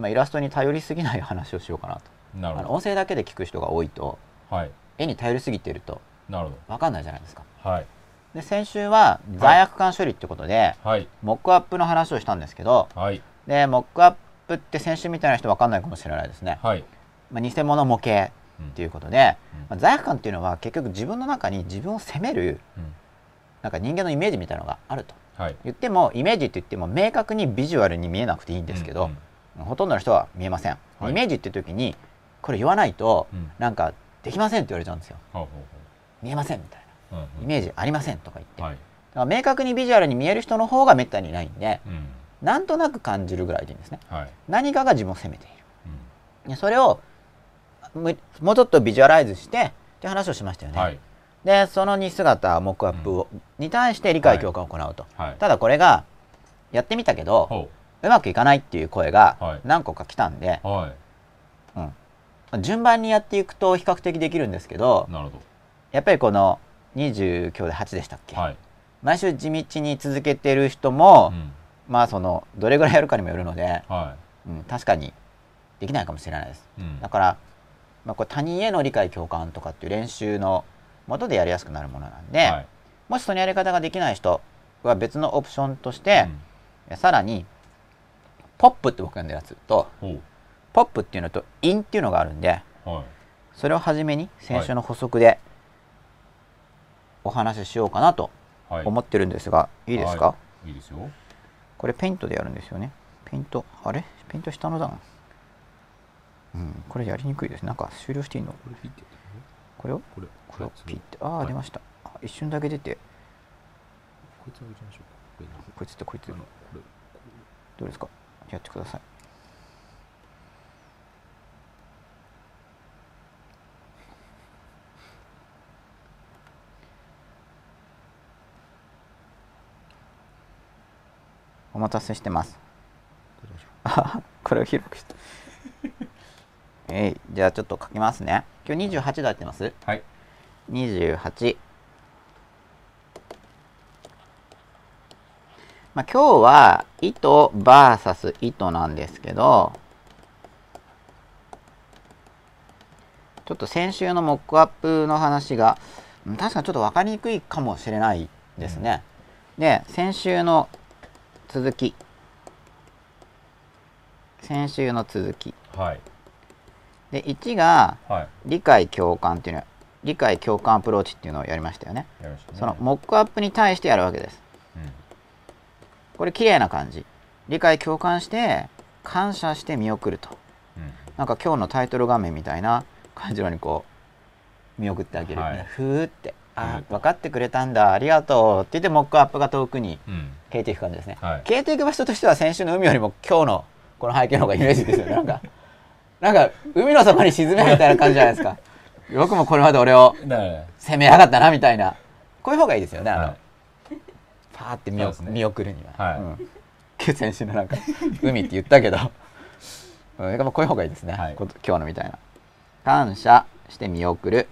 まあ、イラストに頼りすぎない話をしようかなと。なるほあの音声だけで聞く人が多いとどはい。絵に頼りすぎているとなるほ分かんないじゃないですか。どはい。で先週は罪悪感処理ってことで、はい。モックアップの話をしたんですけどはい。でモックアップって先週みたいな人分かんないかもしれないですね、はい。まあ、偽物模型っうん。ていうことで、うん。まあ、罪悪感っていうのは結局自分の中に自分を責めるうん。なんか人間のイメージみたいなのがあると。はい。言ってもイメージって言っても明確にビジュアルに見えなくていいんですけど、ほとんどの人は見えません、はい。イメージって時にこれ言わないとうん。なんかできませんって言われちゃうんですよ。見えませんみたいな。イメージありませんとか言って、はい。だから明確にビジュアルに見える人の方がめったにいないんでうん。なんとなく感じるぐらいでいいんですね。はい。何かが自分を責めている。うん。でそれをむもうちょっとビジュアライズしてって話をしましたよね、はい。でその2姿モックアップを、に対して理解強化を行うと、はい。ただこれがやってみたけどほうまくいかないっていう声がはい。何個か来たんで、うは順番にやっていくと比較的できるんですけどいなるほやっぱりこの20今日で8でしたっけ、どはい。毎週地道に続けてる人も、うん。まあそのどれぐらいやるかにもよるので、はうん、確かにできないかもしれないです。いうん。だから、まあ、これ他人への理解共感とかっていう練習のもとでやりやすくなるものなんで、はい。もしそのやり方ができない人は別のオプションとして、さらにポップって僕が呼んでるやつとポップっていうのとインっていうのがあるんでうはい。それを初めに先週の補足でお話ししようかなとはい。思ってるんですが、い、いですか、はい。いいですよ。これペイントでやるんですよね。ペイントあれ？ペイント下の段。うんこれやりにくいです。なんか終了していいの？これを？これ。これをピッて。ああ、はい。出ました。あ一瞬だけ出て。こいつあげちゃいましょうか。こいつとこいつどうですか？やってください。お待たせしてます。あ これを広くして。えいじゃあちょっと書きますね。今日28度やってます？うはい。28まあ今日は糸 VS 糸なんですけどちょっと先週のモックアップの話がうん確かにちょっと分かりにくいかもしれないですね、で先週の続き。先週の続き。はい。で1がはい。理解共感っていうの理解共感アプローチっていうのをやりましたよね。ね。そのモックアップに対してやるわけです。うんこれ綺麗な感じ。理解共感して感謝して見送ると。うん。なんか今日のタイトル画面みたいな感じのにこう見送ってあげる、はい。ねふーって「あ分かってくれたんだ。ありがとう」って言ってモックアップが遠くにうん。消えていく感じですね、はい。消えていく場所としては先週の海よりも今日のこの背景の方がイメージですよ。ねなんか なんか海の底に沈めみたいな感じじゃないですか。よくもこれまで俺を 攻めやがったなみたいな。こういう方がいいですよねあの、はいパーって見ね。見送るには、はい。うん、先週のなんか 海って言ったけど、うん、やっぱこういう方がいいですね、はい。今日のみたいな。感謝して見送る。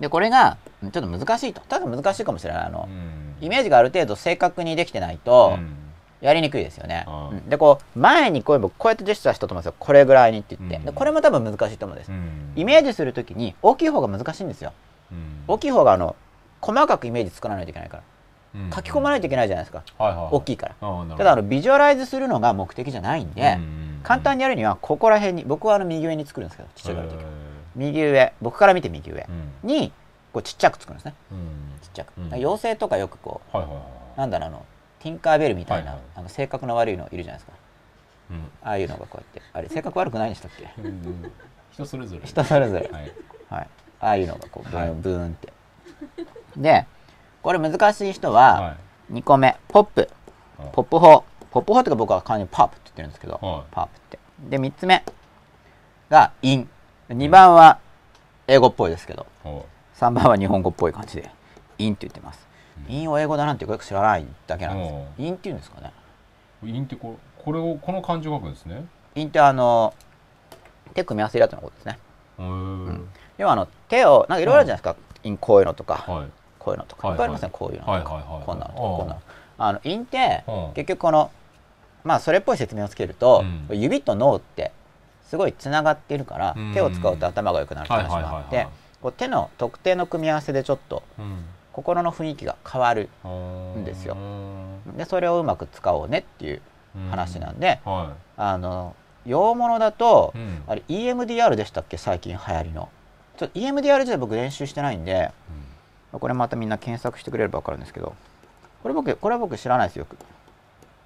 でこれがうんちょっと難しいと。ただ難しいかもしれない。あの、うん。イメージがある程度正確にできてないとうん。やりにくいですよね、うん。でこう前にこうこうやってジェスチャーしたと思うんですよ。これぐらいにって言って、うん。でこれも多分難しいと思うんです、うん。イメージするときに大きい方が難しいんですよ。うん。大きい方があの細かくイメージ作らないといけないから。うん書き込まないといけないじゃないですか、はいはい。大きいから。ただあのビジュアライズするのが目的じゃないんで、うん簡単にやるにはここら辺に僕はあの右上に作るんですけどちっちゃくなるときへ右上僕から見て右上にこうちっちゃく作るんですね。うん。ちっちゃく、うん。妖精とかよくこはいはいはうなんだろうあのティンカーベルみたいな、はいはい。あの性格の悪いのいるじゃないですか。いうん。ああいうのがこうやって。あれ性格悪くないんでしたっけ？うん。人それぞれ。人それぞれ、はい。はい、ああいうのがこうブーン、はい。ブーンって。でこれ難しい人ははい。2個目ポップ。はいポップ法。ポップ法っか僕は完全にパープって言ってるんですけど、はい。パープって。で3つ目がイン2番は英語っぽいですけど。はい。3番は日本語っぽい感じでインって言ってます、インを英語だなんてよく知らないだけなんです。ようインって言うんですかね。インってここれをこの漢字を書くんですね。インってあの手組み合わせるやつのことですね。へー。要はあの手をなんかいろいろあるじゃないですか、インこういうのとか、はいこういうのとか、はいい。っぱいありますねこういうのとか、はいはいはいはい。こんなのとかこんなのあのインってうん。結局このまあそれっぽい説明をつけると、うん。指と脳ってすごいつながっているから、うん。手を使うと頭が良くなるって話があっはいはいはいて手の特定の組み合わせでちょっとうん。心の雰囲気が変わるうんですよ。でそれをうまく使おうねっていう話なんで、はあの洋物だと、い、うん。あれ EMDR でしたっけ？最近流行りの。ちょっと EMDR 自体僕練習してないんでこれまたみんな検索してくれれば分かるんですけどこれ僕これは僕知らないですよ。く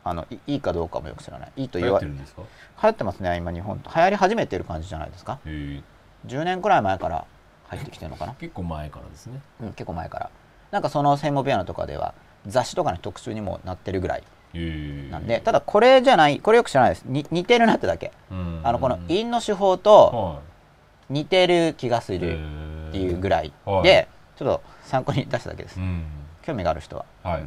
あのいいいかどうかもよく知らない。いいと流言わ流行ってるんですか？行ってますね今日本流行り始めてる感じじゃないですか？へー10年くらい前から入ってきてるのかな、結構前からですね。うん、結構前から。なんかその専門ピアノとかでは雑誌とかの特集にもなってるぐらいなんでただこれじゃないこれよく知らないです。に似てるなってだけ。うん。あのこの韻の手法とは似てる気がすいるっていうぐらいでちょっと参考に出しただけです。うん。興味がある人は。はい。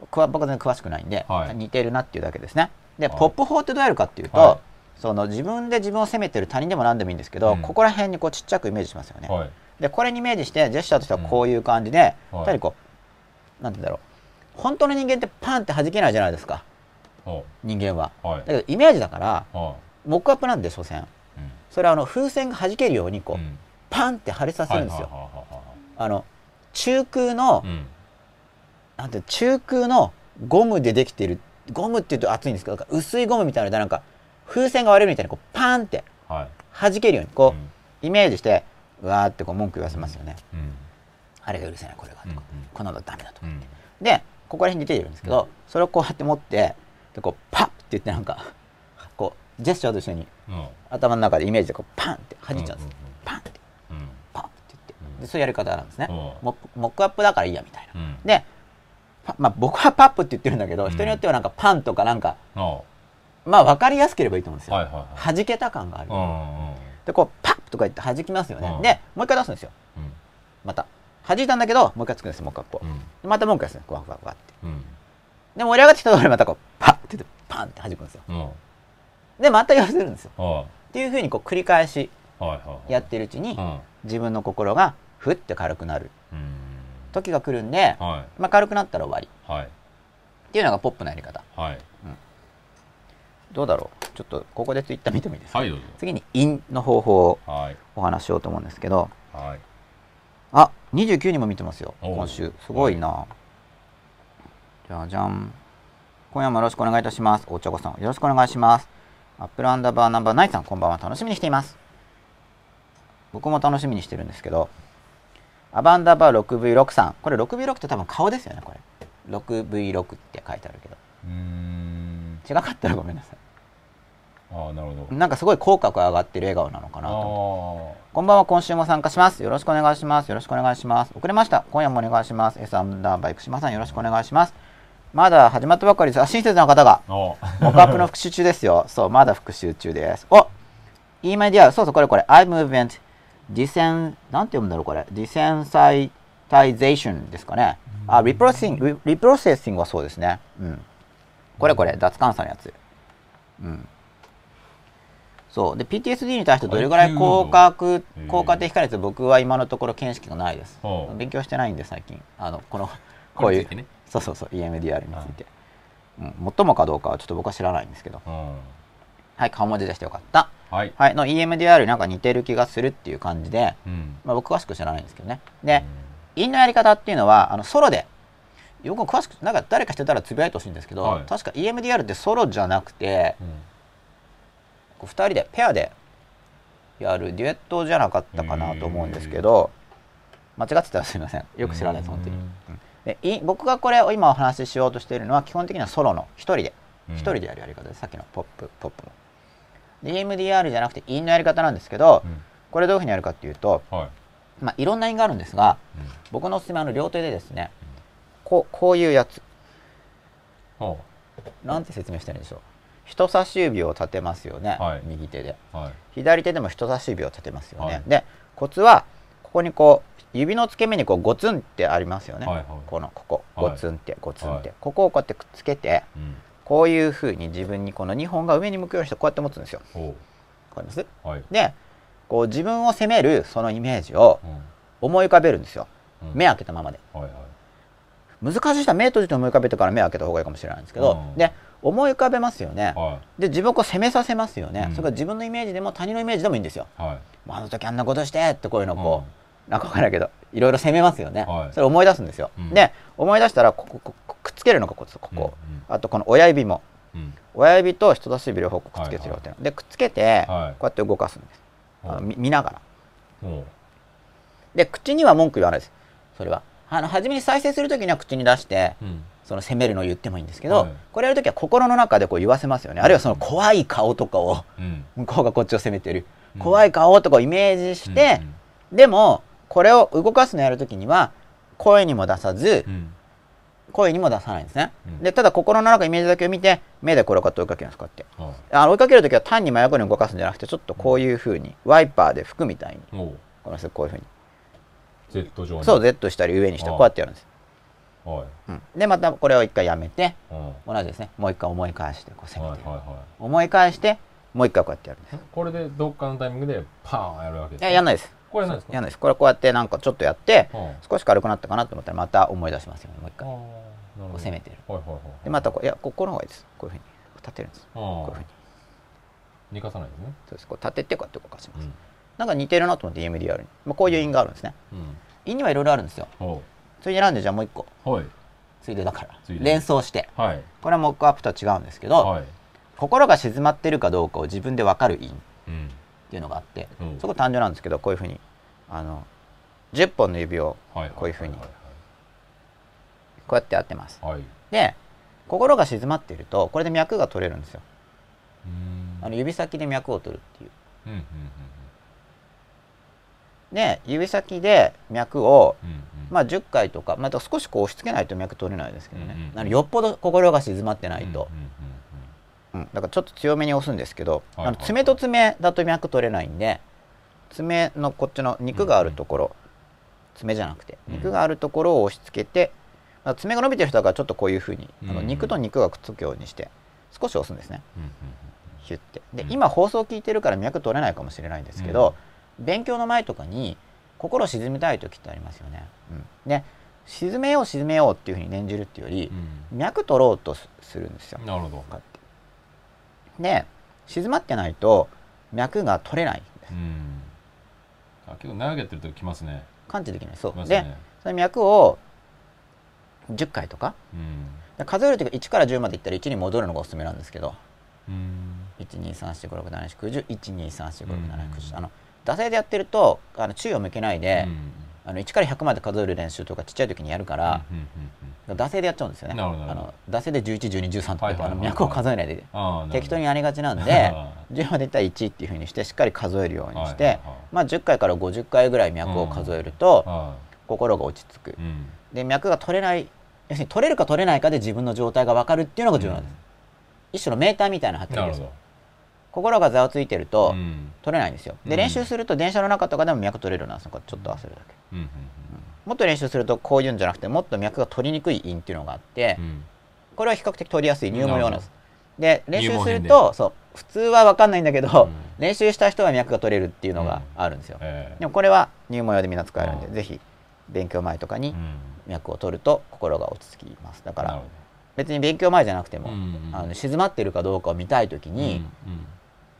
僕は全然詳しくないんで、はい。似てるなっていうだけですね。で、はい。ポップ法ってどうやるかっていうと、はい。その自分で自分を責めてる他人でも何でもいいんですけど、うん。ここら辺にこうちっちゃくイメージしますよね、はい。でこれにイメージしてジェスチャーとしてはこういう感じで、うん。やっぱりこうなんて言うんだろう。本当の人間ってパンって弾けないじゃないですか。は人間は。はい。だけどイメージだからはモックアップなんで所詮。いうん。それはあの風船が弾けるようにこう、うん。パンって張りさせるんですよ、あの中空の、うん。なんて中空のゴムでできているゴムっていうと熱いんですけど薄いゴムみたいなのでなんか風船が割れるみたいにこうパンってはい。弾けるようにこう、うん。イメージしてうわーってこう文句言わせますよね、うん。あれが許せないこれがとか、うんうん。こんなのダメだとか、うん。でここら辺に出ているんですけど、それをこうやって持ってでこうパッって言ってなんかこうジェスチャーと一緒にうん。頭の中でイメージでこうパンって弾いちゃうんです、パンってうんパンって言ってうんでそういうやり方なんですね、うん。モックアップだからいいやみたいな、うん。で、パまあ、僕はパップって言ってるんだけど、うん。人によってはなんかパンとかなんかあまあ分かりやすければいいと思うんですよ、はいはいはい。弾けた感がある、でこうパッとか言って弾きますよね、うん。でもう一回出すんですよ。うん。また。弾いたんだけどもう一回作るんですよモックアップを、うん。でまたもう一回ですねこうわわわって。うん。で盛り上がってきたところでまたこうパッってパンって弾くんですよ。うん。でまた寄せるんですよ。はっていうふうにこう繰り返しやってるうちにうん。自分の心がふって軽くなる。うん。時が来るんで、はい。まあ、軽くなったら終わり。はい。っていうのがポップなやり方。はい。どうだろう？ちょっとここでツイッター見てもいいですか、次に陰の方法をはい。お話ししようと思うんですけど。はい。あ29人も見てますよ今週。すごいな、じゃあじゃん。今夜もよろしくお願いいたします。お茶子さんよろしくお願いします。アップルアンダーバーナンバーナイツさんこんばんは。楽しみにしています。僕も楽しみにしてるんですけどアバンダーバー 6V6 さんこれ 6V6 って多分顔ですよねこれ 6V6 って書いてあるけどうーん違かったらごめんなさああなるほどいなんかすごい口角上がってる笑顔なのかなとこんばんは、今週も参加します。よろしくお願いします。よろしくお願いします。遅れました。今夜もお願いします。S アンダーバイク島さん、よろしくお願いします。まだ始まったばっかりです。あ、親切な方が、モックアップの復習中ですよ。そう、まだ復習中です。お ! EMDR、そうそう、これこれ、 Eye movement, desen, なんて読むんだろう、これ。desensitization ですかね。あ、 reprocessing、reprocessing はそうですね。うん。これこれ、脱感差のやつ。うん。そう。で、PTSD に対してどれぐらい効果へえ効果的かです僕は今のところ見識がないです勉強してないんで、最近。あの、この、ここういうね、そうそうそう、EMDR について。うん、最もかどうかはちょっと僕は知らないんですけど。うんはい、顔文字出してよかった。はいはい、の EMDR になんか似てる気がするっていう感じで、うんまあ、僕詳しく知らないんですけどね。で、陰のやり方っていうのは、あのソロで、よく詳しく、なんか誰かしてたらつぶやいてほしいんですけど、はい確か EMDR ってソロじゃなくて、うんこう2人で、ペアでやるデュエットじゃなかったかなと思うんですけど、間違ってたらすみません。よく知らないです、本当に。でい僕がこれを今お話ししようとしているのは基本的にはソロの1人でうん一人でやるやり方です、さっきのポップポップも。で EMDR じゃなくて陰のやり方なんですけど、うん。これどういうふうにやるかっていうと、はい。まあ、いろんな陰があるんですがうん。僕のおすすめはあの両手でですねこうこういうやつ。ほなんて説明したらいいんでしょう。人差し指を立てますよね、はい。右手で。うはい。左手でも人差し指を立てますよね、はい。でコツはここにこう指の付け根にこうゴツンってありますよね、はいはい。このここ。はいゴツンってゴツンって、はいここをこうやってくっつけてうんこういうふうに自分にこの2本が上に向くようにしてこうやって持つんですよ。ほわかりますうはい。でこう自分を責めるそのイメージをうん。思い浮かべるんですよ。うん。目開けたままで。はいはい。難しい人は目閉じて思い浮かべてから目開けた方がいいかもしれないんですけど、うん。で思い浮かべますよね、はで自分をこう責めさせますよね、うん。それから自分のイメージでも他人のイメージでもいいんですよ、いはい。まああの時あんなことしてってこういうのをこう、なんかわからないけどいろいろ責めますよね、はい。それ思い出すんですよ、うん。で思い出したらここくっつけるのがここ。ここ、あとこの親指も。うん。親指と人差し指両方くっつけてるよっていうの、でくっつけて、はい。こうやって動かすんです、あのみ見ながら。で口には文句言わないです。それは。あの初めに再生する時には口に出してうん。その責めるのを言ってもいいんですけど、はい。これやる時は心の中でこう言わせますよね。あるいはその怖い顔とかをうん。向こうがこっちを責めてる、うん。怖い顔とかをイメージして、でもこれを動かすのやる時には声にも出さずうん声にも出さないんですね、うん。でただ心の中イメージだけを見て目でこれをこうやって追いかけるんですこうやって。はいあの追いかける時は単に真横に動かすんじゃなくてちょっとこういうふうにワイパーで拭くみたいにこの人こういうふうに Z 状に。そう Z したり上にしてこうやってやるんです、はい。うん、でまたこれを一回やめてうん。同じですね。もう一回思い返してこう攻めて、思い返してもう一回こうやってやるんですこれでどっかのタイミングでパーンやるわけですいややんないです。これなんですか？やんないです。これこうやってなんかちょっとやってうん。少し軽くなったかなと思ったらまた思い出しますよねもう一回あーなるこほど。う攻めてる。はいはいはい。でまたこういやここの方がいいです。こういうふうに立てるんです。あこういうふうに。寝かさないですね。そうです。こう立ててこうやって動かします、うん。なんか似てるなと思って EMDR に、まあ、こういう因があるんですね。うん。因にはいろいろあるんですよ。おう。ついでなんでじゃあもう一個。はい。ついでだから。連想して。はい。これはモックアップとは違うんですけど、はい。心が静まってるかどうかを自分で分かる因っうんていうのがあって、うん。そこ単純なんですけどこういうふうにあの10本の指をはいこういうふうにはこうやってやってます。いはい。はいで心が静まっているとこれで脈が取れるんですよ。あの指先で脈を取るっていう。うんうんで指先で脈をうんうん。まあ10回とかまた少しこう押し付けないと脈取れないですけどね、うんうんよっぽど心が静まってないと、うんうんうんだからちょっと強めに押すんですけど、はいあの爪と爪だと脈取れないんで爪のこっちの肉があるところ、爪じゃなくてうん肉があるところを押し付けて、まあ爪が伸びてる人だからちょっとこういうふうにあのうん肉と肉がくっつくようにして少し押すんですね。ヒュッて。でうん。今放送聞いてるから脈取れないかもしれないんですけど、勉強の前とかに心を沈めたい時ってありますよね、うん、で沈めよう沈めようっていうふうに念じるっていうよりう、ん。脈取ろうとすするんですよ。うんなるほど。で静まってないと脈が取れないんです。うん。あ結構長くやってるときますね。感知できない。そう、きますでね。その脈を10回とか？うん。で数えるとき1から10までいったら1に戻るのがおすすめなんですけど。うん。12345678910あの惰性でやってるとあの注意を向けないで、あの1から100まで数える練習とかちっちゃい時にやるから、惰性でやっちゃうんですよね。あの惰性で111213とかあの脈を数えないで適当にやりがちなんであ10までいったら1っていうふうにしてしっかり数えるようにして、まあ、10回から50回ぐらい脈を数えると、あ心が落ち着くで脈が取れない要するに取れるか取れないかで自分の状態が分かるっていうのが重要なんです、一種のメーターみたいな発なるほ言ですど。心がざわついてるとうん。取れないんですよ。うん。で練習すると電車の中とかでも脈取れるようになるんですよちょっと合わせるだけ。うんうんもっと練習するとこういうんじゃなくてもっと脈が取りにくい因っていうのがあってうん。うんこれは比較的取りやすい入門用なんですで練習するとそう普通は分かんないんだけど、うん練習した人は脈が取れるっていうのがあるんですよ、えでもこれは入門用でみんな使えるんで、うんぜひ勉強前とかに脈を取ると心が落ち着きます。だから別に勉強前じゃなくても、あの静まってるかどうかを見たい時にうん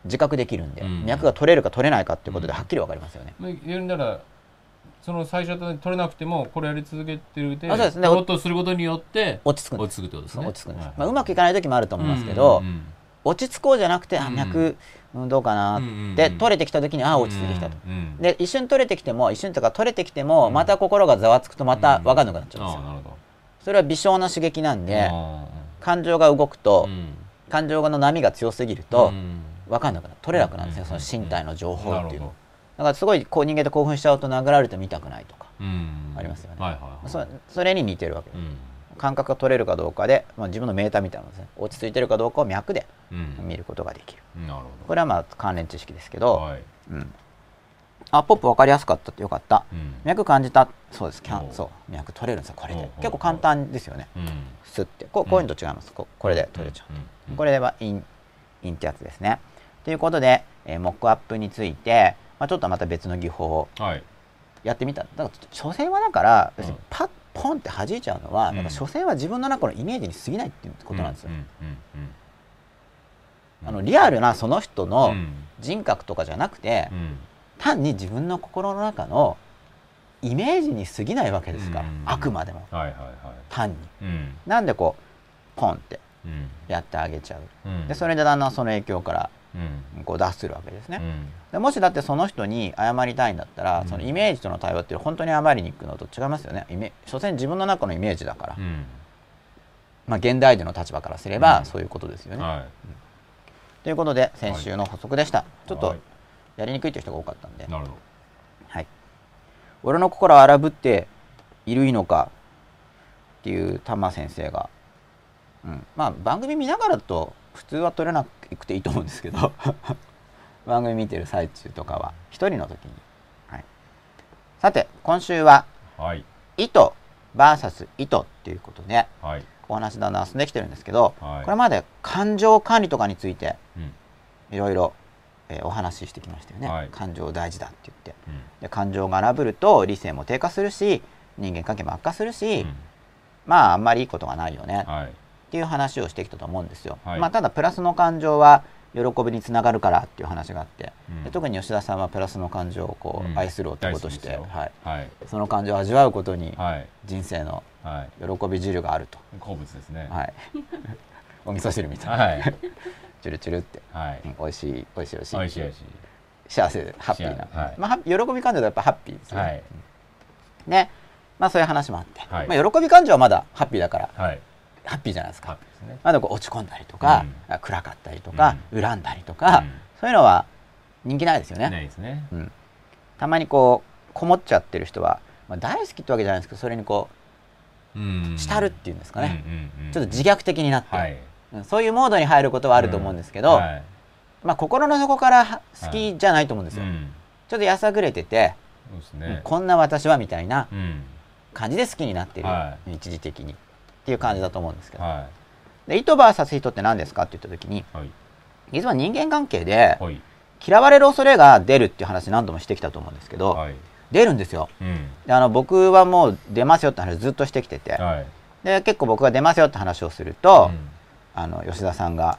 自覚できるんで、うん脈が取れるか取れないかっていうことではっきり分かりますよね、うんならその最初で取れなくてもこれやり続けてるであそうです。ね取ろうとすることによって落ち着くんです。落ち着くってことですね。落ち着くまあ、うまくいかない時もあると思いますけど、落ち着こうじゃなくて、あうん。脈、うん、どうかなうんうんうん。で取れてきた時にあ落ち着いてきたと、うんうんで一瞬取れてきても一瞬とか取れてきても、うん。また心がざわつくとまた分かんなくなっちゃうんですよ、ああなるほど。それは微小な刺激なんで、あ感情が動くーと、うん。感情の波が強すぎると、うん。分かんなくなる。取れなくなるんですよ、うんその身体の情報っていう。の、だからすごいこう人間で興奮しちゃうと殴られて見たくないとか、ありますよね。はいはいはい。そそれに似てるわけです、うん。感覚が取れるかどうかで、まあ、自分のメーターみたいなものですね。落ち着いてるかどうかを脈でうん。見ることができるなるほこれはまあ関連知識ですけど、どはい。うん、あポップ分かりやすかった。ってよかった。うん。脈感じた。そうです。キャンそう。脈取れるんですよ。これで。結構簡単ですよね。うん。スッて。こうこういうのと違います。ここれで取れちゃううんこれはインインってやつですね。ということで、えーモックアップについて、まあ、ちょっとまた別の技法をはい。やってみた。だから所詮はだからうん。パッポンって弾いちゃうのは、うん。所詮は自分の中のイメージに過ぎないっていうことなんですよ。うんあのリアルなその人うのん。人格とかじゃなくて、うん。単に自分の心の中のイメージに過ぎないわけですか。ら、うん。あくまでも。単に。うん。なんでこうポンってうん。やってあげちゃう。うん。でそれでだんだんその影響からうん。こう脱するわけですね。うん。でもしだってその人に謝りたいんだったら、うん。そのイメージとの対話って本当に謝りに行くのと違いますよね。イメ所詮自分の中のイメージだから、うん。まあ現代人の立場からすればうん。そういうことですよね。はということで先週の補足でした。い。ちょっとはい。やりにくいという人が多かったんで、なるほど。はい。俺の心を荒ぶっているのかっていう玉先生が、うん、まあ番組見ながらだと普通は取れなくていいと思うんですけど。番組見てる最中とかは一人の時に、はい、さて今週ははい。意図 VS 意図っていうことではいお話だんだん進んできてるんですけど、はい。これまで感情管理とかについてうん。いろいろえーお話ししてきましたよね、はい。感情大事だって言って。うん。で感情が荒ぶると理性も低下するし人間関係も悪化するし、うん。まああんまりいいことがないよね。はい。っていう話をしてきたと思うんですよ、はい。まあ、ただプラスの感情は喜びにつながるからっていう話があって、うん。で特に吉田さんはプラスの感情をこう、うん。愛する男として、はい、はい。その感情を味わうことにはい。人生のはい。喜び汁があると、好物ですね。はい、お味噌汁みたいな、はい。チュルチュルって、はい。うん美味しい美味しい美味しい。美味しい幸せでハッピーな、幸はい。まあ、喜び感情はやっぱハッピーですよね、はい。ね。まあそういう話もあって、はい。まあ、喜び感情はまだハッピーだから。はいハッピーじゃないですか。まだこう落ち込んだりとか、暗かったりとか、恨んだりとか、うん。そういうのは人気ないですよね、ないですねうん、たまにこうこもっちゃってる人は、まあ、大好きってわけじゃないですけどそれにこうん。う浸るっていうんですかね、うんうんうんちょっと自虐的になって、はい。うん。そういうモードに入ることはあると思うんですけど、はい。まあ、心の底からは好きじゃないと思うんですよ、うん。ちょっとやさぐれてて、ね。こんな私はみたいなうん。感じで好きになってる、は一時的にっていう感じだと思うんですけど、はで意図 VS 人って何ですかって言った時にいはい。実は人間関係ではい。嫌われる恐れが出るっていう話何度もしてきたと思うんですけど、はい。出るんですよ。うん。であの僕はもう出ますよって話ずっとしてきてて、はい。で結構僕が出ますよって話をすると、うん。あの吉田さんが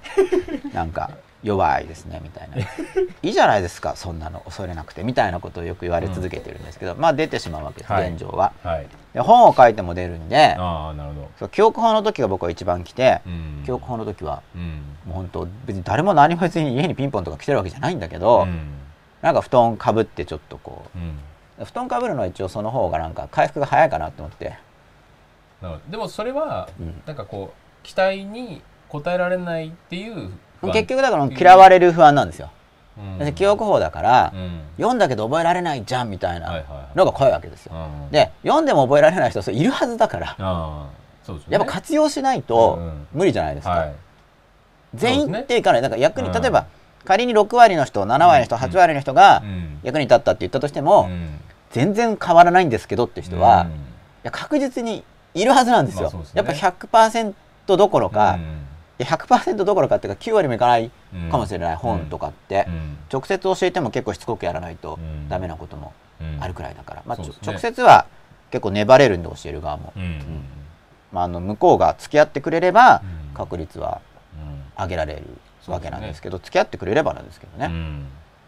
なんか弱いですねみたいな「いいじゃないですかそんなの。恐れなくて」みたいなことをよく言われ続けてるんですけど、まあ出てしまうわけです、はい。現状は。はい。で本を書いても出るんでああなるほど。そう記憶法の時が僕は一番来て、うん。記憶法の時はうん。もう本当別に誰も何も別に家にピンポンとか来てるわけじゃないんだけど、うん。なんか布団かぶってちょっとこうん。う布団かぶるのは一応その方がなんか回復が早いかなと思って。なるほど。でもそれはうん。なんかこう期待に応えられないっていう結局だから嫌われる不安なんですよ、うん。で記憶法だから、うん。読んだけど覚えられないじゃんみたいなはいはいはい。のが怖いわけですよ、うんで読んでも覚えられない人いるはずだからね。やっぱ活用しないとうん無理じゃないですか、はい。全員っていかないだから逆にうん。例えば仮に6割の人7割の人うん。8割の人がうん。役に立ったって言ったとしても、うん。全然変わらないんですけどって人は、うん。いや確実にいるはずなんですよ、まあすね。やっぱ100%どころか、うんいや100%どころかっていうか9割もいかないうん。かもしれない、本とかって、うん。直接教えても結構しつこくやらないとうん。ダメなこともうん。あるくらいだから、まあ、直接は結構粘れるんで教える側も、うん。まあ、あの向こうが付き合ってくれればうん。確率はうん。上げられるわけなんですけど付き合ってくれればなんですけどね、うん。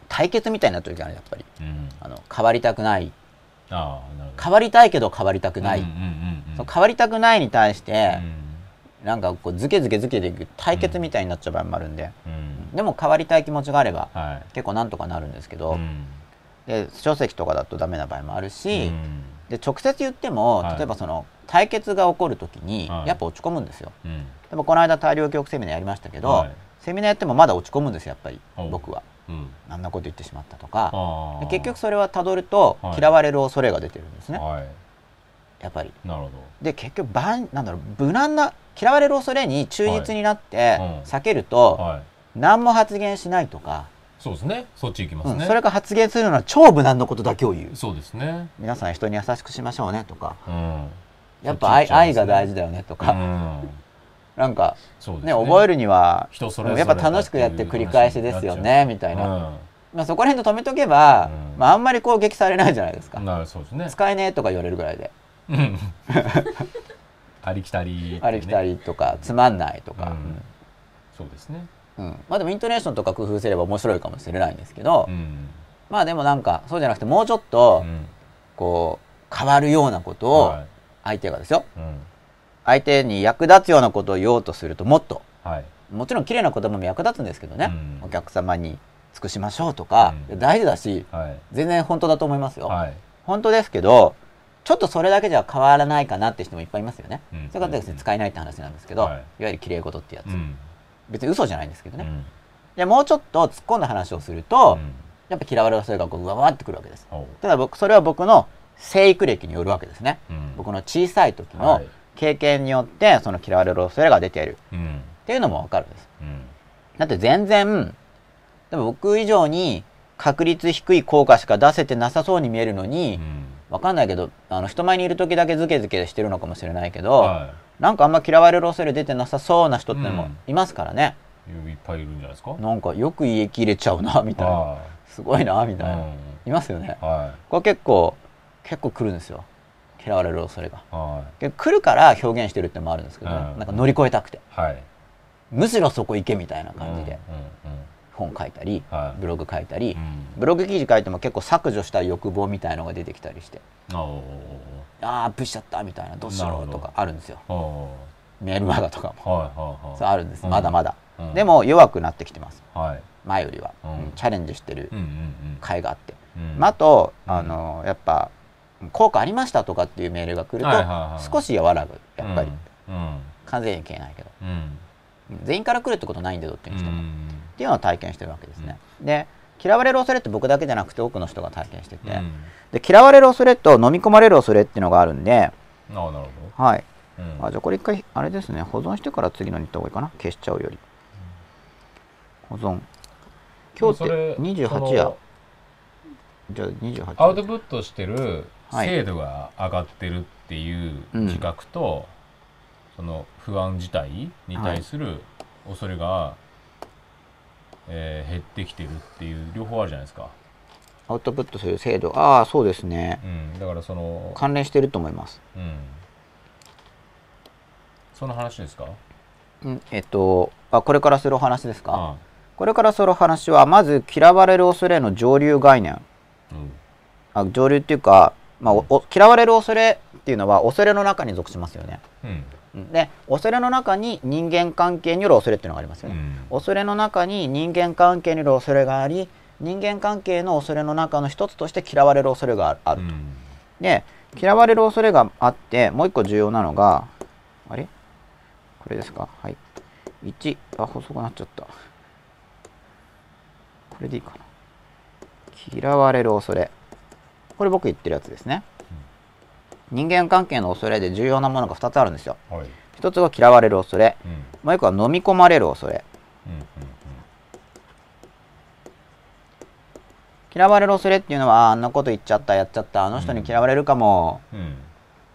対決みたいになった時はねやっぱり。うん。あの変わりたくない。変わりたいけど変わりたくない、その変わりたくないに対してう、んなんかこうズケズケズケでいく対決みたいになっちゃう場合もあるんで、うん。でも変わりたい気持ちがあればはい。結構なんとかなるんですけど、うん。で書籍とかだとダメな場合もあるし、うん。で直接言っても、はい。例えばその対決が起こる時にはい。やっぱ落ち込むんですよ。うん。でもこの間大量記憶セミナーやりましたけど、はい。セミナーやってもまだ落ち込むんですよやっぱりお僕は。うん。あんなこと言ってしまったとか。結局それはたどるとはい。嫌われる恐れが出てるんですね、はい。やっぱり。なるほで結局ばんなんだろう無難な嫌われる恐れに忠実になって避けるどとはい。何も発言しないとか、そうですね。そっち行きますね。うん。それか発言するのは超無難なことだけを言う。そうですね。皆さん人に優しくしましょうねとか。うん。やっぱ愛,、ね。愛が大事だよねとか、うん。なんかそうですね。覚えるには人それぞれやっぱ楽しくやって繰り返しですよねみたいな、なまあ、そこら辺で止めとけば、うん。まあ、あんまり攻撃されないじゃないですか、なるそうですね。使えねえとか言われるぐらいで。うんありきたりね、ありきたりとかつまんないとか、うん。そうですね。うんうん。まあでもイントネーションとか工夫すれば面白いかもしれないんですけど、うん。まあでもなんかそうじゃなくてもうちょっとうん。こう変わるようなことをはい。相手がですよ。うん。相手に役立つようなことを言おうとするともっとはい。もちろん綺麗な言葉も役立つんですけどね、うん。お客様に尽くしましょうとか、うん。大事だしはい。全然本当だと思いますよ、はい。本当ですけどちょっとそれだけじゃ変わらないかなって人もいっぱいいますよね、うん。そういう方ですね使えないって話なんですけど、はい。い、わゆる綺麗事ってやつ、うん。別に嘘じゃないんですけどね、うん。でもうちょっと突っ込んだ話をすると、うん。やっぱ嫌われるそれがこううわわってくるわけです。ただ僕それは僕の生育歴によるわけですね、うん。僕の小さい時のはい。経験によってその嫌われる恐れが出ている。うん。っていうのもわかるんです。うん。だって全然でも僕以上に確率低い効果しか出せてなさそうに見えるのに、うんわかんないけどあの人前にいる時だけズケズケしてるのかもしれないけど、はなんかあんま嫌われる恐れ出てなさそうな人ってのもうん。いますからね、いいっぱいいるんじゃないですか？なんかよく言い切れちゃうなみたいな。はすごいなみいたいな、いますよね。うんはこれ結構結構来るんですよ。嫌われる恐れが。い。はで来るから表現してるってのもあるんですけどね、うん。なんか乗り越えたくて。いはい。むしろそこ行けみたいな感じで。うんうん本書いたり、はい。ブログ書いたり、うん。ブログ記事書いても結構削除したい欲望みたいのが出てきたりして。あーアップしちゃったみたいなどうしようとかあるんですよ。メールマガとかも。ーはいはいはい。そうあるんです。うん。まだまだ、うん。でも弱くなってきてます。はい。前よりは、チャレンジしてるうんうん甲斐があって、まあ、あと、うん。あのやっぱ効果ありましたとかっていうメールが来ると、少し和らぐ。やっぱり、うん。完全に消えないけど。うん。全員から来るってことないんだよっていうう人も、っんていうのを体験してるわけですね、で嫌われる恐れって僕だけじゃなくて多くの人が体験してて、うん。で嫌われる恐れと飲み込まれる恐れっていうのがあるんでああなるほはい。どうん。あじゃあこれ一回あれですね。保存してから次のに行った方がいいかな。消しちゃうより。保存。今日って28そや。のじゃあ28アウトプットしてるはい。精度が上がってるっていううん自覚と、その不安自体に対する恐れが、えー減ってきてるっていう両方あるじゃないですか、アウトプットする精度。ああそうですね。うん、だからその、関連してると思います。うん、その話ですか？うんえっとあこれからするお話ですか？あこれからするお話はまず嫌われる恐れの上流概念。うん。あ上流っていうか、まあ、おお嫌われる恐れっていうのは恐れの中に属しますよね。うんうんで恐れの中に人間関係による恐れっていうのがありますよね、うん。恐れの中に人間関係による恐れがあり人間関係の恐れの中の一つとして嫌われる恐れがああると、うん。で嫌われる恐れがあってもう一個重要なのがあれ？これですか？はい。1あ細くなっちゃった。これでいいかな。嫌われる恐れ。これ僕言ってるやつですね、人間関係の恐れで重要なものが2つあるんですよ。はい。一つが嫌われる恐れ。うん。もう一個は飲み込まれる恐れ。うんうん嫌われる恐れっていうのはああんなこと言っちゃったやっちゃったあの人に嫌われるかも。うん。うん。っ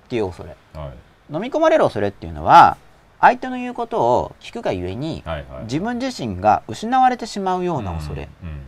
ていう恐れ。はい。飲み込まれる恐れっていうのは相手の言うことを聞くがゆえにはいはい。自分自身が失われてしまうような恐れ、うんうん。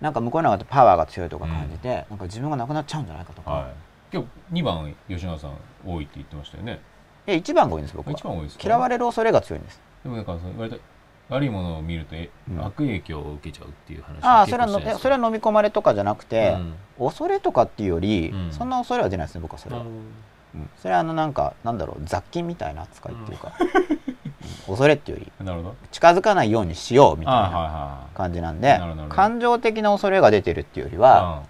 なんか向こうの方がパワーが強いとか感じて、なんか自分がなくなっちゃうんじゃないかとか、はい今日2番吉永さん多いって言ってましたよね。で1番が多いんです僕は。一番多いですか？嫌われる恐れが強いんです。でもなんかその割と悪いものを見るとえ、うん。悪影響を受けちゃうっていう話ああそれはそれは飲み込まれとかじゃなくて、うん。恐れとかっていうより、うん。そんな恐れは出ないですね僕はそれは、うん。それはあのなんかなんだろう雑菌みたいな扱いっていうか、うん。恐れっていうよりなるほど。近づかないようにしようみたいなはいは感じなんで感情的な恐れが出てるっていうよりは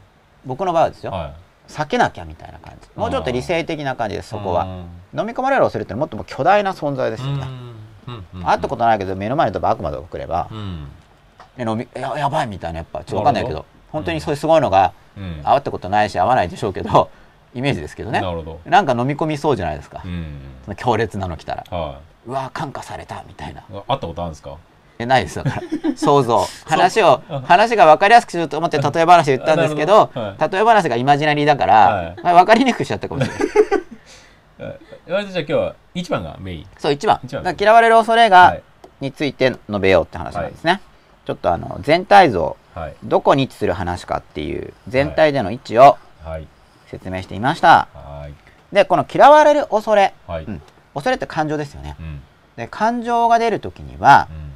僕の場合はですよ。は避けなきゃみたいな感じ。もうちょっと理性的な感じですいそこは。うん。飲み込まれる恐れってもっともう巨大な存在ですよね。会ったことないけど目の前に例えば悪魔とか来れば。うん。え飲みややばいみたいなやっぱちょっと分かんないけど本当にそういうすごいのがうん。会ったことないし会わないでしょうけど イメージですけどね。なるほど。なんか飲み込みそうじゃないですか。うん。その強烈なの来たら。はうわ感化されたみたいな。会ったことあるんですか？えないですだから想像 話をうん。話が分かりやすくすると思って例え話で言ったんですけどなるほど。例え話がイマジナリーだかはい。ら、まあ分かりにくくしちゃったかもしれない。え割とじゃあ今日は1番がメイン。そう1番。一番嫌われる恐れはがい。について述べようって話なんですね、ちょっとあの全体像はい。どこに位置する話かっていう全体での位置をはい。説明してみました、はい。でこの嫌われる恐れ、はい。うん。恐れって感情ですよね。うん。で感情が出る時にはうん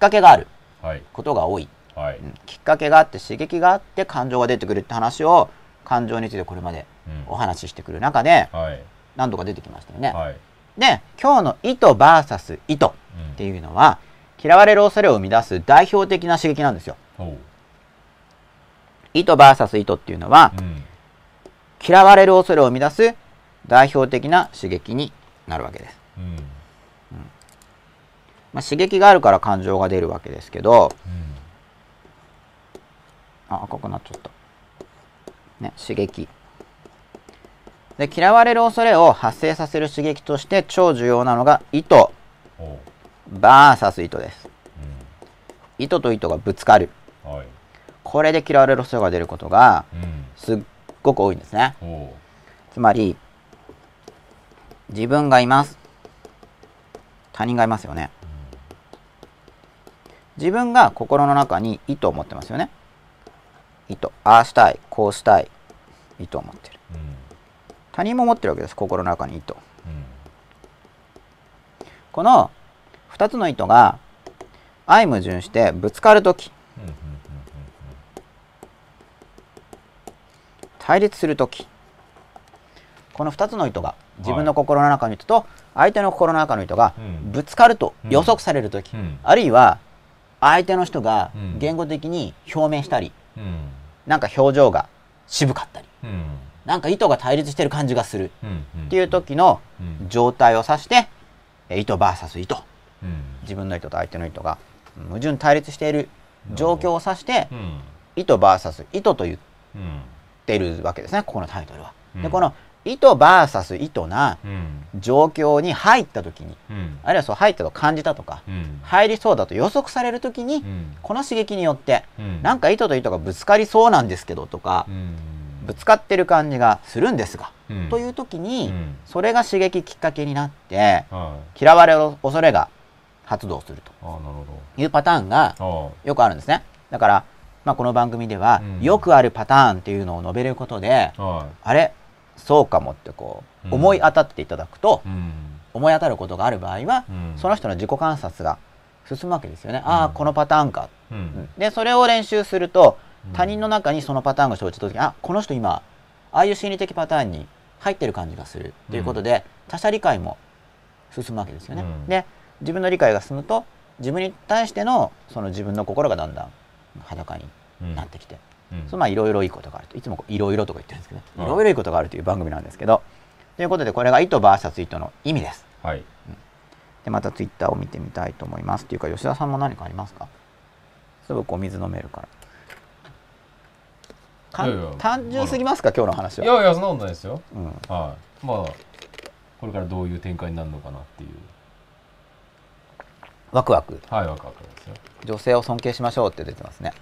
かけがある。はい。ことが多い、はい。うん。きっかけがあって刺激があって感情が出てくるって話を感情についてこれまでうん。お話ししてくる中ではい。何度か出てきましたよね。はい。で今日の意図 VS 意図っていうのは嫌われる恐れを生み出す代表的な刺激なんですよ。意図 VS 意図っていうのはうん。嫌われる恐れを生み出す代表的な刺激になるわけです。うんまあ、刺激があるから感情が出るわけですけどうんあ赤くなっちゃった。ね刺激。で嫌われる恐れを発生させる刺激として超重要なのが意図ほう VS 意図です。う意図と意図がぶつかる。んはいこれで嫌われる恐れが出ることがうんすっごく多いんですね。ほつまり自分がいます他人がいますよね自分が心の中に意図を持ってますよね。意図ああしたいこうしたい意図を持ってる。ううん他人も持ってるわけです心の中に意図。うんこの2つの意図が相矛盾してぶつかるときうんうん対立するときこの2つの意図が自分の心の中の意図と相手の心の中の意図がうん。ぶつかると予測されるとき、うんうん。あるいは相手の人がうん。言語的に表明したり、うん。なんか表情が渋かったりうん。なんか意図が対立してる感じがするうんうん。っていう時のうん。状態を指してえ意図 VS 意図。うん。自分の意図と相手の意図が矛盾対立している状況を指してうん。意図 VS 意図と言っうんているわけですねここのタイトルは。うん。でこの意図 VS 意図なうん。状況に入った時にうん。あるいはそう入ったと感じたとかうん。入りそうだと予測される時にうん。この刺激によってうん。なんか意図と意図がぶつかりそうなんですけどとかうん。ぶつかってる感じがするんですがうん。という時にうん。それが刺激きっかけになってはい。嫌われる恐れが発動するというパターンがどよくあるんですね。だから、まあ、この番組ではうん。よくあるパターンっていうのを述べることであれ？そうかもってこううん。思い当たっていただくとうん。思い当たることがある場合はうん。その人の自己観察が進むわけですよね。ああこのパターンか。うん。でそれを練習するとうん。他人の中にそのパターンが生じた時にあこの人今ああいう心理的パターンに入ってる感じがする。ということで、他者理解も進むわけですよね。うん。で自分の理解が進むと自分に対してのその自分の心がだんだん裸にうん。なってきて、うんそのまあいろいろいいことがあると。いつもいろいろとか言ってるんですけどい。いろいろいいことがあるという番組なんですけど。ということでこれが意図 VS 意図の意味です。はい。でまたツイッターを見てみたいと思いますっていうか吉田さんも何かありますか？すぐお水飲めるから。かんいやいや。単純すぎますか？今日の話いは、やいやそんなことないですよ。うん、はい。まあこれからどういう展開になるのかなっていう。ワクワク。はいわかったですよ。女性を尊敬しましょうって出てますね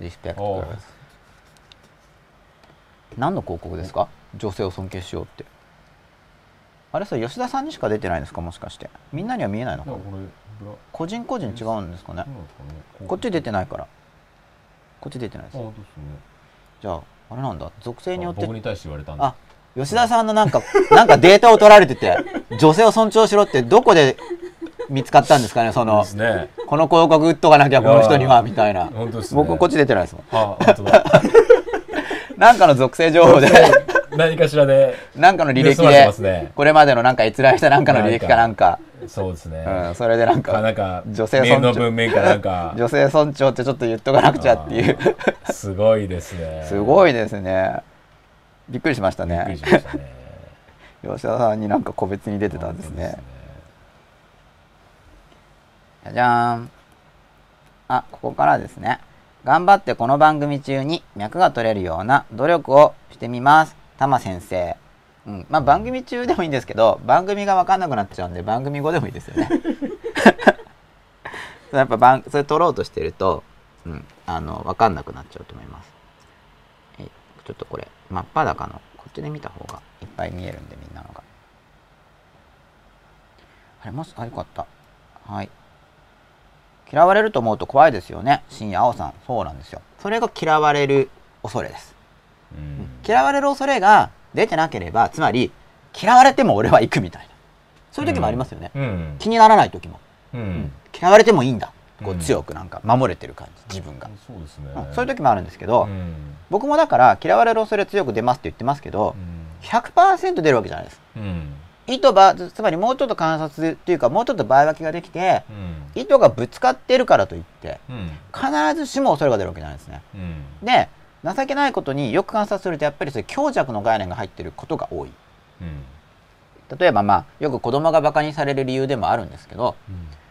リスペクト何の広告ですか？女性を尊敬しようって。あれさ吉田さんにしか出てないんですか？もしかして。みんなには見えないのか個人個人違うんですかね？ね。こっち出てないから。こっち出てないです。ね。じゃああれなんだ。属性によってあ僕に対して言われたんであ吉田さんのなんかなんかデータを取られてて女性を尊重しろってどこで見つかったんですかねそのね。この広告打っとかなきゃこの人にはみたいな。本当ですね。僕こっち出てないですもん。なんかの属性情報で。何かしらで。なんかの履歴でこれまでのなんか閲覧したなんかの履歴かなんか。そうですね、うんそれでなんかかなんか女性メールの尊重。文面かなんか。女性尊重ってちょっと言っとかなくちゃっていう。すごいですね。すごいいですね。びっくりしましたびっくりねしましたね。吉田さんになんか個別に出てたんですねじゃじゃーん。あここからですね。頑張ってこの番組中に脈が取れるような努力をしてみます。玉先生。うん。まあ番組中でもいいんですけど番組が分かんなくなっちゃうんで番組後でもいいですよね。やっぱ番それ取ろうとしてると、うん、あの分かんなくなっちゃうと思います。えちょっとこれ真っ裸のこっちで見た方がいっぱい見えるんでみんなのが。あれもしあよかった。はい。嫌われると思うと怖いですよね。深夜青さん。そうなんですよ。それが嫌われる恐れです。うん。嫌われる恐れが出てなければつまり嫌われても俺は行くみたいな。そういう時もありますよね、うん。気にならない時も、うん。嫌われてもいいんだ。こううん。強くなんか守れてる感じ。自分が、そうですね。うん。そういう時もあるんですけど、うん。僕もだから嫌われる恐れ強く出ますって言ってますけど100%出るわけじゃないですうん意図ばつまりもうちょっと観察っていうかもうちょっと倍分けができてうん。意図がぶつかってるからといってうん。必ずしも恐れが出るわけじゃないですね。うん。で情けないことによく観察するとやっぱりそういう強弱の概念が入ってることが多い。うん。例えばまあよく子供がバカにされる理由でもあるんですけど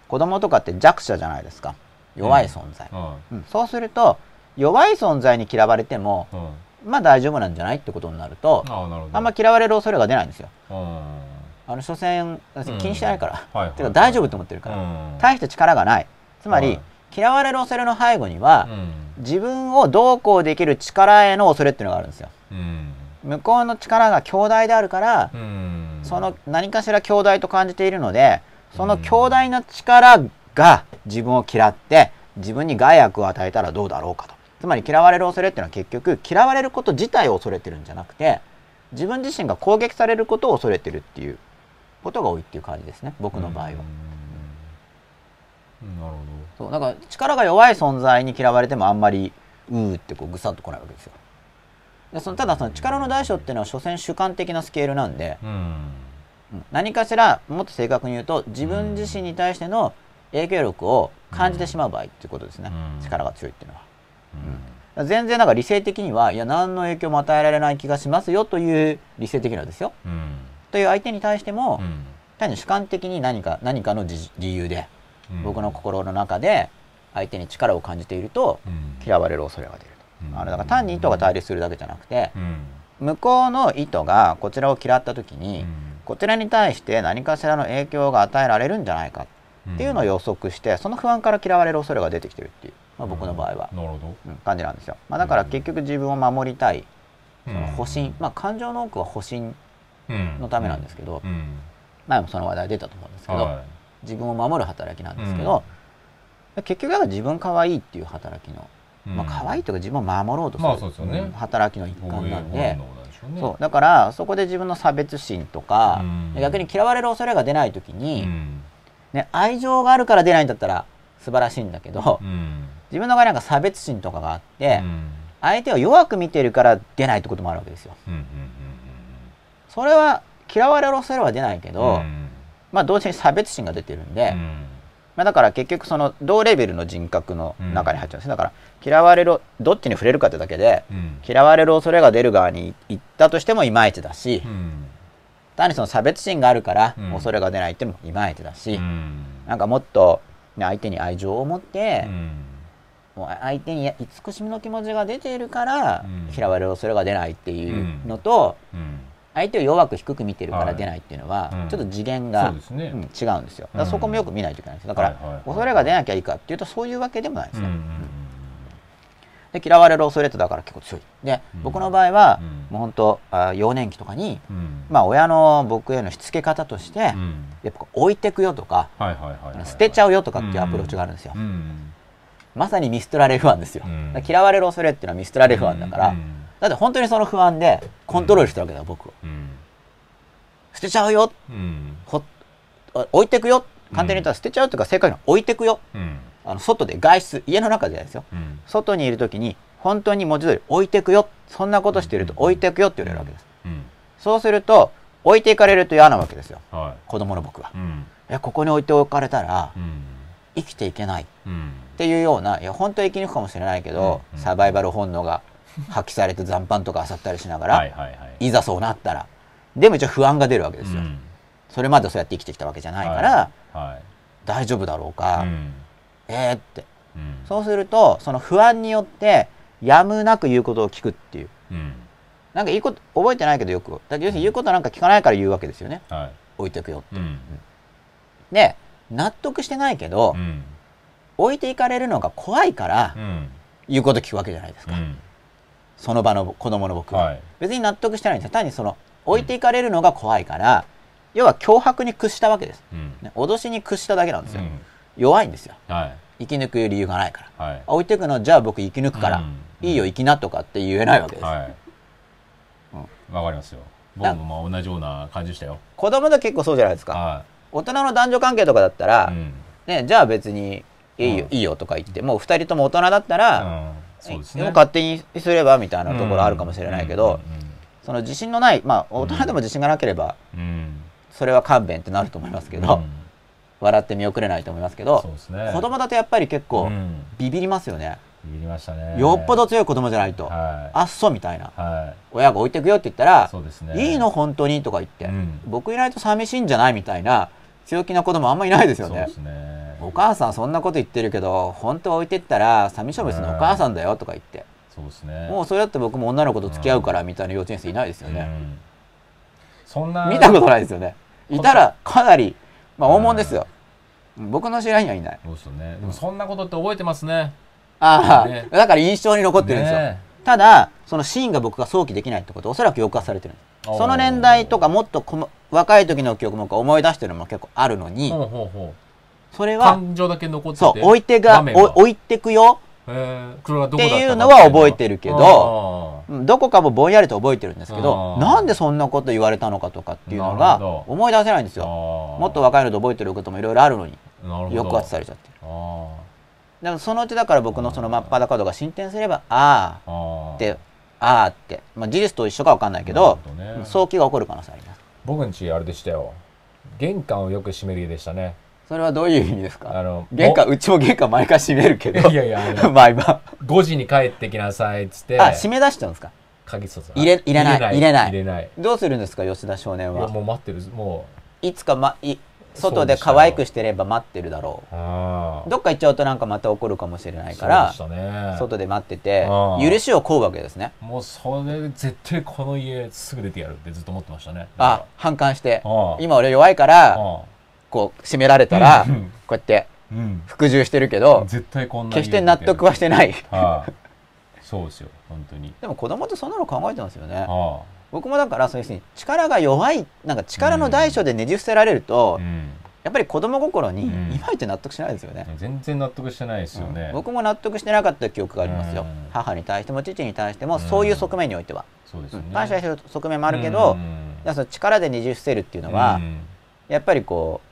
子供とかって弱者じゃないですか。弱い存在、はうん。そうすると弱い存在に嫌われてもまあ大丈夫なんじゃないってことになるとあんま嫌われる恐れが出ないんですよ。うんあの所詮気にしてないから、はいはい。てか大丈夫と思ってるから、うん。大して力がない。つまり、はい。嫌われる恐れの背後には、うん。自分をどうこうできる力への恐れっていうのがあるんですよ。うん。向こうの力が強大であるから、うん。その何かしら強大と感じているのでその強大な力が自分を嫌って自分に害悪を与えたらどうだろうかと。つまり嫌われる恐れっていうのは結局嫌われること自体を恐れてるんじゃなくて自分自身が攻撃されることを恐れてるっていうことが多いっていう感じですね僕の場合は。うん。なるほそうだから力が弱い存在に嫌われてもあんまりうーってこうぐさっとこないわけですよ。でそのただその力の大小っていうのは所詮主観的なスケールなんで、どうん。うん。何かしらもっと正確に言うと自分自身に対しての影響力を感じてしまう場合っていうことですね、うん。力が強いっていうのは。うん。全然なんか理性的にはいや何の影響も与えられない気がしますよという理性的なですよ。うんという相手に対しても、うん。単に主観的に何か何かの理理由でうん。僕の心の中で相手に力を感じているとうん。嫌われる恐れが出るうん。と。あれだから単に意図が対立するだけじゃなくてうん。向こうの意図がこちらを嫌った時に、うん。こちらに対して何かしらの影響が与えられるんじゃないかっていうのを予測してその不安から嫌われる恐れが出てきてるっていう、まあ、僕の場合は、なるほど。うん感じなんですよ、まあ、だから結局自分を守りたい。そのうん。保身、まあ感情の多くは保身うんのためなんですけどうん。前もその話題出たと思うんですけど、は自分を守る働きなんですけど、結局だから自分可愛いっていう働きの、いまあ可愛いというか自分を守ろうとする、働きの一環なんで、そそう。だからそこで自分の差別心とか、うん。逆に嫌われる恐れが出ない時に、うん。ね、愛情があるから出ないんだったら素晴らしいんだけど、うん。自分の場合なんか差別心とかがあって、うん。相手を弱く見てるから出ないってこともあるわけですよ。うんうんそれは嫌われる恐れは出ないけうんど、うん。まあ同時に差別心が出てるんで、うん。まあ、だから結局その同レベルの人格の中に入っちゃうんですねだから嫌われるどっちに触れるかってだけでうん。嫌われる恐れが出る側に行ったとしてもいまいちだし、うん。単にその差別心があるからうん。恐れが出ないっていうのもいまいちだし、うん。なんかもっと、ね、相手に愛情を持って、うん。もう相手に慈しみの気持ちが出ているから、うん。嫌われる恐れが出ないっていうのと、うん相手を弱く低く見てるからはい。出ないっていうのは、うん。ちょっと次元そが、うですね。うん違うんですよ。だからそこもよく見ないといけないんですだから、はいはいはい。恐れが出なきゃいいかっていうとそういうわけでもないですね、うんうんで嫌われる恐れってだから結構強い。で、うん。僕の場合は、うん。もう本当あ幼年期とかに、うん。まあ親の僕へのしつけ方として、うん。やっぱ置いてくよとか、はいはいはいはい捨てちゃうよとかっていうアプローチがあるんですよ、うんまさに見捨てられる不安ですよ、嫌われる恐れっていうのは見捨てられる不安だから、うんだって本当にその不安でコントロールしてるわけだよ僕を。うん。捨てちゃうよ。うん。ほあ置いてくよ。簡単に言ったら捨てちゃうっていうか正確には置いてくよ。うん。あの外で外出家の中でですよ。うん。外にいる時に本当に文字通り置いてくよ。そんなことしていると置いてくよって言われるわけです。うん。そうすると置いていかれると嫌なわけですよ。は子供の僕は。いやここに置いておかれたらうん。生きていけない。っうん。ていうようないや本当は生き抜くかもしれないけど、うん。サバイバル本能が発揮されて残飯とか漁ったりしながら、はいはいはい。いざそうなったらでも一応不安が出るわけですよ、うん。それまでそうやって生きてきたわけじゃないから、はい大丈夫だろうはか、いうん。えーって。うん。そうするとその不安によってやむなく言うことを聞くっていう。うん。なんかいいこと覚えてないけどよくだ要するに言うことなんか聞かないから言うわけですよね。はい。置いてくようん。で納得してないけど、うん。置いていかれるのが怖いからうん。言うこと聞くわけじゃないですか、うんその場の子供の僕は、はい。別に納得してないんですよ。単にその置いていかれるのが怖いから、要は脅迫に屈したわけです、うん。ね、脅しに屈しただけなんですよ、うん。弱いんですよ。はい。生き抜く理由がないから。はい。あ置いてくのじゃあ僕生き抜くから、うん。いいよ生きなとかって言えないわけです、はい。わかりますよ。僕もまあ同じような感じでしたよ。子供と結構そうじゃないですか。は大人の男女関係とかだったら、いうん。ね、じゃあ別にいいよ,、うん。いいよとか言ってもう2人とも大人だったら、うんそうですね。もう勝手にすればみたいなところあるかもしれないけど、うんその自信のないまあ大人でも自信がなければ、それは勘弁ってなると思いますけど、うん。笑って見送れないと思いますけどすね。子供だとやっぱり結構うん。ビビりますよね、ビビりましたね。よっぽど強い子供じゃないと、はあっそみたいな。い。は親が置いてくよって言ったいら、そうですね。いいの本当にとか言って、うん。僕いないと寂しいんじゃないみたいな強気な子供あんまいないですよね。そうですねお母さんそんなこと言ってるけど本当は置いてったら寂しょぶすのお母さんだよとか言って、そうですね。もうそれだって僕も女の子と付き合うからみたいな幼稚園生いないですよね、うん。そんな見たことないですよね。いたらかなりまあ大物ですよ、僕の知り合いにはいない。そうですよね。でもそんなことって覚えてますね。ああ、ね。だから印象に残ってるんですよ、ね。ただそのシーンが僕が想起できないってことおそらく抑圧されてるんです。おー。その年代とかもっとこの若い時の記憶も思い出してるのも結構あるのに、ほうほうほそれはう感情だけ残っててそう置いてが置いてくよ。っていうのは覚えてるけどどこかもぼんやりと覚えてるんですけどなんでそんなこと言われたのかとかっていうのが思い出せないんですー。よもっと若いのと覚えてることもいろいろあるのに抑圧されちゃってるあでもそのうちだから僕のその真っ裸度が進展すればあーあってああって、まあ、事実と一緒かわかんないけどね。早期が起こる可能性あります。僕んちあれでしたよ。玄関をよく閉める家でしたねそれはどういう意味ですあかの玄関うちも玄関毎回閉めるけど。いやいやあの毎晩5時に帰ってきなさいっつって。あ閉め出しちゃうんですか？鍵入れ入れない。入れない。入れない。どうするんですか吉田少年いやはもう待ってる。もいつか、ま、い外で可愛くしてれば待ってるだろう。あうどっか行っちゃうとなんかまた起こるかもしれないあからね。外で待ってて許しを請うわけですね。もうそれで絶対この家すぐ出てやるってずっと思ってましたね。あ反感して。ああ。今俺弱いからあこう閉められたらうん。こうやってうん。服従してるけど絶対こんな決して納得はしてない。はい。そうですよ。本当に。でも子供ってそんなの考えてますよね。あ僕もだからそういうふうに力が弱いなんか力の大小でねじ伏せられるあとうん。やっぱり子供心にうん。いまいち納得しないですよね。全然納得してないですよね。うん。僕も納得してなかった記憶がありますよ。うん。母に対しても父に対してもそういう側面においては。そうですよね。感謝してる側面もあるけどうん。その力でねじ伏せるっていうのはうん。やっぱりこう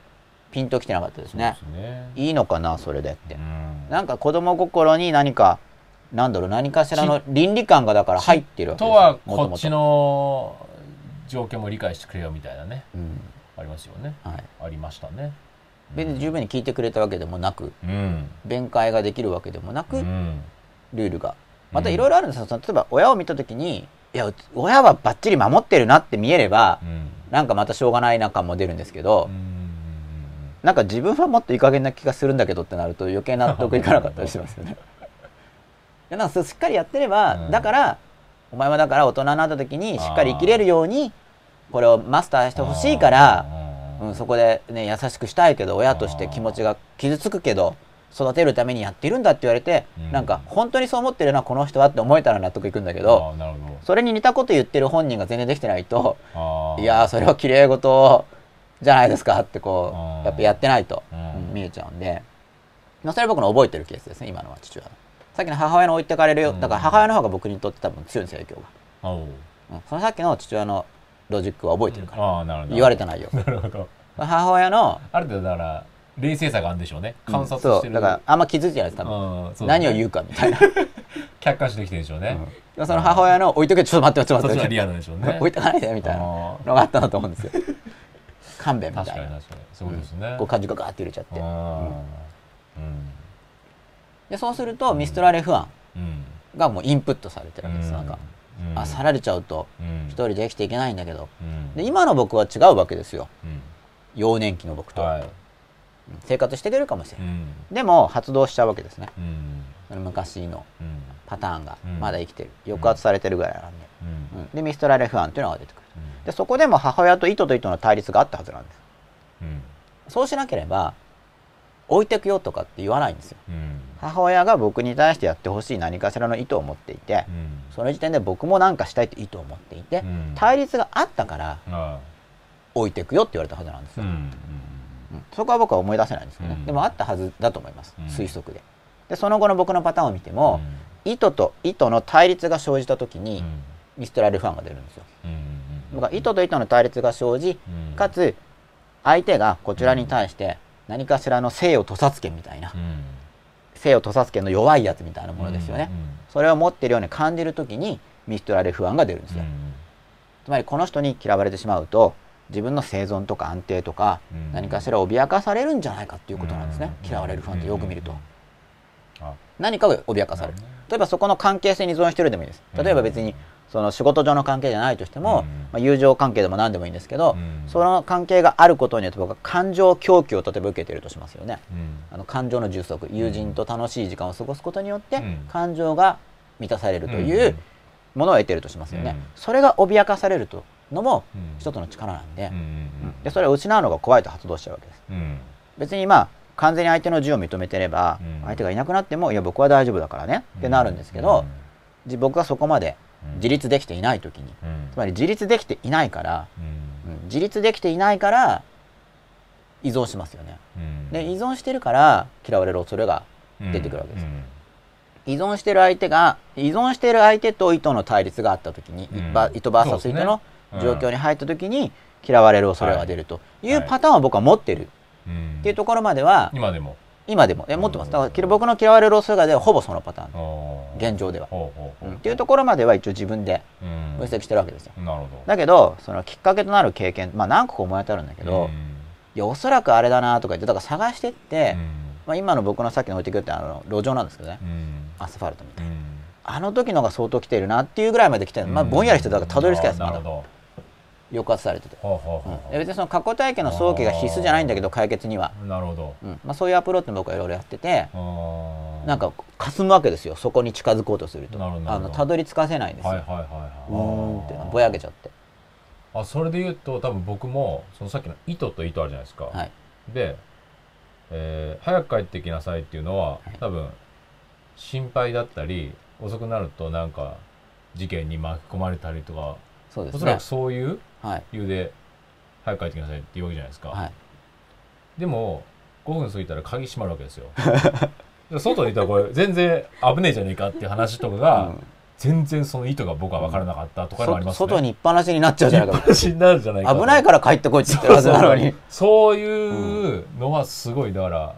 ピンときてなかったですね。ね。いいのかなそれでって。うん。なんか子供心に何かなんだろう何かしらの倫理観がだから入ってるわけとですよはこっちの状況も理解してくれよみたいなね。うん。ありますよね。はい。ありましたね。別に十分に聞いてくれたわけでもなくうん。弁解ができるわけでもなうくん。ルールが。またいろいろあるんですよ。例えば親を見た時にいやうち親はバッチリ守ってるなって見えればうん。なんかまたしょうがないな感も出るんですけどうんなんか自分はもっといい加減な気がするんだけどってなると余計納得いかなかったりしますよね。いやなんかしっかりやってれば、うん。だからお前はだから大人になった時にしっかり生きれるようにこれをマスターしてほしいから、うん、そこでね優しくしたいけど親として気持ちが傷つくけど育てるためにやってるんだって言われて、うん。なんか本当にそう思ってるなこの人はって思えたら納得いくんだけど、それに似たこと言ってる本人が全然できてないといやーそれは綺麗事じゃないですかってこうん。うやっぱやってないと、うん。うん見えちゃうんで、まあ、それは僕の覚えてるケースですね今のは父親のさっきの母親の置いてかれるよ。うん。だから母親の方が僕にとって多分強いんですよ影響が、おう。うん、そのさっきの父親のロジックは覚えてるから、ああなるほど。言われた内容なるほど。母親のある程度だから冷静さがあるんでしょうね。観察そしてる。うだからあんま気づいてないです多分、うんそう何を言うかみたいな、客観視できてるんでしょうね。でもその母親の置いとけちょっと待ってちょっと待って。そっちがリアルなんでしょうね。置いとかないでみたいなあのがあったんだと思うんですよ勘弁みたいな。そうですね。こう感情がガーって入れちゃって。うん。でそうするとミストラレ不安うん。がもうインプットされてるわけです、なんか、うん。あ去られちゃうとうん。一人で生きていけないんだけど。うん。で今の僕は違うわけですよ。うん。幼年期の僕と、はい。うん。生活していけるかもしれない、うん。でも発動しちゃうわけですね。昔のうん。パターンがうん。まだ生きてる。抑圧されてるぐらいなんで、うん。うん。でミストラレ不安というのが出てくる。うんでそこでも母親と糸と糸の対立があったはずなんです。うん。そうしなければ置いてくよとかって言わないんですよ。うん。母親が僕に対してやってほしい何かしらの意図を持っていて、うん。その時点で僕も何かしたいって意図を持っていて、うん。対立があったからあ置いてくよって言われたはずなんですよ、そこは僕は思い出せないんですけどね、うん。でもあったはずだと思います、うん。推測で。でその後の僕のパターンを見ても、う意図と意図の対立が生じた時に、ん。ミストラルファンが出るんですようん僕は意図と意図の対立が生じうん。かつ相手がこちらに対して何かしらの性を土佐つけみたいなうん。性を土佐つけの弱いやつみたいなものですよね、うんそれを持っているように感じるときに見捨てられる不安が出るんですよ、つまりこの人に嫌われてしまうと自分の生存とか安定とかうん。何かしら脅かされるんじゃないかっていうことなんですね、うん。嫌われる不安ってよく見ると、あ何かが脅かされる例えばそこの関係性に依存してるでもいいです例えば別にその仕事上の関係じゃないとしても、うん。まあ、友情関係でも何でもいいんですけど、うん。その関係があることによって僕は感情供給を例えば受けているとしますよね。うん。あの感情の充足友人と楽しい時間を過ごすことによってうん。感情が満たされるというものを得ているとしますよね、うん。それが脅かされるとのもうん。一つの力なんで,、でそれを失うのが怖いと発動しちゃうわけです。うん。別にまあ完全に相手の自由を認めてれば、うん。相手がいなくなってもいや僕は大丈夫だからね。ってなるんですけど、じ僕がそこまでうん自立できていない時に。うん。つまり自立できていないから、うん。うん。自立できていないから依存しますよね。うん。で依存してるから嫌われる恐れが出てくるわけです。うん。依存してる相手が依存してる相手と意図の対立があった時に、うん。ば意図 VS そうですね。意図のうん。状況に入った時に嫌われる恐れが出るというはい。パターンを僕は持ってる。うん。っていうところまでは今でも今でも。え持ってます？だから僕の嫌われる恐れが出るほぼそのパターン。現状では、ほうん。っていうところまでは一応自分でうん。分析してるわけですよ。なるほど。だけどそのきっかけとなる経験まあ何個か思い当たるんだけど、いやおそらくあれだなとか言ってだから探してって、まあ、今の僕のさっきの置いてくるってあの路上なんですけどね。アスファルトみたいな。うん。あの時のが相当来ているなっていうぐらいまで来てる、まあ、ぼんやりしてたからたどり着かないですまだ。あーなるほ抑圧されてて、別にその過去体験の早期が必須じゃないんだけど解決には、なるほど。うん。まあ、そういうアプローチも僕はいろいろやっててなんか霞むわけですよ。そこに近づこうとすると。あのたどり着かせないんですよ、はいはいはいはいうーんってぼやけちゃって。あそれで言うと多分僕もそのさっきの糸と糸あるじゃないですか、はい。で、えー早く帰ってきなさいっていうのは、はい。多分心配だったり遅くなるとなんか事件に巻き込まれたりとか、そうですね。おそらくそういうはい。理由で早く帰ってきなさいって言うわけじゃないですか、はい。でも5分過ぎたら鍵閉まるわけですよ。で外にいたらこれ全然危ねえじゃねえかっていう話とかが、うん。全然その意図が僕は分からなかったとかいうのありますね、そ外にいっぱなしになっちゃうじゃないか話になるんじゃないかと。危ないから帰ってこいって言ってるはずなのに。そういうのはすごいだから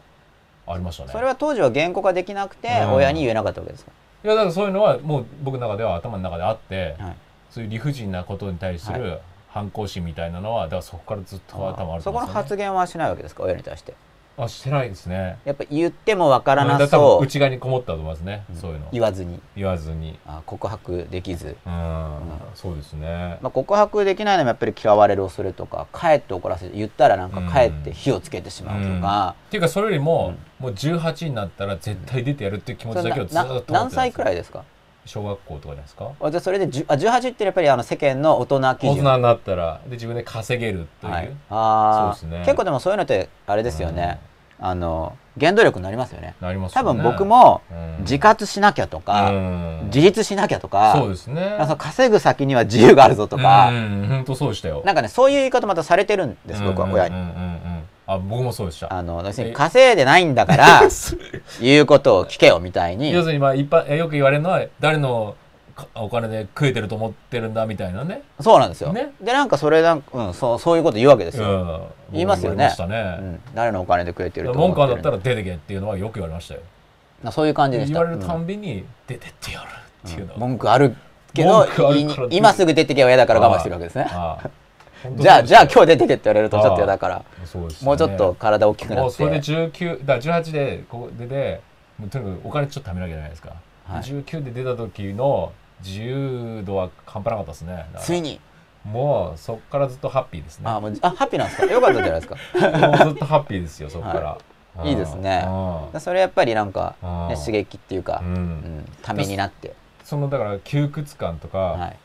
ありましたね。それは当時は言語化できなくてうん。親に言えなかったわけですか？いやだからそういうのはもう僕の中では頭の中であって、はい。そういう理不尽なことに対する反抗心みたいなのはだからそこからずっと頭あるんですよね。発言はしないわけですか？親に対して。あしてないですね。やっぱ言ってもわからなそう。分内側にこもったと思いますね、うん。そういうの。言わずに。言わずに。あ告白できず、うん、そうですね。まあ、告白できないのもやっぱり嫌われる恐れとかかえって怒らせて言ったらなんかかえって火をつけてしまうとか、っていうかそれよりも、もう18になったら絶対出てやるっていう気持ちだけをずっと何歳くらいですか？小学校とかですか？あじゃあそれで10あ18ってやっぱりあの世間の大人基準。大人になったらで自分で稼げるという、はい、ああ、そうですね。結構でもそういうのってあれですよね、あの原動力になりますよね。なりますよね。多分僕もうん。自活しなきゃとか、うん。自立しなきゃとかそうですね。あの稼ぐ先には自由があるぞとか、うん。本当そうでしたよ。なんかねそういう言い方またされてるんです、僕は親に。うんうんうんうんあ僕もそうでした。あの要するに稼いでないんだから 言うことを聞けよみたいに。要するにまあ一般えよく言われるのは誰のかお金で食えてると思ってるんだみたいなね。そうなんですよ、ね。でなんかそれなんか、うん、そうそういうこと言うわけですよ、うん。言いますよね。ね、うん、誰のお金で食えてると思文句あんだったら出てけっていうのはよく言われましたよ。らそういう感じでした。言われるたうんんびに出てってやるっていうの。は、文句あるけど今すぐ出てけば嫌だから我慢してるわけですねじゃあじゃあ今日出てけって言われるとちょっと嫌だから。ね。もうちょっと体大きくなって。もうそれで19だから18でここででもうとにかくお金ちょっと貯めなきゃいけないですか、はい。19で出た時の自由度は半端なかったですね。ついに？もうそっからずっとハッピーですね。あもうあハッピーなんですか？よかったじゃないですか。もうずっとハッピーですよそっから、い。いですね。うんそれやっぱりなんか、うんね、刺激っていうか、ううんん、ためになって、そのだから窮屈感とか、はい。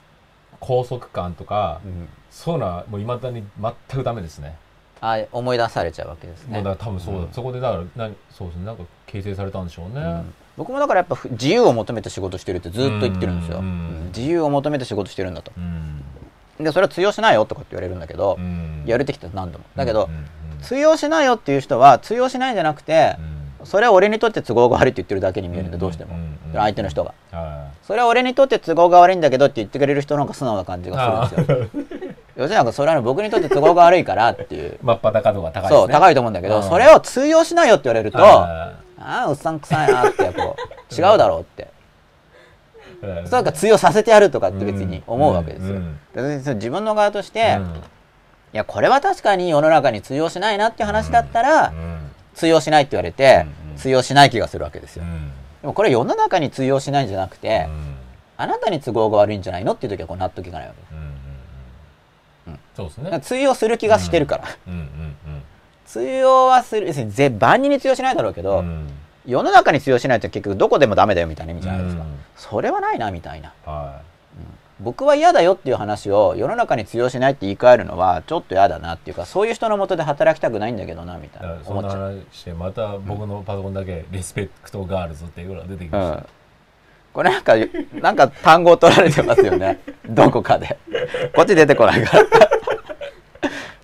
拘束感とか、うん、そういうのはもういまだに全くダメですね。あ思い出されちゃうわけですね。もうだから多分そうだ、うん。そこでだからなそうですね。なんか形成されたんでしょうね、うん。僕もだからやっぱふ自由を求めて仕事してるってずっと言ってるんですよ、自由を求めて仕事してるんだと。うん。でそれは通用しないよとかって言われるんだけど、うん。やるってきた何度も。だけど、通用しないよっていう人は通用しないんじゃなくてう、ん。それは俺にとって都合が悪いって言ってるだけに見えるんでどうしても、相手の人が。はそれは俺にとって都合が悪いんだけどって言ってくれる人の方が素直な感じがするんですよ要するになんかそれは僕にとって都合が悪いからっていう。真っ裸度が高いね。そう高いと思うんだけどうん。それを通用しないよって言われるとあああうっさんくさいなってこう違うだろうって。ーうん。そうか通用させてやるとかって別に思うわけですよ、自分の側として、うん。いやこれは確かに世の中に通用しないなっていう話だったら、うん通用しないって言われて、通用しない気がするわけですよ、うん。でもこれ世の中に通用しないんじゃなくて、うん。あなたに都合が悪いんじゃないのっていう時はこう納得いかないわけですそうですね。通用する気がしてるから、うんうん通用はする。要するにぜ万人に通用しないだろうけど、うん。うん世の中に通用しないと結局どこでもダメだよみたいな意味じゃないですか、うん。それはないなみたいな。は僕は嫌だよっていう話を世の中に通用しないって言い換えるのはちょっと嫌だなっていうかそういう人のもとで働きたくないんだけどなみたいな。いだからそんな話してまた僕のパソコンだけリスペクトガールズっていうのが出てきましうん、これなんかなんか単語を取られてますよね。どこかで。こっち出てこないから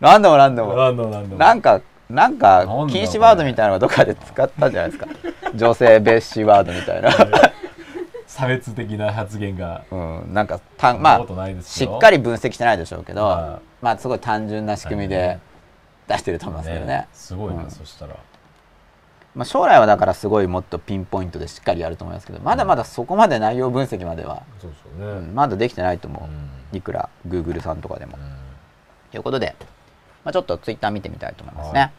何度も何度も。た何度も何度も。なんかなんかなんだろう禁止ワードみたいなのがどっかで使ったじゃないですか。女性蔑視ワードみたいな、差別的な発言が。うん、なんかたまあそんなことないですよ。しっかり分析してないでしょうけど、はまあすごい単純な仕組みで出してると思いますけどね。ねすごいな、うん。そしたら。まあ、将来はだからすごいもっとピンポイントでしっかりやると思いますけどまだまだそこまで内容分析までは、そうそうね、うんまだできてないと思う、うん。いくら Google さんとかでも。うん。ということで、まあ、ちょっと Twitter 見てみたいと思いますね。は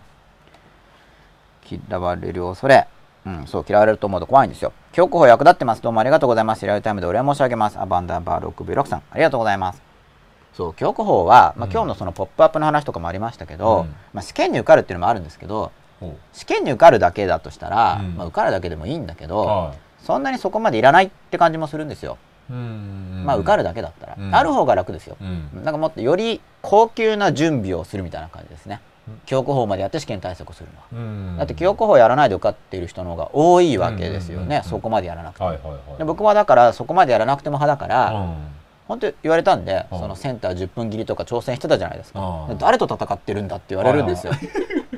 嫌われる恐れ。うん、そう、嫌われると思うと怖いんですよ。強行法役立ってます。どうもありがとうございます。リアルタイムでお礼申し上げます。アバンダーバー 6V6 さん、ありがとうございます。そう、強行法は、まあ、うん今日のそのポップアップの話とかもありましたけど、うんまあ、試験に受かるっていうのもあるんですけど、ほう試験に受かるだけだとしたら、うんまあ、受かるだけでもいいんだけど、はそんなにそこまでいらないって感じもするんですよ。まあ、受かるだけだったら、うん。ある方が楽ですよ。うん。なんかもっとより高級な準備をするみたいな感じですね。うん。強行法までやって試験対策をするのは。うん。だって強行法やらないで受かっている人の方が多いわけですよね、そこまでやらなくても、はいはいはい。で僕はだからそこまでやらなくても派だから、うん。本当言われたんで、うん。そのセンター10分切りとか挑戦してたじゃないですか、うん。誰と戦ってるんだって言われるんですよ、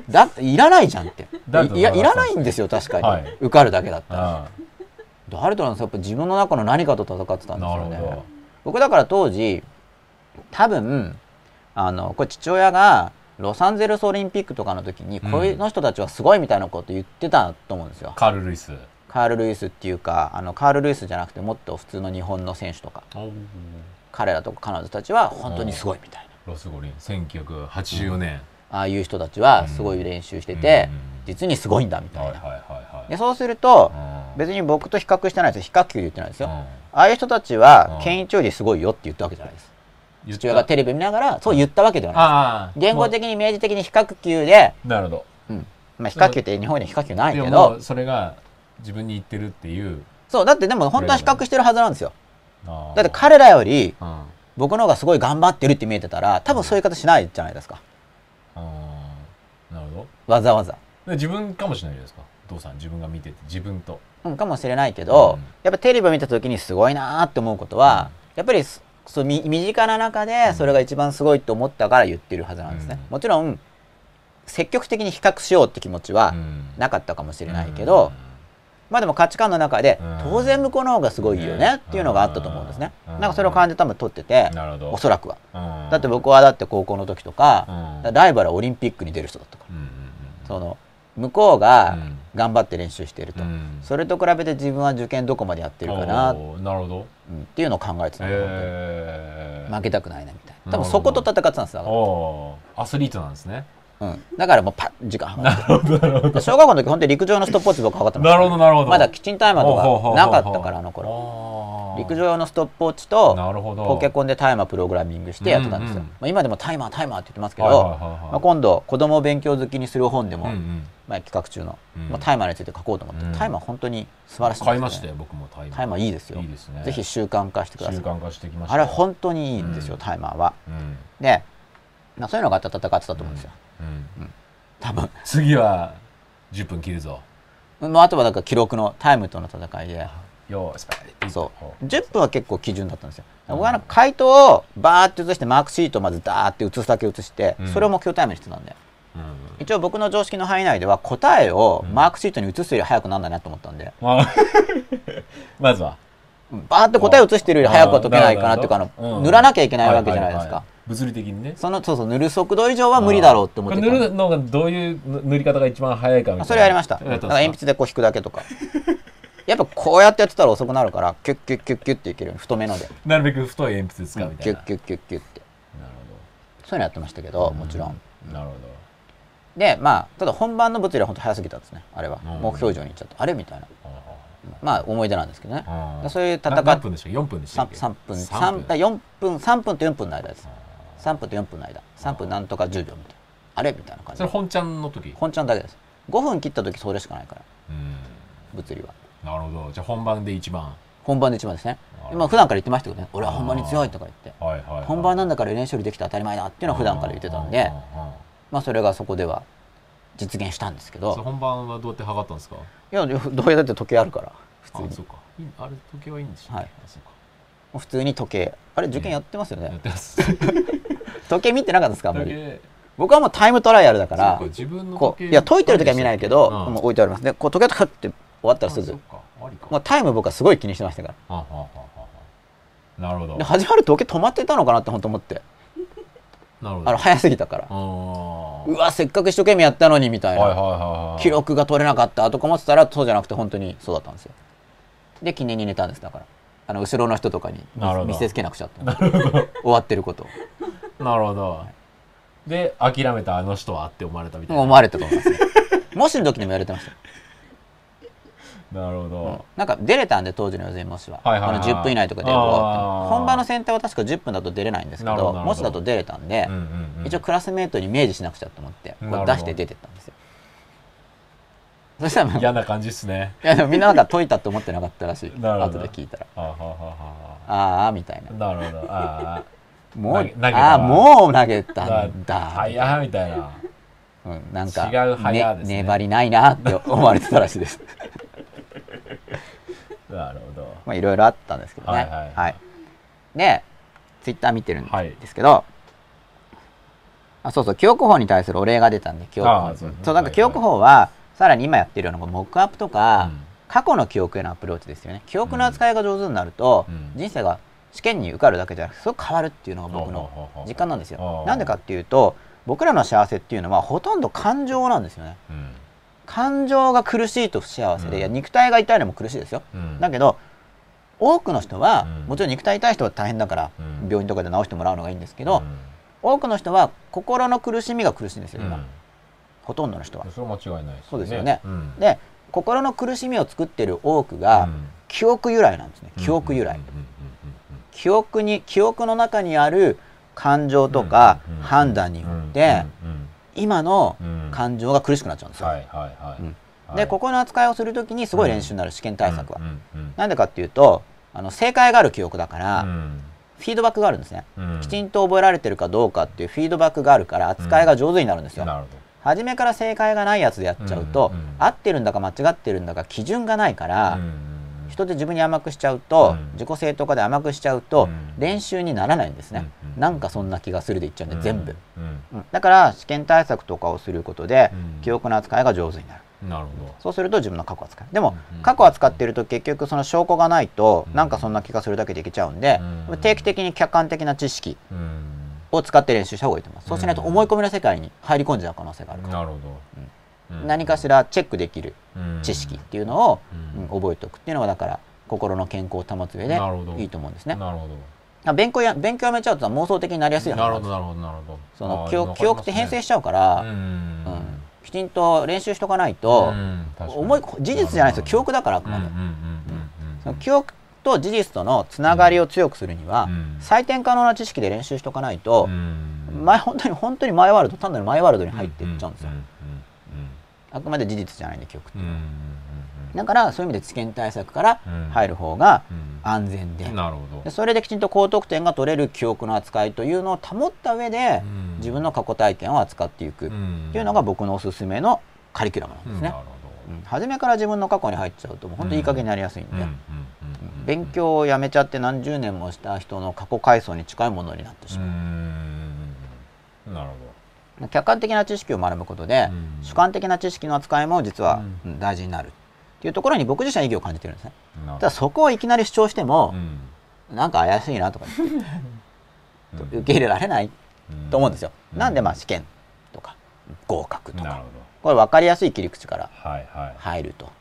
だっていらないじゃんって。いやいらないんですよ確かに、はい。受かるだけだったら。あ誰となんですか？やっぱ自分の中の何かと戦ってたあんですよね。僕だから当時多分あのこれ父親がロサンゼルスオリンピックとかの時に、うん。こういうの人たちはすごいみたいなこと言ってたと思うんですよ。カール・ルイス。カール・ルイスっていうかあのカール・ルイスじゃなくてもっと普通の日本の選手とか。彼らとか彼女たちは本当にすごいみたいな。ロス五輪1984年。ああいう人たちはすごい練習してて、うん。実にすごいんだみたな、はいいはいはいはいでそうするとうん。別に僕と比較してないですよ。比較級で言ってないですよ、うん。ああいう人たちはうん。健一よりすごいよって言ったわけじゃないです。父親がテレビ見ながらそう言ったわけではない。です言語的に明示的に比較級で、なるほど。うん。まあ、比較級って日本には比較級ないけど。うそれが自分に言ってるっていう。そうだってでも本当は比較してるはずなんですよ。だって彼らよりうん。僕の方がすごい頑張ってるって見えてたら多分そういう方しないじゃないですか。ああ。なるほわざわざ、自分かもしれないじゃないですか。お父さん自分が見てて自分と。うん、かもしれないけど、うん。やっぱテレビを見た時にすごいなーって思うことは、やっぱりそそうみ身近な中でそれが一番すごいと思ったから言ってるはずなんですね、うん。もちろん積極的に比較しようって気持ちはうん。なかったかもしれないけど、まあでも価値観の中でうん。当然向こうの方がすごいよねっていうのがあったと思うんですね。うん。なんかそれを感じて多分取ってておそらくは。うん。だって僕はだって高校の時とかうん。ライバルはオリンピックに出る人だったか。らその向こうがうん頑張って練習していると。うん。それと比べて自分は受験どこまでやってるかな、なるほど。うん。っていうのを考えてたの本え当に負けたくないなみたいな。多分そこと戦ってたんですだアスリートなんですねうん、だからもうパッ時間計って小学校の時本当に陸上のストップウォッチ僕測ってましたなるほどなるほど。まだキッチンタイマーとかなかったからあの頃。陸上用のストップウォッチとポケコンでタイマープログラミングしてやってたんですよ、うんうんまあ、今でもタイマータイマーって言ってますけど、はいはいはいはい。まあ、今度子供を勉強好きにする本でも、うんうん。まあ、企画中の、うん。まあ、タイマーについて書こうと思って、うん。タイマー本当に素晴らしいね。買いましたよ僕もタイマー。タイマーいいですよ。いいですね。ぜひ習慣化してください。習慣化してきました。あれ本当にいいんですよ、うん。タイマーは。うん。で、まあ、そういうのがあって戦ってたと思うんですよ、うん。多分。次は10分切るぞ。まあ、あとはだから記録のタイムとの戦いで。そう。10分は結構基準だったんですよ。僕はなんか回答をバーって写してマークシートをまずダーって写すだけ写して、うん。それを目標タイムにしてたんで。うん。一応僕の常識の範囲内では答えをうんマークシートに写すより早くなんだなと思ったんで、ま あまずはバーって答えを写してるより早くは解けないかなっていうかあのうん塗らなきゃいけないわけじゃないですか、物理的にね。そのそうそう塗る速度以上は無理だろうって思って塗るのがどういう塗り方が一番早いかみたいな。それやりました。鉛筆でこう引くだけとか。やっぱこうやってやってたら遅くなるからキュッキュッキュッキュッっていける太めので。なるべく太い鉛筆使うみたいな、キュッキュッキュッキュッって。なるそういうのやってましたけほどどもちろん。なるほでまあただ本番の物理は本当早すぎたんですねあれは。うん。目標以上にいっちゃったあれみたいな。どまあ思い出なんですけどね。そういう戦な何っ分でしたっけ？4分でしたっけ？3分3 3分。分4分3分と4分の間です3分と4分の間3分なんとか10秒みたいな。あれ？みたいな感じ。それ本ちゃんの時？本ちゃんだけです。5分切った時それしかないから。うん。物理は。なるほど。じゃあ本番で一番。本番で一番ですね。今普段から言ってましたけどね。俺は本番に強いとか言って。はいはい、はい、本番なんだから練習よりできて当たり前だっていうのは普段から言ってたんでまあそれがそこでは実現したんですけど。本番はどうやって測ったんですか？いやどうやって時計あるから普通に。あそうか。あれ時計はいいんでしょはい。あそうか普通に時計。あれ受験やってますよね？時計見てなかったですかあんまり？僕はもうタイムトライアルだからこういや解いてる時は見ないけど、うん。もう置いてありますでこう時計とかって終わったらすぐ。あそうか。あタイム僕はすごい気にしてましたから。なるほど。で始まる時計止まってたのかなって本当思って。なるほど。あの早すぎたから。うわせっかく一生懸命やったのにみたいな、記録が取れなかったとか思ってたらそうじゃなくて本当にそうだったんですよ。で記念に寝たんですだからあの後ろの人とかに見せつけなくちゃって。終わってること。をなるほど。で諦めたあの人はって思われたみたいな。思われたと思いますね。模試の時にも言われてました。よなるほど、なんか出れたんで当時の予選模試は,、はいはいはいあの10分以内とかで本番のセンターは確か10分だと出れないんですけど模試だと出れたんで、うんうんうん、一応クラスメートに明示しなくちゃと思ってこなるほど。う出して出てったんですよそしたら嫌な感じっすね。やでもみんななんか解いたって思ってなかったらしい。後で聞いたら。はあはあはあああみたいな。はあなるほど。あもう投げたわああもう投げたんだ。はやみたいな。うん、なんか違う早ですね。粘りないなって思われてたらしいです。なるほど。まあいろいろあったんですけどね。はいはいでツイッター見てるんはいですけど、あそうそう記憶法に対するお礼が出たんで記憶法ああそうなんか記憶法は、さらに今やってるようなモックアップとか、うん。過去の記憶へのアプローチですよね。記憶の扱いが上手になると、うん。人生が試験に受かるだけじゃなくてすごく変わるっていうのが僕の実感なんですよ。なんでかっていうと僕らの幸せっていうのはほとんど感情なんですよね。うん。感情が苦しいと不幸せで、うん。いや肉体が痛いのも苦しいですよ。うん。だけど多くの人は、うん。もちろん肉体痛い人は大変だから、うん。病院とかで治してもらうのがいいんですけど、うん。多くの人は心の苦しみが苦しいんですよ今、うんほとんどの人は。それは間違いないですそうですよね。うん。で心の苦しみを作ってる多くが、うん。記憶由来なんですね。記憶由来、うんうん記憶に記憶の中にある感情とかうんうん判断にようんってうん今のうん。感情が苦しくなっちゃうんですよ、はいはいはい。うん。はい。でここの扱いをするときにすごい練習になる試験対策は、うんうんなんでかっていうとあの正解がある記憶だから、うん。フィードバックがあるんですね、うん。きちんと覚えられてるかどうかっていうフィードバックがあるから扱いが上手になるんですよ、なるほ初めから正解がないやつでやっちゃうと、うんうん合ってるんだか間違ってるんだか基準がないから、どうん人って自分に甘くしちゃうと、うん。自己正当化で甘くしちゃうと、うん。練習にならないんですね、うんうんなんかそんな気がするで言っちゃうんで、全部、うん。うんだから試験対策とかをすることで、うん。記憶の扱いが上手になる。なるほど。そうすると自分の過去を扱うでも、うんうん。過去を扱っていると結局その証拠がないと、うん。なんかそんな気がするだけでいけちゃうんで、うん。定期的に客観的な知識。うんを使って練習した方がいいと思います、そうしないと思い込みの世界に入り込んじゃう可能性があるから、なるほど。うん。何かしらチェックできるうん。知識っていうのを、うんうん。覚えておくっていうのがだから心の健康を保つ上でいいと思うんですね。なるほあ勉強や勉強やめちゃうと妄想的になりやすいどはずなるほどなるほどなるほど。その記憶記憶って変性しちゃうから、うんうんきちんと練習しとかないと、思い事実じゃないですよ。記憶だからあくまで、記憶と事実とのつながりを強くするには、うん。採点可能な知識で練習しとかないとう、ん。前本当に本当にマイワールド単なるマイワールドに入っていっちゃうんですよ、うんあくまで事実じゃないんで記憶って、うんうんうん。だからそういう意味で知見対策からうん。入る方がうん。安全で,、なるほど。でそれできちんと高得点が取れる記憶の扱いというのを保った上で、うん。自分の過去体験を扱っていくっていうのが僕のおすすめのカリキュラムなんですね、初めから自分の過去に入っちゃうともう本当にいい加減になりやすいんで、勉強をやめちゃって何十年もした人の過去回想に近いものになってしう。まう、ん。なるほ客観的な知識を学ぶことで、うん。主観的な知識の扱いも実は、大事になるっていうところに僕自身は意義を感じてるんですね。ただそこをいきなり主張してもう、ん。なんか怪しいなとか受け入れられないうんと思うんですよ。うん。なんでまあ試験とか合格とかこれ分かりやすい切り口から入ると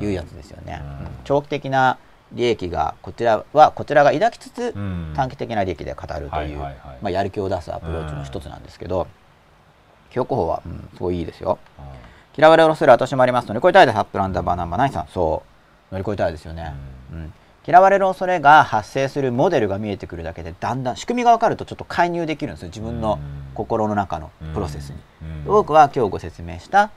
うんいうやつですよね。長期的な利益がこちらはこちらが抱きつつうん短期的な利益で語るというまあやる気を出すアプローチの一つなんですけど強行法はうんすごいいいですよ。あ嫌われろする私もあります乗り越えたいです。アップルアンダーバーナンバーナインさん。そう。乗り越えたいですよね。うん。嫌われる恐れが発生するモデルが見えてくるだけでだんだん仕組みが分かるとちょっと介入できるんですよ自分の心の中のプロセスに。うん。僕は今日ご説明したうん。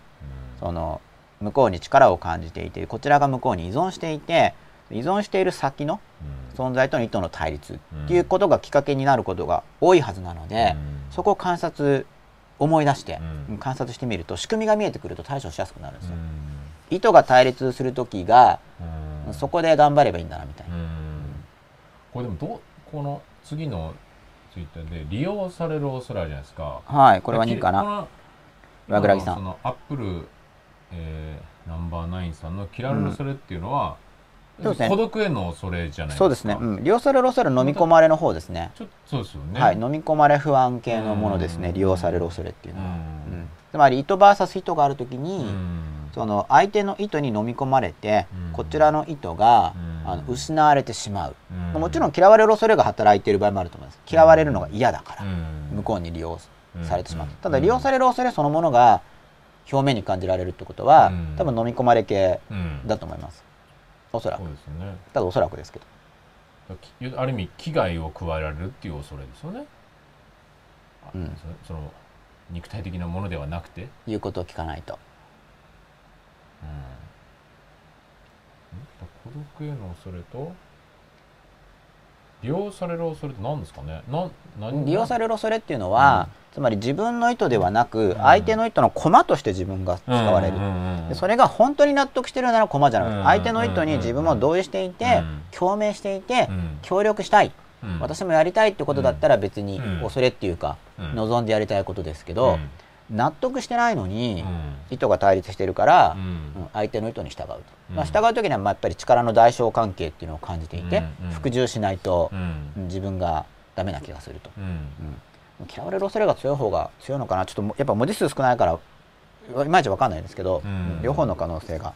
その向こうに力を感じていてこちらが向こうに依存していて依存している先のうん。存在との意図の対立っていうことがきっかけになることが多いはずなので、うん。そこを観察思い出して、うん。観察してみると仕組みが見えてくると対処しやすくなるんですよ。うん。意図が対立する時が、うん。そこで頑張ればいいんだなみたいな、うん。これでもどうこの次のツイッターで利用される恐れあるじゃないですか？はいこれは2かな。岩倉木さん。そのアップル、えーナンバーナインさんの嫌われる恐れっていうのは、そうですね。孤独への恐れじゃないですか。そうですね、うん、利用される恐れ飲み込まれの方ですね。ちょっとそうですよね。はい飲み込まれ不安系のものですね。うん。利用される恐れっていうのは、うん。うん。つまり意図 VS 意図がある時に、うん。その相手の意図に飲み込まれて、うん。こちらの意図が、うんあの失われてしまう、うん。もちろん嫌われる恐れが働いている場合もあると思います。嫌われるのが嫌だから、うん。向こうに利用されてしまう、うん。ただ利用される恐れそのものが表面に感じられるってことは、うん。多分飲み込まれ系うん。だと思います。おそらく。そうですね。ただおそらくですけど。ある意味危害を加えられるっていう恐れですよね、あうん。そその肉体的なものではなくて、言うことを聞かないと。うん、ん孤独への恐れと利用される恐れって何ですかね？なん何？利用されれる恐れっていうのは、つまり自分の意図ではなく、相手の意図の駒として自分が使われる、でそれれが本当に納得してるなら駒じゃなくて、うん相手の意図に自分も同意していて、うん。共鳴していて、うん。協力したい、うん。私もやりたいってことだったら別にうん。恐れっていうか、うん。望んでやりたいことですけど、納得してないのに、うん。意図が対立してるから、相手の意図に従うと、うん。まあ、従う時にはまあやっぱり力の代償関係っていうのを感じていて、服従しないとう、ん。自分がダメな気がすると、嫌われる恐れが強い方が強いのかな？ちょっともやっぱ文字数少ないからいまいちわかんないんですけど、うん。両方の可能性が、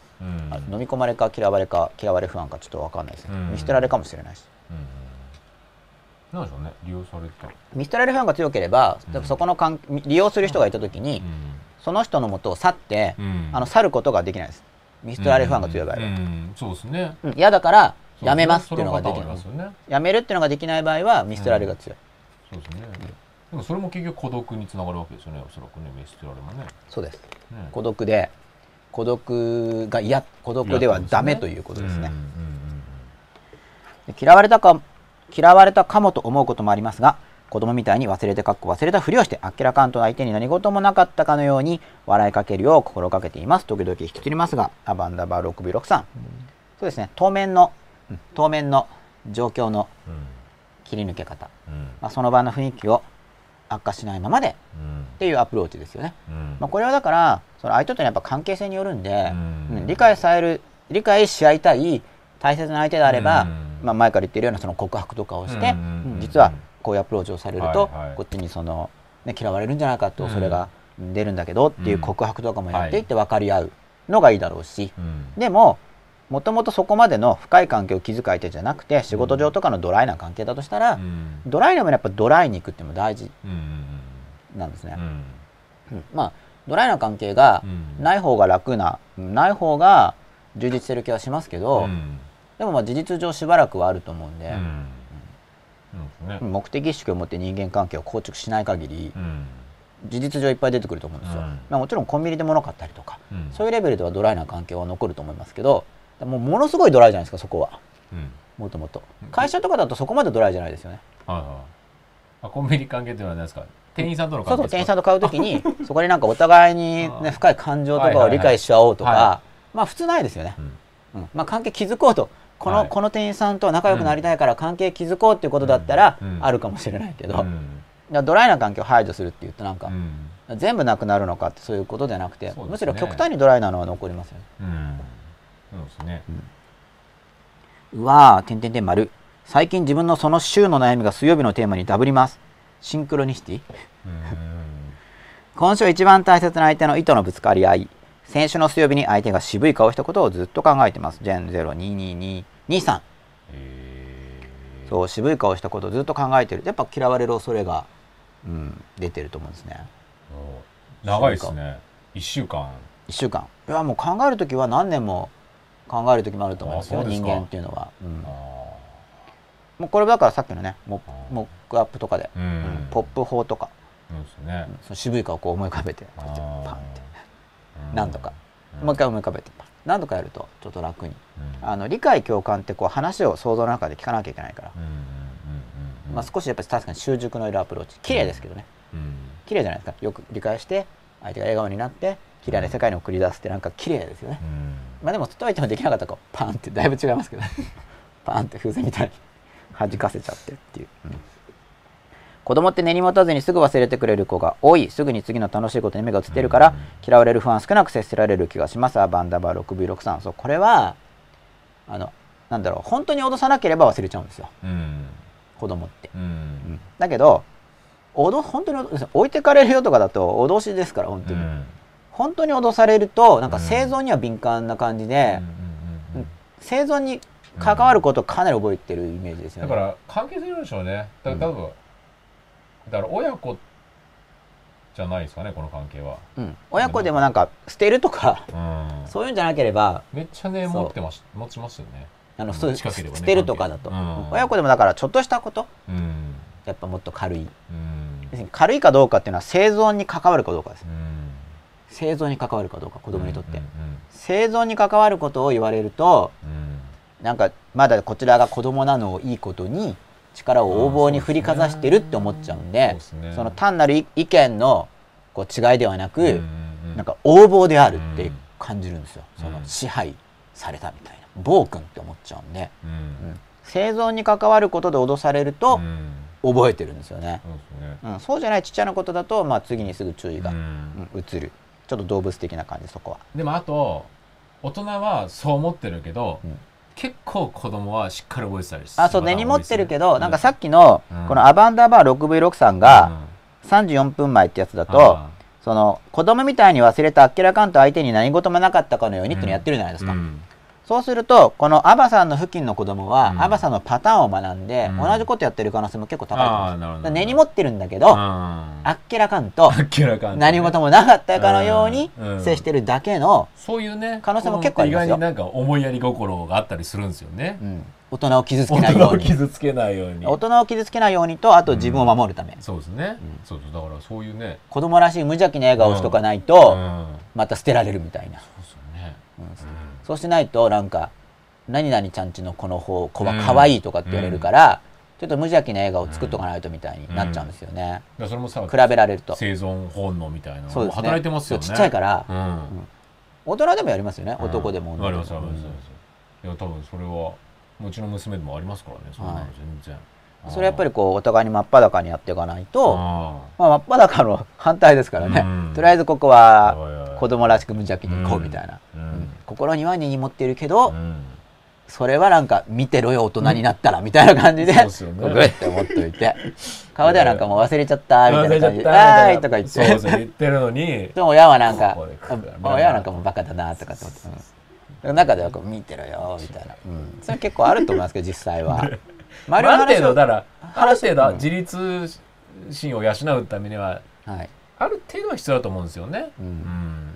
飲み込まれか嫌われか嫌われ不安かちょっとわかんないですね、うん。見捨てられかもしれないし。うんなんでしょうね。利用された。見捨てられる不安が強ければ、うん。そこの関利用する人がいた時に、その人のもとを去って、うん。あの去ることができないです。見捨てられる不安が強い場合は、うん。うん。そうですね。うん。嫌だからやめますっていうのができそないね。やめるっていうのができない場合は見捨てられが強い、そうですね。でもそれも結局孤独につながるわけですよねおそらくね。見捨てられもね。そうです。ね。孤独で孤独が嫌孤独ではダメということですね。嫌われたか嫌われたかもと思うこともありますが子供みたいに忘れてかっこ忘れたふりをしてあっけらかんと相手に何事もなかったかのように笑いかけるよう心がけています。時々引きつりますがアバンダバー6 b 6さんそうですね。当面の、うん当面の状況のうん。切り抜け方、うん。うんまあ、その場の雰囲気を悪化しないままでっうん。ていうアプローチですよね、うん。まあ、これはだからその相手とのやっぱ関係性によるんで、うん。うん理解される理解し合いたい大切な相手であれば、うんまあ、前から言ってるようなその告白とかをして、実はこういうアプローチをされると、こっちにその、ね、嫌われるんじゃないかって恐れが出るんだけどっていう告白とかもやっていって分かり合うのがいいだろうし、うん。でももともとそこまでの深い関係を築く相手じゃなくて仕事上とかのドライな関係だとしたら、うん。ドライでもやっぱドライに行くっていうのも大事うん。なんですね。うん。うん。まあドライな関係がうん。ない方が楽な、ない方が充実してる気はしますけど、うんでもまあ事実上しばらくはあると思うんで、うん。目的意識を持って人間関係を構築しない限り、うん。事実上いっぱい出てくると思うんですよ。うん。まあ、もちろんコンビニで物買ったりとか、うん。そういうレベルではドライな関係は残ると思いますけどもうものすごいドライじゃないですかそこは。うん。もともと。会社とかだとそこまでドライじゃないですよね。あコンビニ関係っていうのは何ですか店員さんとの関係ですか？そう店員さんと買う時にそこになんかお互いに、あね、深い感情とかを理解し合おうとか、はまあ普通ないですよね、うん。うん。まあ、関係築こうとこの,、はい。この店員さんと仲良くなりたいから関係築こうっていうことだったら、あるかもしれないけど、ドライな関係を排除するっていうとなんか、うん。全部なくなるのかってそういうことではなくて、ね。むしろ極端にドライなのは残りますよね。うん。そうですね。うわー、てんてんてん丸。最近自分のその週の悩みが水曜日のテーマにダブります。シンクロニシティ。うん。今週一番大切な相手の意図のぶつかり合い先週の水曜日に相手が渋い顔をしたことをずっと考えてます。ジェン022223えー。そう渋い顔をしたことをずっと考えてる。やっぱ嫌われる恐れが、うん、出てると思うんですね。長いですね。1週間。1週間。いやもう考える時は何年も考える時もあると思いますよすか。人間っていうのは、うん。あもうこれだからさっきのねモックアップとかで、ーううん。んポップ法とか、そうですね。うん。その渋い顔をこう思い浮かべてパンってうなんとか。うん。もう一回思い浮かべてパン何度かやるとちょっと楽に。うん。あの理解共感ってこう話を想像の中で聞かなきゃいけないから、まあ、少しやっぱり確かに習熟のいるアプローチ綺麗ですけどね。うん。綺麗じゃないですか。よく理解して相手が笑顔になって綺麗な世界に送り出すってなんか綺麗ですよね。うん。まあでもとはいってもできなかったらこうパンってだいぶ違いますけど パンって風船みたいに弾かせちゃってっていう、うん子供って根に持たずにすぐ忘れてくれる子が多い。すぐに次の楽しいことに目が移ってるから、うん。嫌われる不安少なく接せられる気がします。アバンダバー 6V63 そうこれはあのなんだろう本当に脅さなければ忘れちゃうんですよ。うん子供って、ううん。ん。だけど脅本当に脅置いてかれるよとかだと脅しですから本当に、うん。本当に脅されるとなんかうん生存には敏感な感じで、うん。生存に関わることをかなり覚えてるイメージですよね。だから関係性なんでしょうね。だうん。多分だから親子じゃないですかねこの関係は。うん、親子でもなんか捨てるとかうん。そういうんじゃなければめっちゃね持ってます持ちますよね。う。ん。あのね捨てるとかだと、うん。親子でもだからちょっとしたことうん。やっぱもっと軽い。うん。軽いかどうかっていうのは生存に関わるかどうかです。うん。生存に関わるかどうか子供にとって、うん。生存に関わることを言われるとうん。なんかまだこちらが子供なのをいいことに力を横暴に振りかざしてるって思っちゃうんでその単なる意意見のこう違いではなく、なんか横暴であるってうん感じるんですよ、うん。その支配されたみたいな。暴君って思っちゃうんで、うん。うん。生存に関わることで脅されるとうん。覚えてるんですよね、そうん。そうじゃないちっちゃなことだと、まあ、次にすぐ注意が、移る。ちょっと動物的な感じそこは。でもあと大人はそう思ってるけど、うん結構子供はしっかり覚えてたりあそう根に持ってるけど、なんかさっっきのうん。このアバンダーバー 6V6 さん。が34分前ってやつだと、その子供みたいに忘れたあっけらかんと相手に何事もなかったかのようにってのやってるじゃないですか、うんそうするとこのアバさんの付近の子供は、うん。アバさんのパターンを学んで、うん。同じことやってる可能性も結構高いと思うんです根に持ってるんだけど、ああっけらかんと何事もなかったかのようにうん。接してるだけの、そういうね可能性も結構ありますよ。意外になんか思いやり心があったりするんですよね。うん。大人を傷つけ大人をないように。傷つけないように。大人を傷つけないようにとあと自分を守るため、そうですね、うん。そうそうだからそういうね。子供らしい無邪気な笑顔をしとかないうん。と、そうまた捨てられるみたいな、ですよね、うん。うんそうしないとなんか何々ちゃんちのこの子子は可愛いとかって言われるから、ちょっと無邪気な笑顔を作っとかないとみたいになっちゃうんですよね、だからそれもさ比べられると。生存本能みたいなそうですね。働いてますよね。ちっちゃいから。うん。大人でもやりますよね、うん。男でも女あでも。りますありますあります。いや多分それはうちの娘でもありますからね。そんなのはい。全然、それやっぱりこうお互いに真っ裸にやっていかないと、あまあ、真っ裸の 反対ですからね、うん。とりあえずここあは子供らしく無邪気に行こうみたいな、うん。うん。心には根に持っているけど、うん。それはなんか見てろよ大人になったらみたいな感じで、そうですよね。グッて思っといて。顔ではなんかもう忘れちゃったみたいな感じで「忘れちゃったあーい」とか言って。言ってるのにでも親はなんか親はなんかもうバカだなとかって思って、うん。中ではこう見てろよみたいな、うん。それ結構あると思いますけど実際は。ある程度だからある程うん。度自立心を養うためにははい。ある程度は必要だと思うんですよね。ううん。ん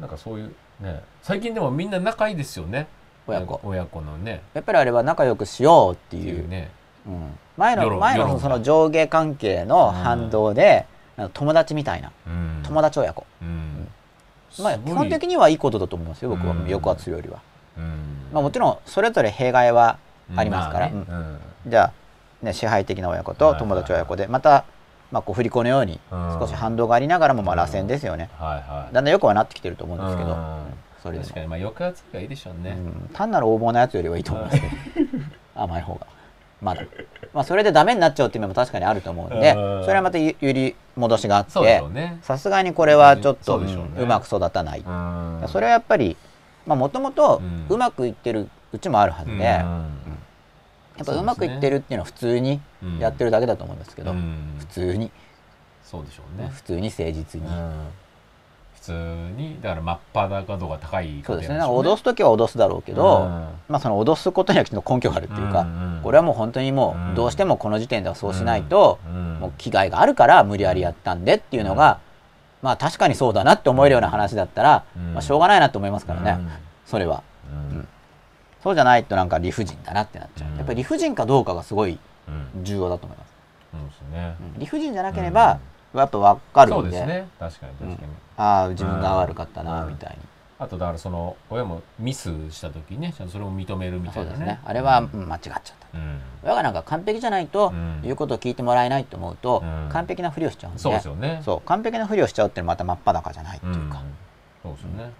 なんかそういうね。最近でもみんな仲いいですよね。親子。親子のね。やっぱりあれは仲良くしようっていいううね。うん。前の前のその上下関係の反動で、あの友達みたいな。うん。友達親子、うん。まあ、基本的にはいいことだと思いますよ僕は。うん。抑圧よりは、うん。まあ、もちろんそれぞれ弊害はありますから、まあね。うん。じゃあ、ね、支配的な親子と友達親子でまた、まあ、こう振り子のようにうん。少し反動がありながらもまあ螺旋ですよね、はいはい。だんだんよくはなってきてると思うんですけど、うん。それ確かにまあ抑圧がいいでしょうね。うん。単なる横暴なやつよりはいいと思いますけど。甘い方が。まだ。まあそれでダメになっちゃうっていう面も確かにあると思うんでうん。それはまたゆ揺り戻しがあってさすがにこれはちょっとそううね。うんうまく育たない、うん。それはやっぱりもともとうん。うまくいってるうちもあるはずで、うんややっぱうまくいってるっていうのは普通にやってるだけだと思うんですけど、うん。普通に、そうでしょうね、普通に誠実に、うん。普通にだから真っ裸度が高いそうですね。脅す時は脅すだろうけど、うん。まあその脅すことにはきちんと根拠があるっていうか、これはもう本当にもうどうしてもこの時点ではそうしないと、うん。もう危害があるから無理やりやったんでっていうのが、まあ確かにそうだなって思えるような話だったら、うん。まあしょうがないなと思いますからね、うん。それは。うんそうじゃないとなんか理不尽だなってなっちゃう。うん。やっぱり理不尽かどうかがすごいうん。重要だと思います。そうですね。うん。理不尽じゃなければ、やっぱ分かるんで、そうですね。確かに確かに、ああ、自分が悪かったな、うん。みたいに。あとだからその親もミスした時にねそれを認めるみたいうなね。そですね。あれは、うん。間違っちゃった。うん。親がなんか完璧じゃないと、うん。言うことを聞いてもらえないと思うと、うん。完璧なふりをしちゃうんで、そうですよね。そう。完璧なふりをしちゃうってまた真っ裸じゃないっていうか、ん。そうですよね。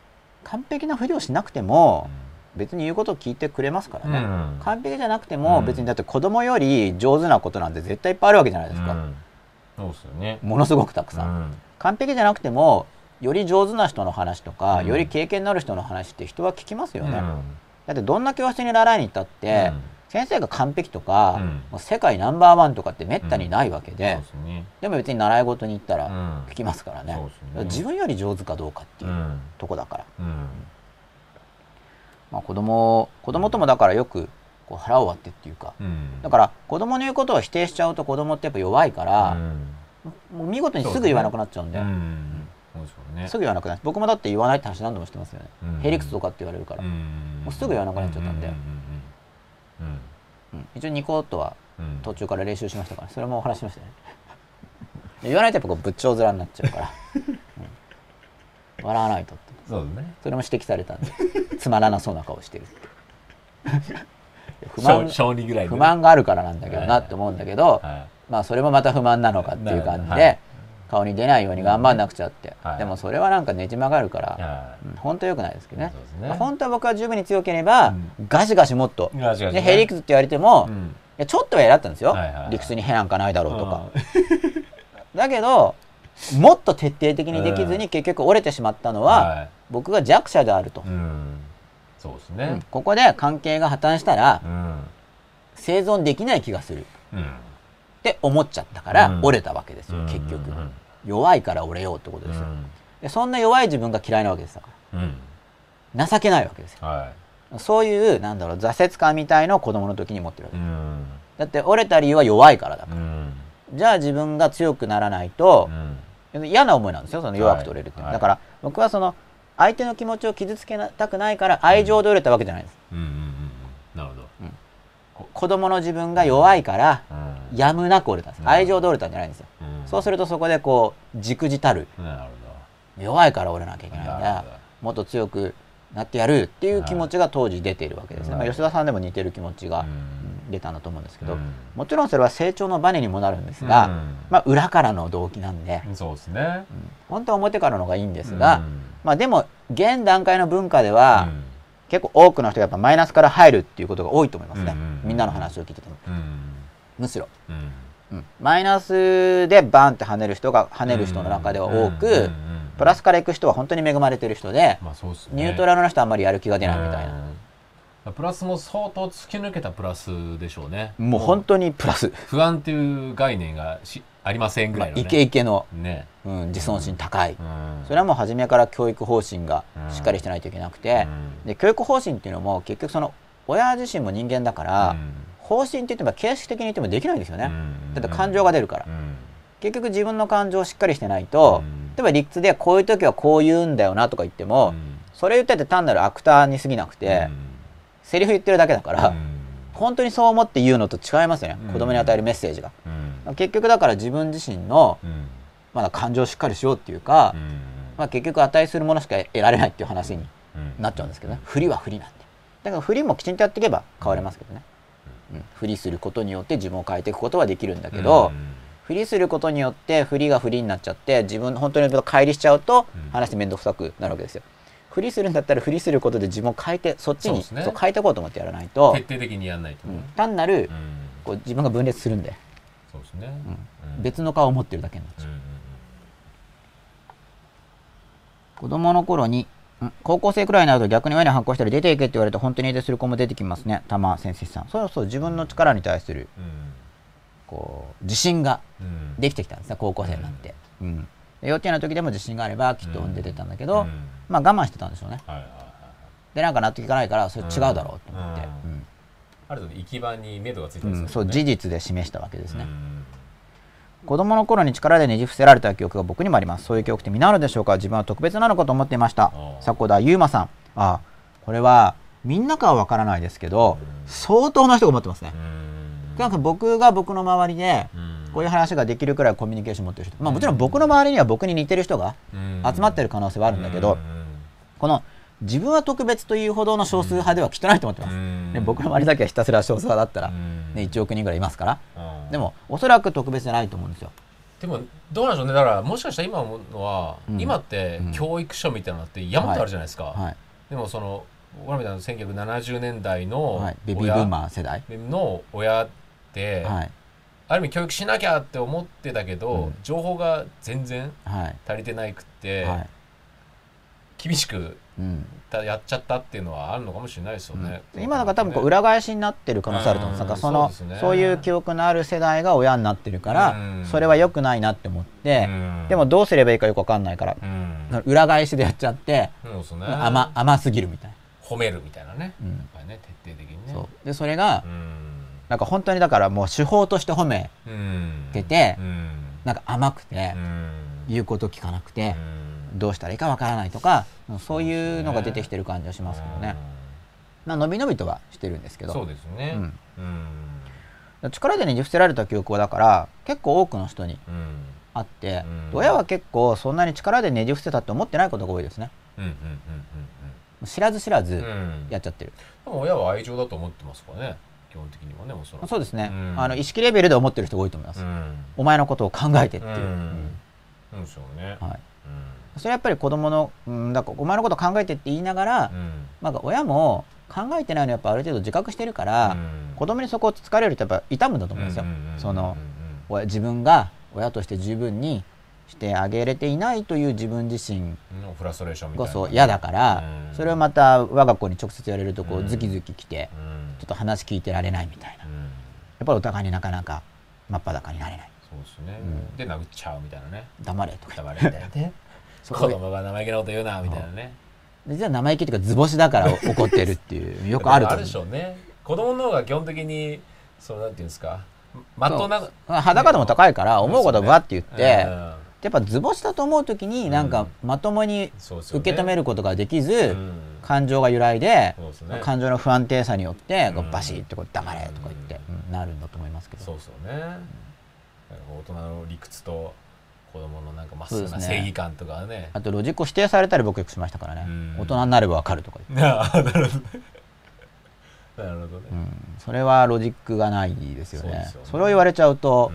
完璧なふりをしなくても、別に言うことを聞いてくれますからね、うん。完璧じゃなくても、うん。別にだって子供より上手なことなんて絶対いっぱいあるわけじゃないですか、うん。そうですよね。ものすごくたくさん、うん。完璧じゃなくてもより上手な人の話とか、うん。より経験のある人の話って人は聞きますよね、うん。だってどんな教室に習いに行ったって、うん。先生が完璧とか、うん。もう世界ナンバーワンとかってめったにないわけで、そうですね。でも別に習い事に行ったらうん。聞きますからね,、そうですね。自分より上手かどうかっていううん。とこだから、うんまあ、子供子供ともだからよくこう腹を割ってっていうかうん。だから子供の言うことを否定しちゃうと子供ってやっぱ弱いから、もう見事にすぐ言わなくなっちゃうんでうんうん。そうですよね。すぐ言わなくなる僕もだって言わないって話何度もしてますよね、うん。ヘリクスとかって言われるから、うん。もうすぐ言わなくなっちゃったんでうん。うん。一応ニコッとはうん。うん途中から練習しましたからそれもお話ししましたね。言わないとやっぱこう仏頂面になっちゃうから、うん。笑わないとそうですね。それも指摘されたんで。つまらなそうな顔してるって。不満ぐらいで不満があるからなんだけどなって思うんだけど、はまあそれもまた不満なのかっていう感じで、はい。顔に出ないように頑張んなくちゃって、はい。でもそれはなんかねじ曲がるから、うん本当は良くないですけどね。そうですね。本当は僕は十分に強ければ、うん。ガシガシもっと、いガシガシね。ね、ヘリクスって言われても、いうん。やちょっとはやったんですよ、はいはいはい。理屈にへなんかないだろうとか、だけどもっと徹底的にできずに結局折れてしまったのは、はい。僕が弱者であると、うん。そうですうん。ねここで関係が破綻したらうん。生存できない気がする。うん。って思っちゃったからうん。折れたわけですよ、うん。結局、うん。弱いから折れようってことですよ、うん。でそんな弱い自分が嫌いなわけですだかうん。ら情けないわけですよ。はそういうなんだろう挫折感みたいのを子供の時に持ってるわけ。いうん。だって折れた理由は弱いからだかうん。らじゃあ自分が強くならないとう、ん。嫌な思いなんですよその弱く取れるっては、はい。だから僕はその相手の気持ちを傷つけたくないから愛情で折れたわけじゃないです、うんうんうんなるほど。子供の自分が弱いからうん。やむなく折れたんです。うん。愛情で折れたんじゃないんですよ、うん。そうするとそこでこうじくじたる。弱いから折れなきゃいけないんだ。もっと強くなってやるっていう気持ちが当時出ているわけですね、はいまあ、吉田さんでも似てる気持ちが、うんうん出たんだと思うんですけど、うん。もちろんそれは成長のバネにもなるんですが、うん。まあ、裏からの動機なんで、どそうですね。うん。本当は表からの方がいいんですが、うん。まあ、でも現段階の文化では、うん。結構多くの人がやっぱマイナスから入るっていうことが多いと思いますね、みんなの話を聞いてても。うん。むしろ、うん。うん。マイナスでバンって跳ねる人が跳ねる人の中では多く、プラスから行く人は本当に恵まれてる人で、まあね。ニュートラルの人はあんまりやる気が出ないみたいな、うんプラスも相当突き抜けたプラスでしょうね。もう本当にプラス、不安っていう概念がしありませんぐまあ、らいの、ね。イケイケの、ね。うん、自尊心高い、うん。それはもう初めから教育方針がしっかりしてないといけなくて、うん。で教育方針っていうのも結局その親自身も人間だから、うん。方針って言っても形式的に言ってもできないんですよね、うん。だって感情が出るから、うん。結局自分の感情をしっかりしてないと、うん。例えば理屈でこういう時はこう言うんだよなとか言っても、うん。それ言ってて単なるアクターに過ぎなくて、セリフ言ってるだけだから、うん。本当にそう思って言うのと違いますよね、うん。子供に与えるメッセージが、うん。結局だから自分自身のうん。まだ感情をしっかりしようっていうか、うん。まあ、結局値するものしか得られないっていう話にうん。なっちゃうんですけどね。振りは振りなんで。だから振りもきちんとやっていけば変われますけどね、うん、振りすることによって自分を変えていくことはできるんだけど、うん。振りすることによって振りが振りになっちゃって自分本当に乖離しちゃうとうん。話面倒くさくなるわけですよ振りするんだったら振りすることで自分を変えてそっちにそうね。変えていこうと思ってやらないと、徹底的にやんないとね。うん単なるうん。こう自分が分裂するんで、そうですね。別の顔を持ってるだけになっちゃう。うんうん子供の頃にうん高校生くらいになると逆に親に反抗したり出ていけって言われて本当に家出する子も出てきますね。玉先生さん。そうそう自分の力に対するうん。こう自信がうん。できてきたんですね高校生になって、うん。で幼稚園の時でも自信があればきっと産んで出たんだけど、うんまあ我慢してたんでしょうね。はいはいはいでなんか納得いかないからそれ違うだろうと思って、うん。ある程度行き場に目処がついたうんうん。そう事実で示したわけですね、うん。子供の頃に力でねじ伏せられた記憶が僕にもあります。そういう記憶って皆あるでしょうか？自分は特別なのかと思っていました。迫田悠馬さん。あこれはみんなかはわからないですけど、うん。相当な人が思ってますね。う、ん。なんか僕が僕の周りでうん。こういう話ができるくらいコミュニケーション持ってる人、まあ、もちろん僕の周りには僕に似てる人がうん。集まってる可能性はあるんだけど、うんこの自分は特別というほどの少数派ではきっとないと思ってます、うん。ね、僕の周りだけはひたすら少数派だったら、うん。ね、1億人ぐらいいますから。うん。でもおそらく特別じゃないと思うんですよ。でもどうなんでしょうね。だからもしかしたら今思うのは、うん。今ってうん。教育書みたいなのって山ほどあるじゃないですか、はい、でもその僕らみたいな1970年代のはい、ベビーブーマー世代、親の親って、はい。ある意味教育しなきゃって思ってたけど、うん。情報が全然はい。足りてないくって、はい厳しくやっちゃったっていうのはあるのかもしれないですよね、うん。今なんか多分こう裏返しになってる可能性あると思うんです。うんなん。かそのそうですね。そういう記憶のある世代が親になってるからうん。それは良くないなって思ってうん。でもどうすればいいかよく分かんないからうん。裏返しでやっちゃってね。甘甘すぎるみたい褒めるみたいなね、うん。ね徹底的にね。なそう。でそれがうん。なんか本当にだからもう手法として褒めうん。ててうん。なんか甘くてうん。言うこと聞かなくてうんどうしたらいいか分からないとかそういうのが出てきてる感じはしますけどね。まあ伸び伸びとはしてるんですけど。そうですね。うん。うん。力でねじ伏せられた記憶はだから結構多くの人にうん。あって、うん。親は結構そんなに力でねじ伏せたって思ってないことが多いですね。うんうん知らず知らずうん。うんうんやっちゃってる、でも親は愛情だと思ってますからね。基本的にはねもちろんそうですね、うん。あの意識レベルで思ってる人が多いと思います、うん。お前のことを考えてっていう、うん。うん。うんそうね。はい、うそれはやっぱり子供の、うん、だからお前のことを考えてって言いながら、んうん。なんか親も考えてないのやっぱある程度自覚してるから、うん。子供にそこを突かれるとやっぱ痛むんだと思うんですよ、その親自分が親として十分にしてあげれていないという自分自身うんフラストレーションみたいなこそ嫌だから、うん。それをまた我が子に直接言われるとこううん。ズキズキきて、うん。ちょっと話聞いてられないみたいな。やうん。っぱりお互いになかなか真っ裸になれない。そうですね。うん。で殴っちゃうみたいなね。黙れとか黙れみたいな子供が生意気なこと言うなみたいなね。でじゃあ生意気っていうか図星だから怒ってるっていうよくあるとあ思う。るでしょうね。子供の方が基本的にそうなんていうんですかまっとうな裸でも高いから思うことをバッて言って、うんやっぱ図星だと思う時になんかまともに受け止めることができず、うん。感情が揺らいで、感情の不安定さによってバシッとこう黙れとか言って、うん。なるんだと思いますけど。そうですよね。大人の理屈と子供のなんかまっすぐな正義感とかはね。あとロジックを否定されたり僕よくしましたからね、うん。大人になればわかるとか言って、な あなるほどね。なるほどね。うん、それはロジックがないですよね。ね。それを言われちゃうと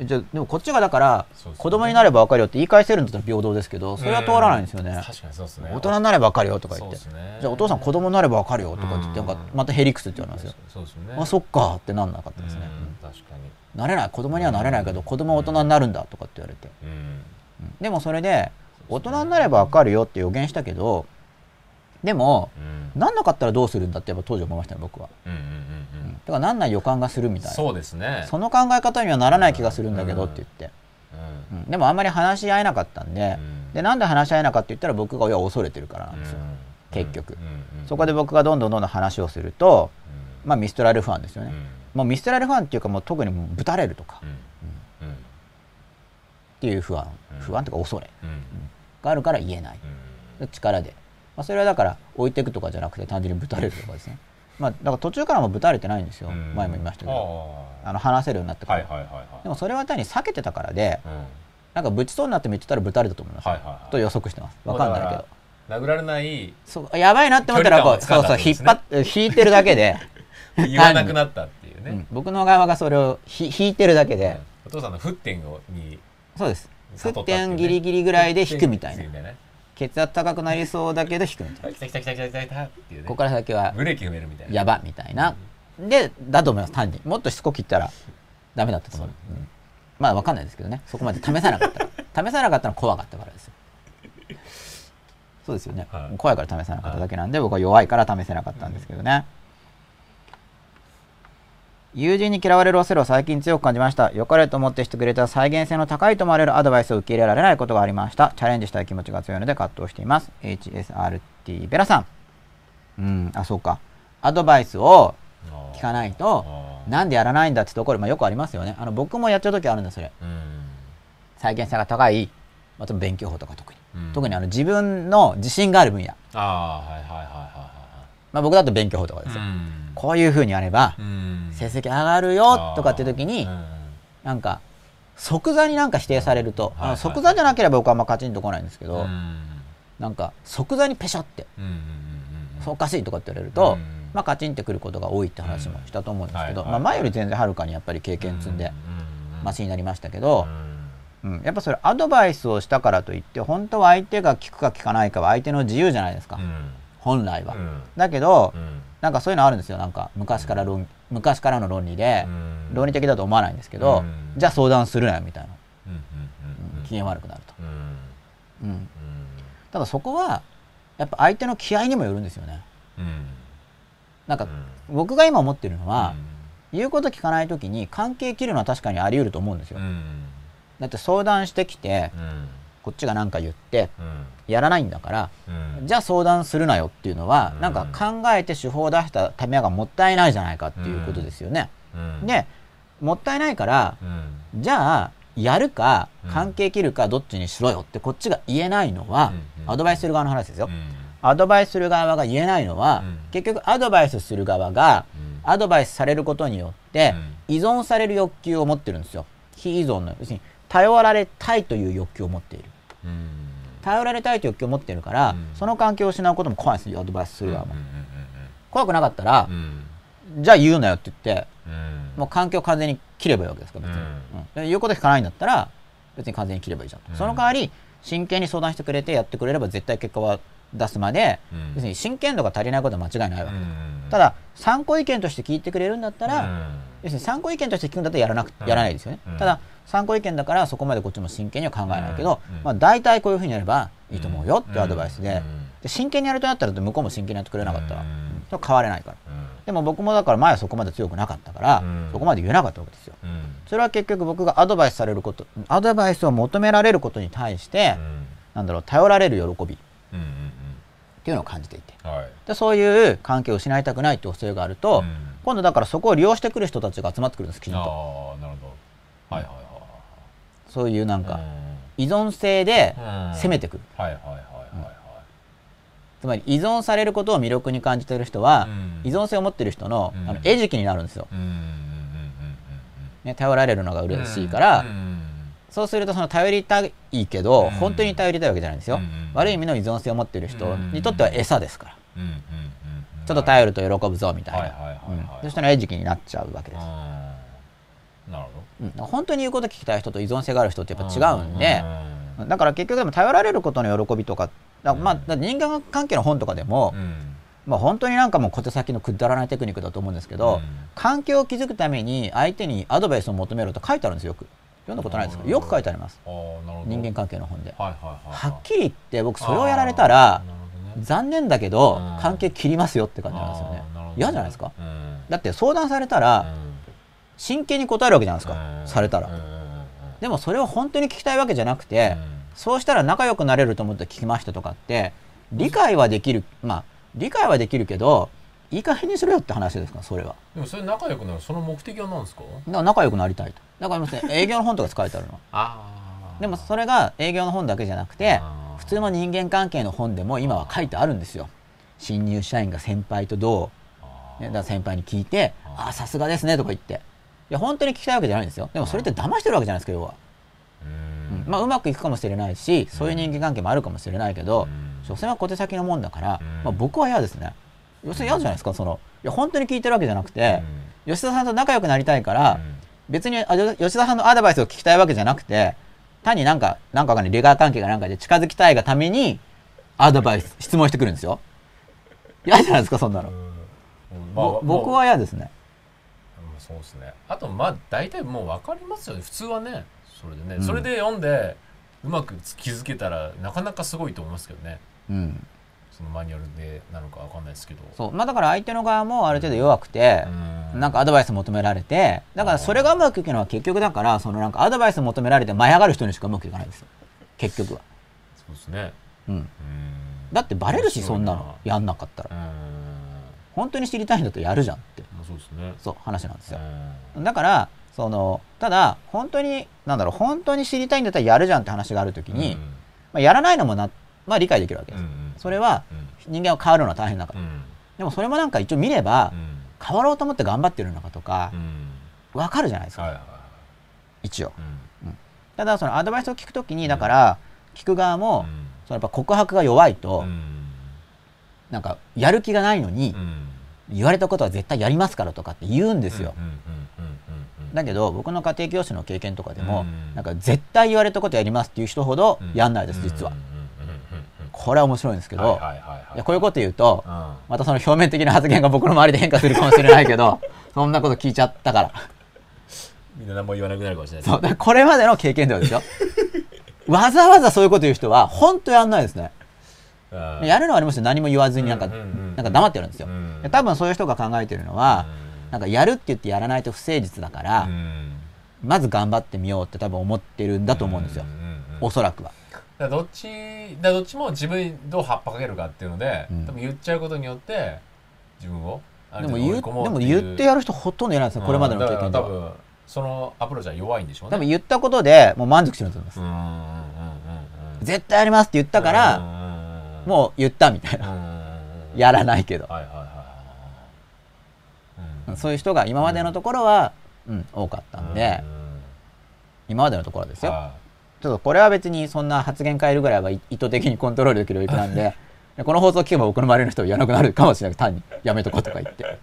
う、ん。じゃあでもこっちがだから子供になればわかるよって言い返せるんだったら平等ですけどそれは通らないんですよね、確かにそうですね。大人になればわかるよとか言って、じゃあお父さん子供になればわかるよとか言って、うんなん。かまたヘリクスって言われますよ、そうですよねあそっかってなんなかったですね、うん。確かになれない。子供にはなれないけど子供は大人になるんだとかって言われて、うん。うん。でもそれで大人になればわかるよって予言したけどでもうん。なんなかったらどうするんだってやっぱ当時思いましたね僕は、うんうんうんううん。ん、だからなんない予感がするみたいな。そうですね。その考え方にはならない気がするんだけどって言って、うん。うん。でもあんまり話し合えなかったんで、うん。でなんで話し合えなかったって言ったら僕が親を恐れてるからなんですよ、うん。結局。そこで僕がどんどんどんどん話をすると、うん。まあ、ミストラルファンですよね、うんもうミストラルファンっていうかもう特にもうぶたれるとか。っていう不安。うん。不安とか恐れ。うん。があるから言えない。力で、まあ、それはだから置いていくとかじゃなくて単純にぶたれるとかですね。まあだから途中からもぶたれてないんですよ、うん。前も言いましたけど。ああ。の話せるようになってから、でもそれは単に避けてたからでうん。なんかぶちそうになっても言ってたらぶたれたと思いますと予測してます。わかんないけど。殴られないそう。やばいなって思ったらこうそうそう引っ張って引いてるだけで、言わなくなったっていううん。ね僕の側がそれをひ引いてるだけで、お父さんの沸点をにそうです。沸点ギリギリぐらいで引くみたいな。血圧高くなりそうだけど引くみたいな。ね。ここから先はブレーキ踏めるみたいな。やばみたいな。でだと思います単に。もっとしつこく言ったらダメだったと思う、そううん。まあわかんないですけどね。そこまで試さなかった。ら 試さなかったのは怖かったからですよ。そうですよね、はい。怖いから試せなかっただけなんで、僕は弱いから試せなかったんですけどね、友人に嫌われる恐れを最近強く感じました。良かれと思ってしてくれた再現性の高いと思われるアドバイスを受け入れられないことがありました。チャレンジしたい気持ちが強いので葛藤しています。HSRT ベラさん。うん。あそうか。アドバイスを聞かないとなんでやらないんだってところ、まあ、よくありますよね。あの僕もやっちゃう時あるんですそれうん。再現性が高い、まあ、勉強法とか特に、うん。特にあの自分の自信がある分野、ああはいはいはいはまあ、僕だと勉強法とかですよ、いはいうんこういうふうにやればうん。成績上がるよとかって時にうんなんか即座になんか否定されると、即座じゃなければ僕はあんまカチンとこないんですけど、うん。なんか即座にペシャっておかしいとかって言われると、うんまあ、カチンってくることが多いって話もしたと思うんですけど、まあ、前より全然はるかにやっぱり経験積んでうんマシになりましたけど、うんうん、やっぱそれアドバイスをしたからといって本当は相手が聞くか聞かないかは相手の自由じゃないですか、うん。本来は。うん。だけど、うんなんかそういうのあるんですよ。なんか昔から論昔からの論理で、うん。論理的だと思わないんですけど、うん。じゃあ相談するなよみたいな、機嫌悪くなると、うん。うん、ただそこはやっぱ相手の気合にもよるんですよね。うん。なんかうん。僕が今思ってるのは、言うこと聞かない時に関係切るのは確かにあり得ると思うんですよ、うん。だって相談してきてうんこっちが何か言ってうん。やらないんだからうん。じゃあ相談するなよっていうのは、うん。なんか考えて手法を出したためがもったいないじゃないかっていうことですよね。うん。でもったいないからうん。じゃあやるかうん。関係切るかどっちにしろよってこっちが言えないのは、うん。アドバイスする側の話ですよ。うん。アドバイスする側が言えないのは、うん。結局アドバイスする側がうん。アドバイスされることによってうん。依存される欲求を持ってるんですよ。非依存の要するに頼られたいという欲求を持っている。うん。頼られたいという欲求を持っているから、うん。その関係を失うことも怖いんですよアドバイスする側も。うん怖くなかったらじゃあ言うなよって言ってうん。もう環境を完全に切ればいいわけですから別に、うん。言うこと聞かないんだったら別に完全に切ればいいじゃん。その代わり真剣に相談してくれてやってくれれば絶対結果は出すまで、うん。要するに真剣度が足りないことは間違いないわけ、うん。ただ参考意見として聞いてくれるんだったら、うん。要するに参考意見として聞くんだったらやらなくやらないですよね、うん。ただ参考意見だからそこまでこっちも真剣には考えないけど、うんまあ、大体こういうふうにやればいいと思うよっていうアドバイスで,、うんで真剣にやるとなったら向こうも真剣にやってくれなかった。ら、う変われないから。でも僕もだから前はそこまで強くなかったから、うん。そこまで言えなかったわけですよ。うん。それは結局僕がアドバイスされることアドバイスを求められることに対して、うん。なんだろう頼られる喜び。っていうのを感じていて。うんはい。でそういう関係を失いたくないって恐れがあると、うん。今度だからそこを利用してくる人たちが集まってくるんですきちんと。ああなるほど。はいはいそういうなんかはい依存性でうん。攻めてくる、つまり依存されることを魅力に感じている人は、うん。依存性を持っている人の,、うん。あの餌食になるんですよ、ね、頼られるのがうん嬉しいから、うんそうするとその頼りたいけど、うん。本当に頼りたいわけじゃないんですよ、うん悪い意味の依存性を持っている人にとっては餌ですから、ちょっと頼ると喜ぶぞみたいな、そういう人の餌食になっちゃうわけです、うん。なるほうん。本当に言うこと聞きたい人と依存性がある人ってやっどぱ違うんで、うんだから結局でも頼られることの喜びとかだまあ、人間関係の本とかでも、うん。まあ、本当になんかもう小手先のくだらないテクニックだと思うんですけど、うん。関係を築くために相手にアドバイスを求めろと書いてあるんですよ。よく読んだことないですか？うんよく書いてあります。人間関係の本で。はいはいはっきり言って僕それをやられたらね。残念だけどうん。関係切りますよって感じなんですよね。嫌じゃないですか？うん。だって相談されたら真剣に答えるわけじゃないですか。うん。されたら。でもそれを本当に聞きたいわけじゃなくてそうしたら仲良くなれると思って聞きましたとかって理解はできるまあ理解はできるけどいい加減にしろよって話ですかそれは。でもそれ仲良くなるその目的は何ですか？だから仲良くなりたいと。だからすね営業の本とか書いてあるの。あでもそれが営業の本だけじゃなくて普通の人間関係の本でも今は書いてあるんですよ。新入社員が先輩とどう、ね、だから先輩に聞いて「あー。ああさすがですね」とか言って。いや本当に聞きたいわけじゃないんですよ。でもそれって騙してるわけじゃないですか要は、うん。うん。まあうまくいくかもしれないしそういう人間関係もあるかもしれないけどうん。所詮は小手先のもんだから、うん。まあ、僕は嫌ですね。要するに嫌じゃないですかそのいや本当に聞いてるわけじゃなくて、吉田さんと仲良くなりたいから、別にあよ吉田さんのアドバイスを聞きたいわけじゃなくて単になんかなんかわかんないレガー関係がなんかで近づきたいがためにアドバイス質問してくるんですよ。嫌じゃないですかそんなの、ぼ僕は嫌ですね。うんそうですね。あとまあ大体もう分かりますよね。普通はね。それでね、うん。それで読んでうまく気づけたらなかなかすごいと思いますけどね。うん。そのマニュアルでなのかわかんないですけど。そう。まあだから相手の側もある程度弱くて、うん。なんかアドバイス求められてだからそれがうまくいくのは結局だからそのなんかアドバイス求められて舞い上がる人にしかうまくいかないんですよ。結局は、そうですね。うん、うん。だってバレるしそんなの。やんなかったら。うん。本当に知りたいんだったらやるじゃんって。まあそうですね。そう話なんですよ。うんだからそのただ本当になんだろう本当に知りたいんだったらやるじゃんって話がある時に、まあ、やらないのもな、まあ、理解できるわけです、うんうんそれはうん。人間を変わるのは大変だから、うん。でもそれもなんか一応見ればうん。変わろうと思って頑張ってるのかとかうん。分かるじゃないですか、はいはい一応。うん。ただそのアドバイスを聞くときにだから聞く側も、うん。そのやっぱ告白が弱いと、うん。なんかやる気がないのに、うん言われたことは絶対やりますからとかって言うんですよ、だけど僕の家庭教師の経験とかでも、うん。なんか絶対言われたことやりますっていう人ほどうん。やんないです、実は。これは面白いんですけど、こういうこと言うと、うん。またその表面的な発言が僕の周りで変化するかもしれないけど そんなこと聞いちゃったから。みんな何も言わなくなるかもしれないこれまでの経験ではですよ。わざわざそういうこと言う人は本当やんないですね。うんやるのはありますよ。何も言わずになんか,、なんか黙ってるんですよ、多分そういう人が考えてるのは、なんかやるって言ってやらないと不誠実だから、うん。まず頑張ってみようって多分思ってるんだと思うんですよ、おそらくは。だどっちだどっちも自分にどう葉っぱかけるかっていうので、うん。多分言っちゃうことによって自分をでも言でも言ってやる人ほとんどいないですよ。これまでの経験では。多分そのアプローチは弱いんでしょうね。多分言ったことでもう満足してると思います、絶対やりますって言ったから、うもう言ったみたいな、やらないけど、そういう人が今までのところは、うん多かったんで、今までのところですよ、はちょっとこれは別にそんな発言変えるぐらいは意図的にコントロールできる領域なんででこの放送聞けば僕の周りの人は言わなくなるかもしれない単に やめとこうとか言って。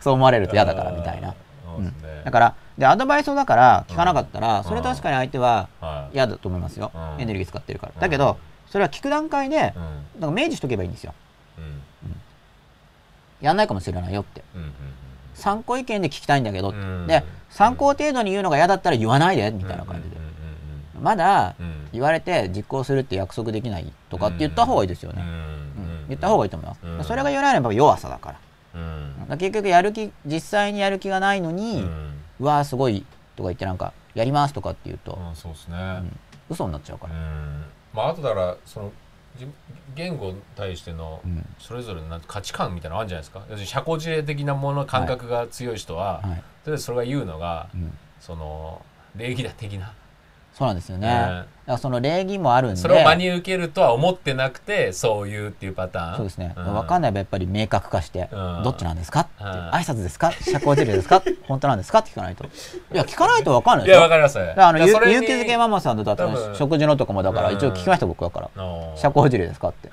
そう思われると嫌だからみたいな、そうですね。だからでアドバイスをだから聞かなかったら、それ確かに相手ははい。嫌だと思いますよ、うん。エネルギー使ってるから、うん。だけどそれは聞く段階でうん。なんか明示しとけばいいんですよ。うん。やんないかもしれないよって。うんうん参考意見で聞きたいんだけどって、うん。で参考程度に言うのが嫌だったら言わないでみたいな感じで、うんうんまだうん。うん。言われて実行するって約束できないとかって言った方がいいですよね、うんうん言った方がいいと思います、うん。それが言わないのは弱さだから。うん。だから結局やる気実際にやる気がないのに、ううんわーすごいとか言ってなんかやりますとかって言うと、うんそうですね。うん。嘘になっちゃうから、うんまああとだからそのじ言語に対してのうん。それぞれの価値観みたいなのあるんじゃないですか。要するに社交辞令的なもの感覚が強い人は、はい。とりあえずそれが言うのが、うん。その礼儀だ的な、そうなんですよね、ねだからその礼儀もあるんで。それを真に受けるとは思ってなくてそう言うっていうパターン？そうですね、ん。分かんないばやっぱり明確化して、うん。どっちなんですかって、うん。挨拶ですか？社交辞令ですか？本当なんですか？って聞かないと。いや聞かないと分かんないいですよ。やわかりますあの勇気づけママさんとだって多分。食事のとかもだからうん。一応聞きました僕だから。社交辞令ですかって。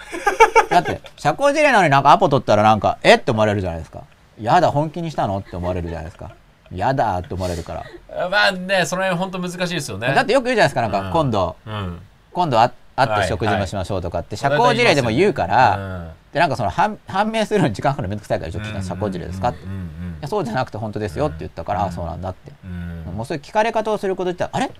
だって社交辞令なのになんかアポ取ったらなんかえっ？て思われるじゃないですか。やだ本気にしたの？って思われるじゃないですか。やだって思われるからまあねその辺本当難しいですよね。だってよく言うじゃないですかなんかうん。今度うん。今度あ会っはいて食事もしましょうとかって社はい。交辞令でも言うからうんでなんかその判判明するのに時間かかるのめんどくさいから一応聞いたら社交辞令ですかってそうじゃなくて本当ですよって言ったからあそうなんだって。もうそういう聞かれ方をすること言ったらあれ？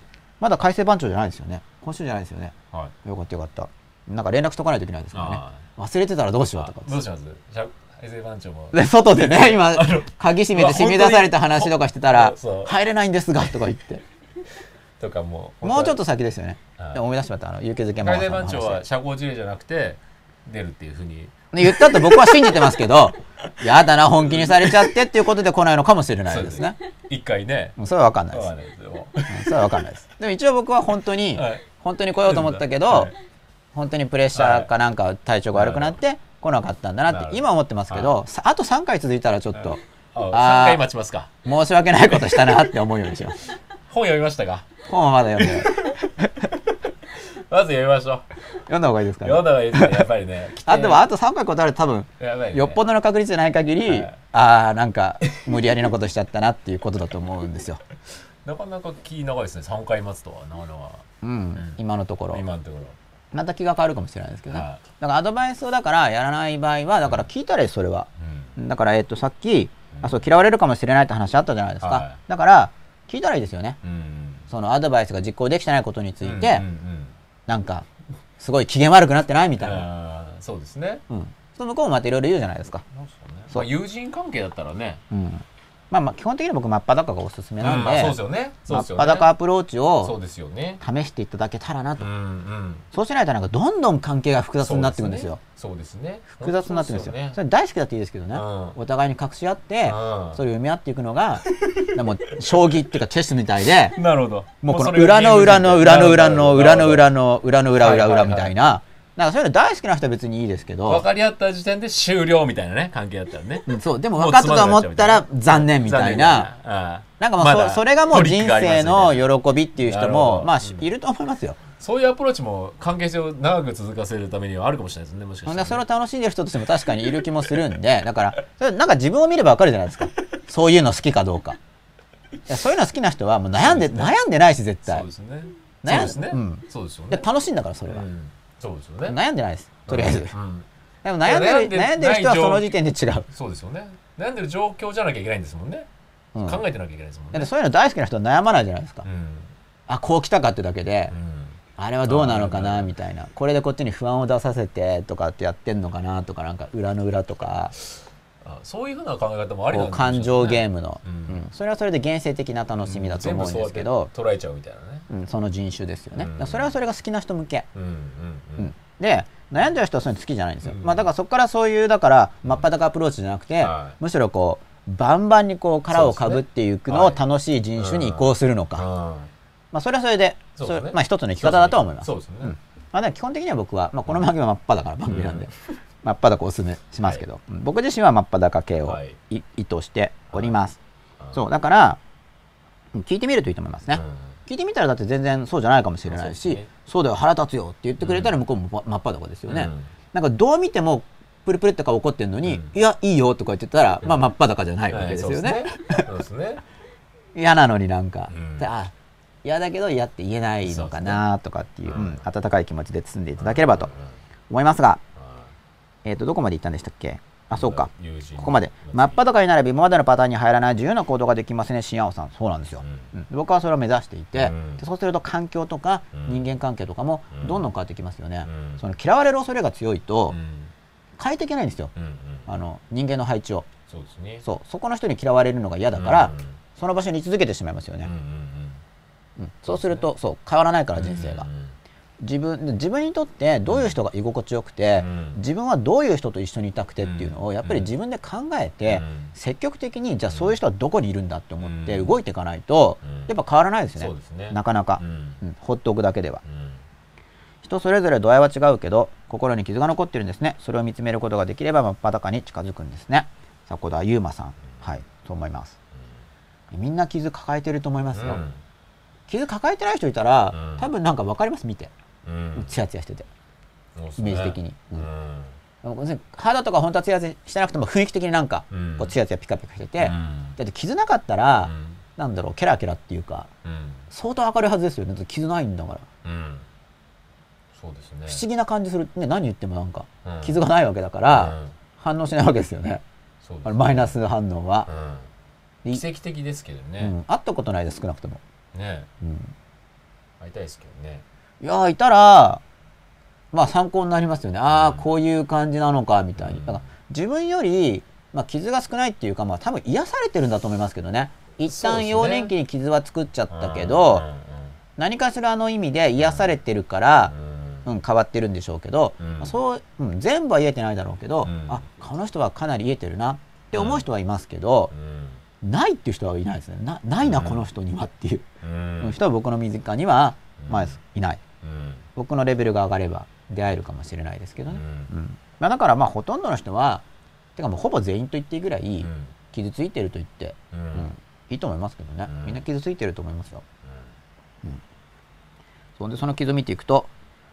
まだ改正番長じゃないですよね。今週じゃないですよね。はい。よかったよかった。なんか連絡しとかないといけないですからね。あ忘れてたらどうしようとかどうします？平成番長もで外でね 今鍵閉めて締め出された話とかしてたら入れないんですがとか言って。とかももうちょっと先ですよね。思い出しまったあの勇気づけ改さんの話で。正番長は社交辞令じゃなくて出るっていうふうに。ね言ったと僕は信じてますけど やだな本気にされちゃってっていうことで来ないのかもしれないですね。一回ね。それは分かんないです。それは分かんないです。でも一応僕は本当にはい。本当に来ようと思ったけど、はい。本当にプレッシャーかなんか体調が悪くなって来なかったんだなって今思ってますけど、さあと3回続いたらちょっとあ3あー回待ちますか。申し訳ないことしたなって思うようにします 本読みましたか？本はまだ読んでない。まず読みましょう。読んだ方がいいですかね？読んだ方がいいですね。やっぱりね。あでもあと3回断ると多分ね。よっぽどの確率じゃない限り、はい。ああなんか無理やりなことしちゃったなっていうことだと思うんですよ。なかなか気長いですね。3回待つとはなかなか。うん、今のところ。今のところまた気が変わるかもしれないですけどね、はだからアドバイスをだからやらない場合はだから聞いたらいいそれは、だからえっとさっき、あそう嫌われるかもしれないって話あったじゃないですか、はい。だから聞いたらいいですよね。うん。うんそのアドバイスが実行できてないことについて、うんうんうん。なんかすごい機嫌悪くなってないみたいな、そうですね。うん、その向こうもまたいろいろ言うじゃないですか、なんですかね。そう。まあ友人関係だったらね。うん、まあまあ基本的に僕真っ裸がおすすめなんで,、うんまあそうですよね。そう真っですよね。裸アプローチそうをですよね。試していただけたらなと、うん。うんそうしないとなんかどんどん関係が複雑になっていくんですよ。そうですね。複雑になっていくんですよそうそれ大好きだっていいですけどね、うん。お互いに隠し合って、うん。それを読み合っていくのが でも将棋っていうかチェスみたいで なるほど。もうこの裏の裏の裏の裏の裏の裏の裏の裏裏裏はいはいはいみたいななんかそういうの大好きな人は別にいいですけど、分かり合った時点で終了みたいなね関係だったらね。うんそう。でももう分かったと思ったら残念みたいな。な。なんかまあまだそそれがもう人生の喜びっていう人もまあうんいると思いますよ。そういうアプローチも関係性を長く続かせるためにはあるかもしれないですねもしかしたらそれを楽しんでる人としても確かにいる気もするんでだからそれなんか自分を見れば分かるじゃないですか。そういうの好きかどうか。いやそういうの好きな人はもう悩んでね。悩んでないし絶対。そうですね。そうですね。うん。そうですよね。で楽しいんだからそれは、うんそうですよね。悩んでないですとりあえず、うん。でも悩んでる悩んでる人はその時点で違う、そうですよね。悩んでる状況じゃなきゃいけないんですもんね。うん。考えてなきゃいけないですもんね。だってそういうの大好きな人は悩まないじゃないですか、うん。あこう来たかってだけで、うん。あれはどうなのかなみたいな。これでこっちに不安を出させてとかってやってんのかなとかなんか裏の裏とか。あそういうふうな考え方もありなんです感情ゲームムの、うん。うん。それはそれで現世的な楽しみだと思うんですけど、捉えちゃうみたいなね。うん、その人種ですよね、それはそれが好きな人向け、で悩んでる人はそういうの好きじゃないんですよ、うん。まあ、だからそこからそういうだから真っ裸アプローチじゃなくて、はい。むしろこうバンバンにこう殻をかぶっていくのを楽しい人種に移行するのか、あまあ、それはそれでそれまあ、一つの生き方だとは思います。そうですね。うん。まあ、基本的には僕は、まあ、この番組は真っ裸な番組なんで、真っ裸をおすすめしますけど、うん。僕自身は真っ裸系をはい。い意図しております、うんそう。だからうん聞いてみるといいと思いますね、うん。聞いてみたらだって全然そうじゃないかもしれないしそう,、そうだよ腹立つよって言ってくれたら向こうも真っ裸ですよね、うん。なんかどう見てもプルプルって顔怒ってるのに、うん。いやいいよとか言ってたら、まあ真っ裸じゃないわけですよね,、はいそうですね。嫌なのになんか、あ嫌だけど嫌って言えないのかなとかっていう、そうですねかい気持ちで包んでいただければと思いますが、うんえー、とどこまで行ったんでしたっけ？あそうか。ここまで。真っ裸になれば今までのパターンに入らない自由な行動ができますね新青さん。そうなんですよ、うん。うん。僕はそれを目指していて、うん。でそうすると環境とかうん。人間関係とかもうんどんどん変わってきますよね、うん。その嫌われる恐れが強いとうん。変えていけないんですよ。うんうん。あの人間の配置を。そうですね。そう。そこの人に嫌われるのが嫌だから、うんその場所に居続けてしまいますよね、うんうんうん。そうするとそう変わらないからうん人生が、うん自分自分にとってどういう人が居心地よくて、うん。自分はどういう人と一緒にいたくてっていうのをやっぱり自分で考えて、うん。積極的にじゃあそういう人はどこにいるんだって思ってうん。動いていかないと、うん。やっぱ変わらないですよねね。なかなか、うん。うん。放っておくだけでは。うん。人それぞれ度合いは違うけど心に傷が残ってるんですね。それを見つめることができれば真っ裸に近づくんですね。迫田悠馬さん。はい。そう思います。みんな傷抱えてると思いますよ、うん。傷抱えてない人いたら、うん。多分なんか分かります？見て。うんツヤツヤしてて。イメージ的に。肌とか本当はツヤツヤしてなくても雰囲気的になんかうん。こうツヤツヤピカピカしてて、うん。だって傷なかったら、うん。なんだろうケラケラっていうかうん。相当明るいはずですよね。傷ないんだから。うん。そうですね。不思議な感じする。ね何言ってもなんかうん。傷がないわけだから、うん。反応しないわけですよね。そうですあれマイナス反応は、うん。い奇跡的ですけどね。うん、会ったことないです少なくとも、ね。うん、会いたいですけどねいやーいたらまあ参考になりますよね。ああうん。こういう感じなのかみたいに。うんだから自分より、まあ、傷が少ないっていうか、まあ、多分癒されてるんだと思いますけどね。一旦幼年期に傷は作っちゃったけど、うん何かしらの意味で癒されてるから、うんうん、変わってるんでしょうけど、うん。まあそう、うん、全部は言えてないだろうけど、うん。あこの人はかなり言えてるなって思う人はいますけど、うん。ないっていう人はいないですね。なないな、うん。この人にはっていう。うん。人は僕の身近には、うん。まあ、いない。うん僕のレベルが上がれば出会えるかもしれないですけどね、うん。うん。まあ、だからまあほとんどの人はてかもうほぼ全員と言っていいぐらいうん。傷ついてると言って、ううん。んいいと思いますけどね、うん。みんな傷ついてると思いますよ。そんでその傷を見ていくと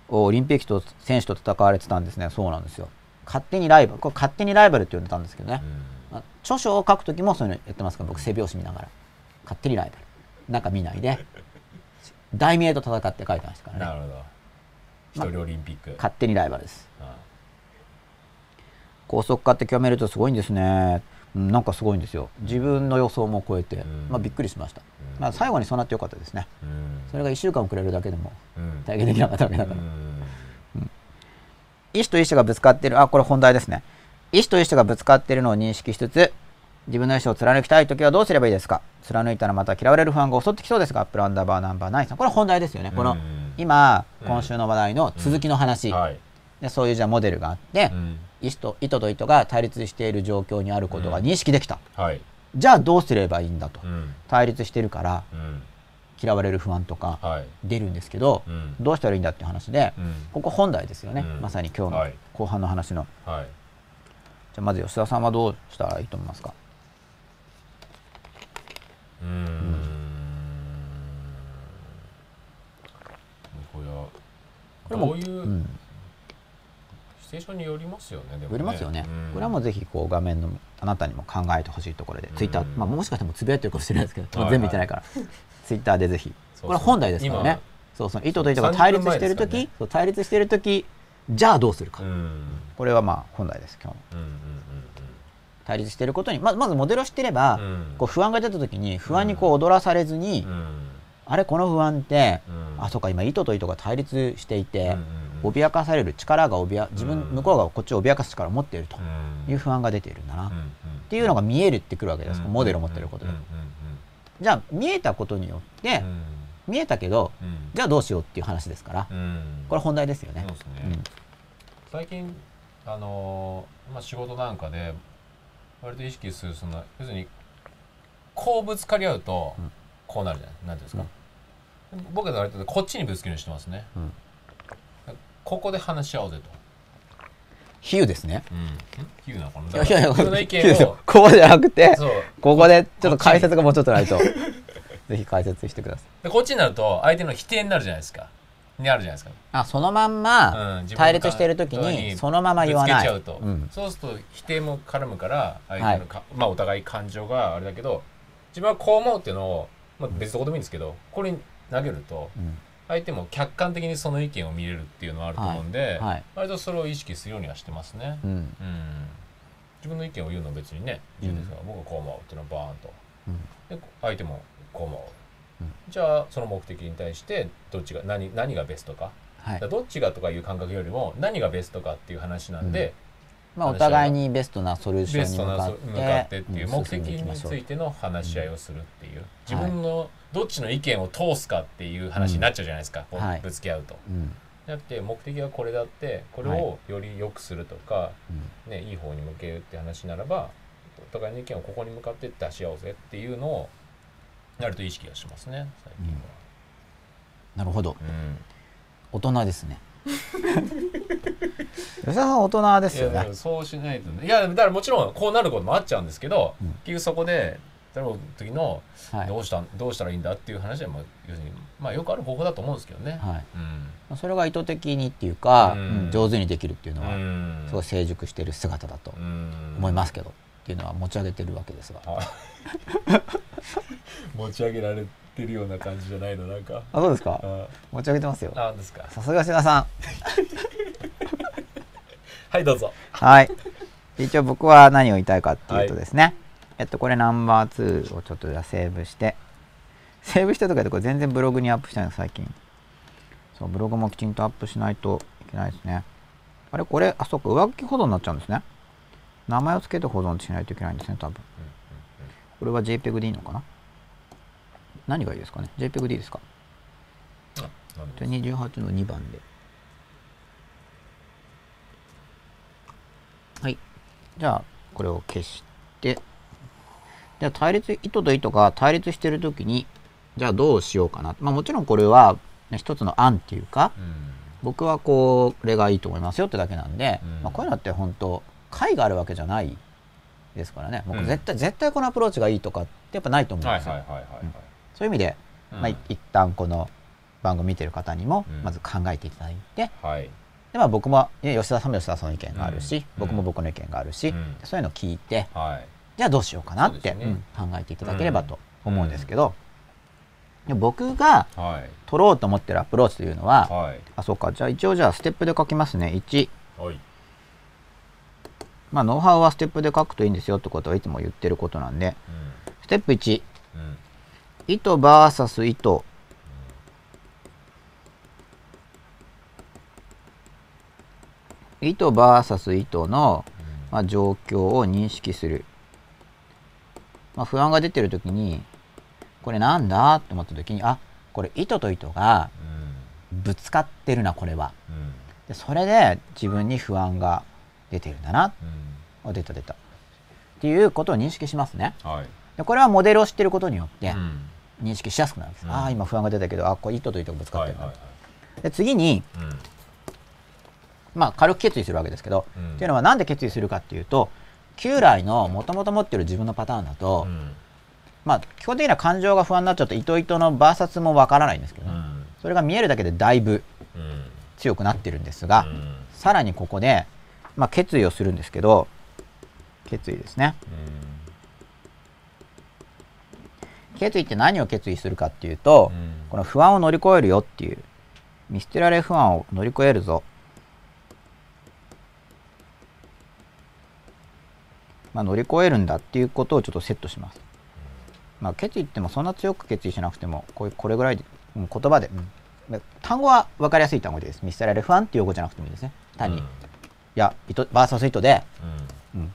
おオリンピックと選手と戦われてたんですね。そうなんですよ。勝手にライバルこれ勝手にライバルって呼んでたんですけどね、まあ著書を書く時もそういうのやってますから僕背表紙見ながら。勝手にライバル。中見ないで題名と戦って書いてましたからね。なるほど。一人オリンピック。勝手にライバルです。あ高速化って極めるとすごいんですね、うん、なんかすごいんですよ。自分の予想も超えて、ん。まあ、びっくりしました、うん。まあ、最後にそうなってよかったですね。うん。それが1週間遅れるだけでもうん。体験できなかったわけだから、うん。意思と意思がぶつかってる、あ、これ本題ですね。意思と意思がぶつかってるのを認識しつつ、自分の意思を貫きたいときはどうすればいいですか？貫いたらまた嫌われる不安が襲ってきそうですが、アップルアンダーバーナンバーナインさん。これ本題ですよね。このうん、今、うん今週の話題の続きの話。はい。でそういうじゃあモデルがあって、うん意思と意図と意図が対立している状況にあることが認識できた。はい。じゃあどうすればいいんだと。うん。対立してるからうん。嫌われる不安とかはい。出るんですけど、うん。どうしたらいいんだっていう話で、うん。ここ本題ですよね、うんまさに今日のはい後半の話の、はい。じゃあまず吉田さんはどうしたらいいと思いますか？うーん。これは。これもどういううんシチュエーションによりますよね。ね。よりますよね、うん。これはもうぜひこう画面のあなたにも考えてほしいところで、うん。ツイッター、まあ、もしかしてもつぶやいてるかもしれないですけど、全部見てないからツイッターでぜひ。これ本題ですからね。今。そうそう意図と意図が対立してる30分前時、ですそう対立してる時じゃあどうするか、うん。これはまあ本題です今日の。うんうん対立してることにままずモデルを知ってれば。こう不安が出た時に不安にこう踊らされずに、うん。あれこの不安って、うん。あそうか今意図と意図が対立していて、脅かされる力が脅自分、うん向こうがこっちを脅かす力を持っているとうん。いう不安が出ているんだな、っていうのが見えるってくるわけです、うんモデルを持ってることで、じゃあ見えたことによって、うん。見えたけどうん。じゃあどうしようっていう話ですから、うん。これ本題ですよね。最近あのーまあ仕事なんかで割と意識するその要するにこうぶつかり合うとうん。こうなるじゃないなんていうんですか、僕は割とこっちにぶつけるようにしてますね、うん。ここで話し合おうぜと、比喩ですね。うん、ん比喩なのかな。いやいやこうじゃなくてここでちょっと解説がもうちょっとないと。ぜひ解説してください。でこっちになると相手の否定になるじゃないですかにあるじゃないですか。あそのまんま、対立してる時にそのまま言わない。そうすると否定も絡むから相手のか、まあお互い感情があれだけど自分はこう思うっていうのを、まあ、別どこでもいいんですけどこれに投げるとうん。相手も客観的にその意見を見れるっていうのはあると思うんで、はい割とそれを意識するようにはしてますね。うん。うん。自分の意見を言うのは別にね自由ですから、僕はこう思うっていうのはバーンと。うん。で相手もこう思う、うんじゃあその目的に対してどっちが何何がベストか？はい。どっちがとかいう感覚よりも何がベストかっていう話なんで、まあ、お互いにベストなソリューショベンに向かっストなそ向かっててっていううん目的についての話し合いをするっていう、ん。自分のどっちの意見を通すかっていう話になっちゃうじゃないですか、ぶつけ合うと。うん。だって目的はこれだってこれをより良くするとか、うん。ね、いい方に向けるって話ならばお互いの意見をここに向かって出し合おうぜっていうのをなると意識がしますね最近は。なるほど。うん。大人ですね。吉田さん大人ですよね。そうしないとね。いやだからもちろんこうなることもあっちゃうんですけど、うん。結局そこでその時のはい。どうしたどうしたらいいんだっていう話は、まあ、要するに、まあ、よくある方法だと思うんですけどね。はい。うん。それが意図的にっていうか、うん。うん上手にできるっていうのは、うん。すごい成熟している姿だとうん。思いますけど、っていうのは持ち上げてるわけですが。あ 持ち上げられてるような感じじゃないのなんか。あそうですか？あ。持ち上げてますよ。あですか？さすが吉田さん。はいどうぞ。はい。一応僕は何を言いたいかっていうとですね、えっとこれナンバー2をちょっとじゃあセーブして。セーブしてとかでこれ全然ブログにアップしたいの最近。そうブログもきちんとアップしないといけないですね。あれこれあそうか上書き保存になっちゃうんですね。名前を付けて保存しないといけないんですね多分これは JPEG でいいのかな？何がいいですかね？JPEG でいいですか？じゃあ28の2番で。はい。じゃあこれを消して。じゃあ対立糸と糸が対立してる時にじゃあどうしようかな？まあもちろんこれは、ね、一つの案っていうかうん。僕はこれがいいと思いますよってだけなんで、うん。まあ、こういうのって本当解があるわけじゃないですからね。僕うん。絶対、絶対このアプローチがいいとかってやっぱないと思うんですよ、はいはいはいはいはい。そういう意味でうん。まあ、い一旦この番組見てる方にもうん。まず考えていただいて、はい。でまあ、僕もね吉田さんも吉田さんの意見があるし、うん。僕も僕の意見があるし、うん。そういうのを聞いてはい。じゃあどうしようかなって、ね。うん考えていただければと思うんですけど、で僕がはい。取ろうと思ってるアプローチというのは、はい。あそうか。じゃあ一応じゃあステップで書きますね。1はいまあノウハウはステップで書くといいんですよってことはいつも言ってることなんで。ステップ1うん。うん意図 VS 意図意図 VS 意図の、まあ、状況を認識する、まあ、不安が出てる時にこれなんだと思った時にあこれ意図と意図がうん。ぶつかってるなこれは。うん。でそれで自分に不安が出てるんだな。うん。あ出た出た。っていうことを認識しますね。はい。でこれはモデルを知ってることによってうん。認識しやすくなるんです、うん。ああ今不安が出たけどあこれ意図と意図がぶつかってるな、はいはい。はいで次にうん。まあ軽く決意するわけですけど、うん。っていうのはなんで決意するかっていうと旧来のもともと持ってる自分のパターンだと、うん。まあ基本的には感情が不安になっちゃうと糸々のバーサスもわからないんですけどね、うん。それが見えるだけでだいぶうん。強くなってるんですが、うん。さらにここで、まあ、決意をするんですけど決意ですね。決意って何を決意するかっていうと、うん。この不安を乗り越えるよっていう見捨てられ不安を乗り越えるぞ。まあ乗り越えるんだっていうことをちょっとセットします。まあ決意ってもそんな強く決意しなくてもこういうこれぐらいで、うん言葉で、うん。単語は分かりやすい単語です。見捨てられ不安っていう用語じゃなくてもいいですね。単に、いや糸バーサス糸で、うん。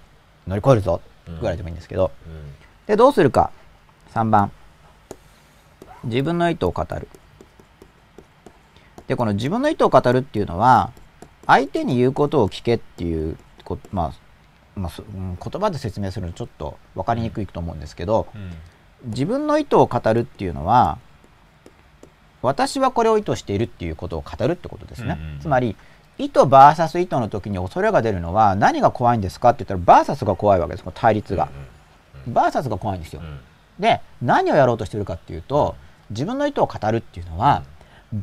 乗り越えるぞ。ぐらいでもいいんですけど、でどうするか。3番自分の意図を語る。でこの自分の意図を語るっていうのは相手に言うことを聞けっていうこまあ、まあそうん言葉で説明するのちょっと分かりにくいと思うんですけどうん。自分の意図を語るっていうのは私はこれを意図しているっていうことを語るってことですね、うんうん。つまり意図 VS 意図の時に恐れが出るのは何が怖いんですかって言ったら VS が怖いわけですこの対立が、バーサスが怖いんですよ、うん。で何をやろうとしてるかっていうと自分の意図を語るっていうのは、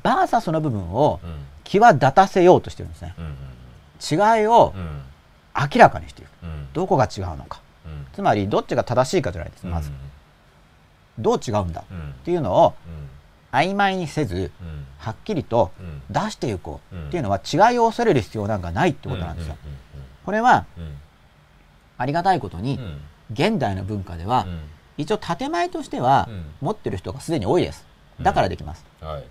バーサスの部分をうん。際立たせようとしてるんですね。うん違いをうん。明らかにしていくうん。どこが違うのか。うん。つまりどっちが正しいかじゃないですまず。どう違うんだっうんていうのをうん曖昧にせずうん。はっきりとうん。出していこううん。っていうのは違いを恐れる必要なんかないってことなんですよ。これはありがたいことにうん。現代の文化ではうん。一応建前としてはうん。持ってる人がすでに多いです。だからできます。はい。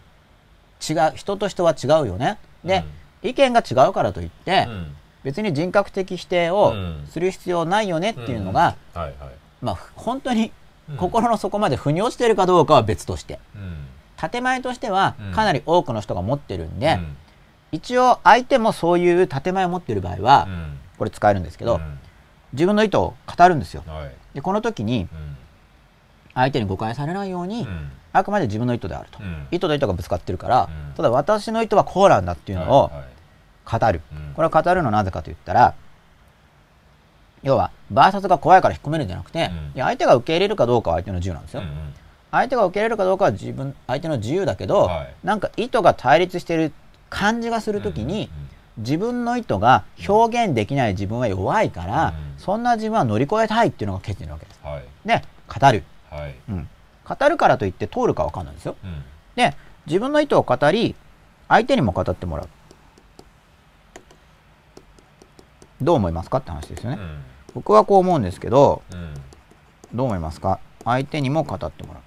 違う人と人は違うよね。で、意見が違うからといって、うん。別に人格的否定をうん。する必要ないよねっていうのが、まあ本当にうん。心の底まで腑に落ちているかどうかは別として。うん建前としてはうん。かなり多くの人が持ってるんで、うん。一応相手もそういう建前を持ってる場合は、うん。これ使えるんですけど、うん。自分の意図を語るんですよ。はい。でこの時にうん。相手に誤解されないように、うん。あくまで自分の意図であると、うん。意図と意図がぶつかってるから、うん。ただ私の意図はこうなんだっていうのを語る、うん。これを語るのはなぜかと言ったら要はバーサスが怖いから引っ込めるんじゃなくて、うん。いや相手が受け入れるかどうかは相手の自由なんですよ、相手が受け入れるかどうかは自分相手の自由だけど、はい。なんか意図が対立してる感じがするときに、自分の意図が表現できない自分は弱いから、うん。そんな自分は乗り越えたいっていうのが決意なわけです。はい。で語る、はい。うん、語るからといって通るかわかんないですよ。うん。で自分の意図を語り相手にも語ってもらう。どう思いますかって話ですよね。うん。僕はこう思うんですけどうん。どう思いますか？相手にも語ってもらう。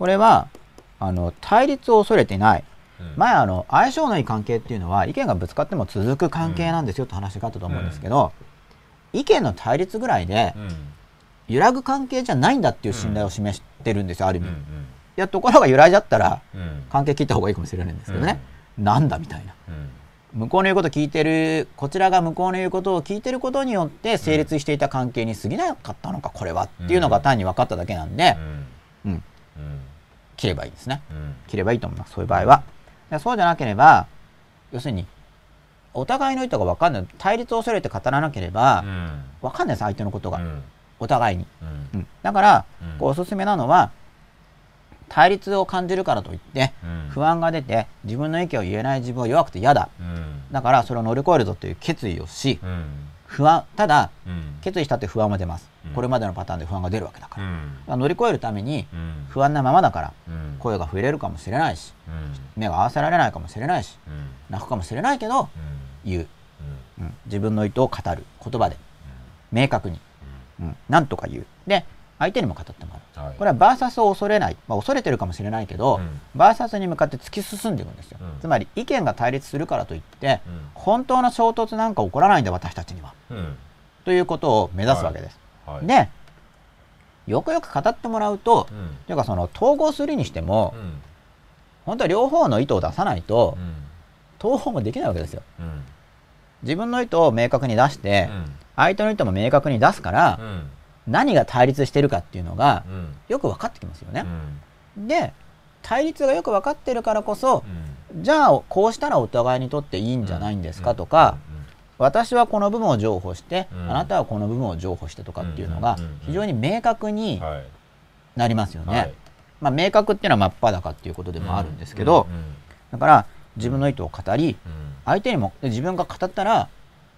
これはあの対立を恐れてない。うん。前あの相性のいい関係っていうのは意見がぶつかっても続く関係なんですよって話があったと思うんですけど、意見の対立ぐらいでうん。揺らぐ関係じゃないんだっていう信頼を示してるんですよある意味、いうん。やところが揺らいじゃったらうん。うん関係切った方がいいかもしれないんですけどね、なんだみたいな。うん。向こうの言うこと聞いてるこちらが向こうの言うことを聞いてることによって成立していた関係に過ぎなかったのかこれはっていうのが単に分かっただけなんで、うん、うん切ればいいですね。うん。切ればいいと思いますそういう場合は。でそうじゃなければ要するにお互いの意図が分かんない対立を恐れて語らなければうん。分かんないです相手のことが、うん。お互いに、うん。うん。だから、うん。こうおすすめなのは対立を感じるからといってうん。不安が出て自分の意見を言えない自分は弱くて嫌だ。うん。だからそれを乗り越えるぞという決意をしうん不安ただうん。決意したって不安も出ます、うん。これまでのパターンで不安が出るわけだから,、うん。乗り越えるためにうん。不安なままだからうん。声が触れるかもしれないしうん。目が合わせられないかもしれないしうん。泣くかもしれないけどうん。言う、うん。うん。自分の意図を語る言葉で。明確に、うん、なんとか言う。で相手にも語ってもらうはい。これはバーサスを恐れない、まあ、恐れてるかもしれないけど、うん。バーサスに向かって突き進んでいくんですよ、うん。つまり意見が対立するからといってうん。本当の衝突なんか起こらないんだ私たちには。うん。ということを目指すわけです、はい。でよくよく語ってもらうと、うん。というかその統合するにしても、うん。本当は両方の意図を出さないとうん。統合もできないわけですよ。うん。自分の意図を明確に出して、相手の意図も明確に出すから、うん何が対立してるかっていうのがうん。よく分かってきますよね。う、ん。で対立がよく分かってるからこそうん。じゃあこうしたらお互いにとっていいんじゃないんですかとか、私はこの部分を譲歩して、うん。あなたはこの部分を譲歩してとかっていうのが非常に明確うんにはい。なりますよね、はい。まあ、明確っていうのは真っ裸っていうことでもあるんですけど、だから自分の意図を語りうん。相手にもで自分が語ったら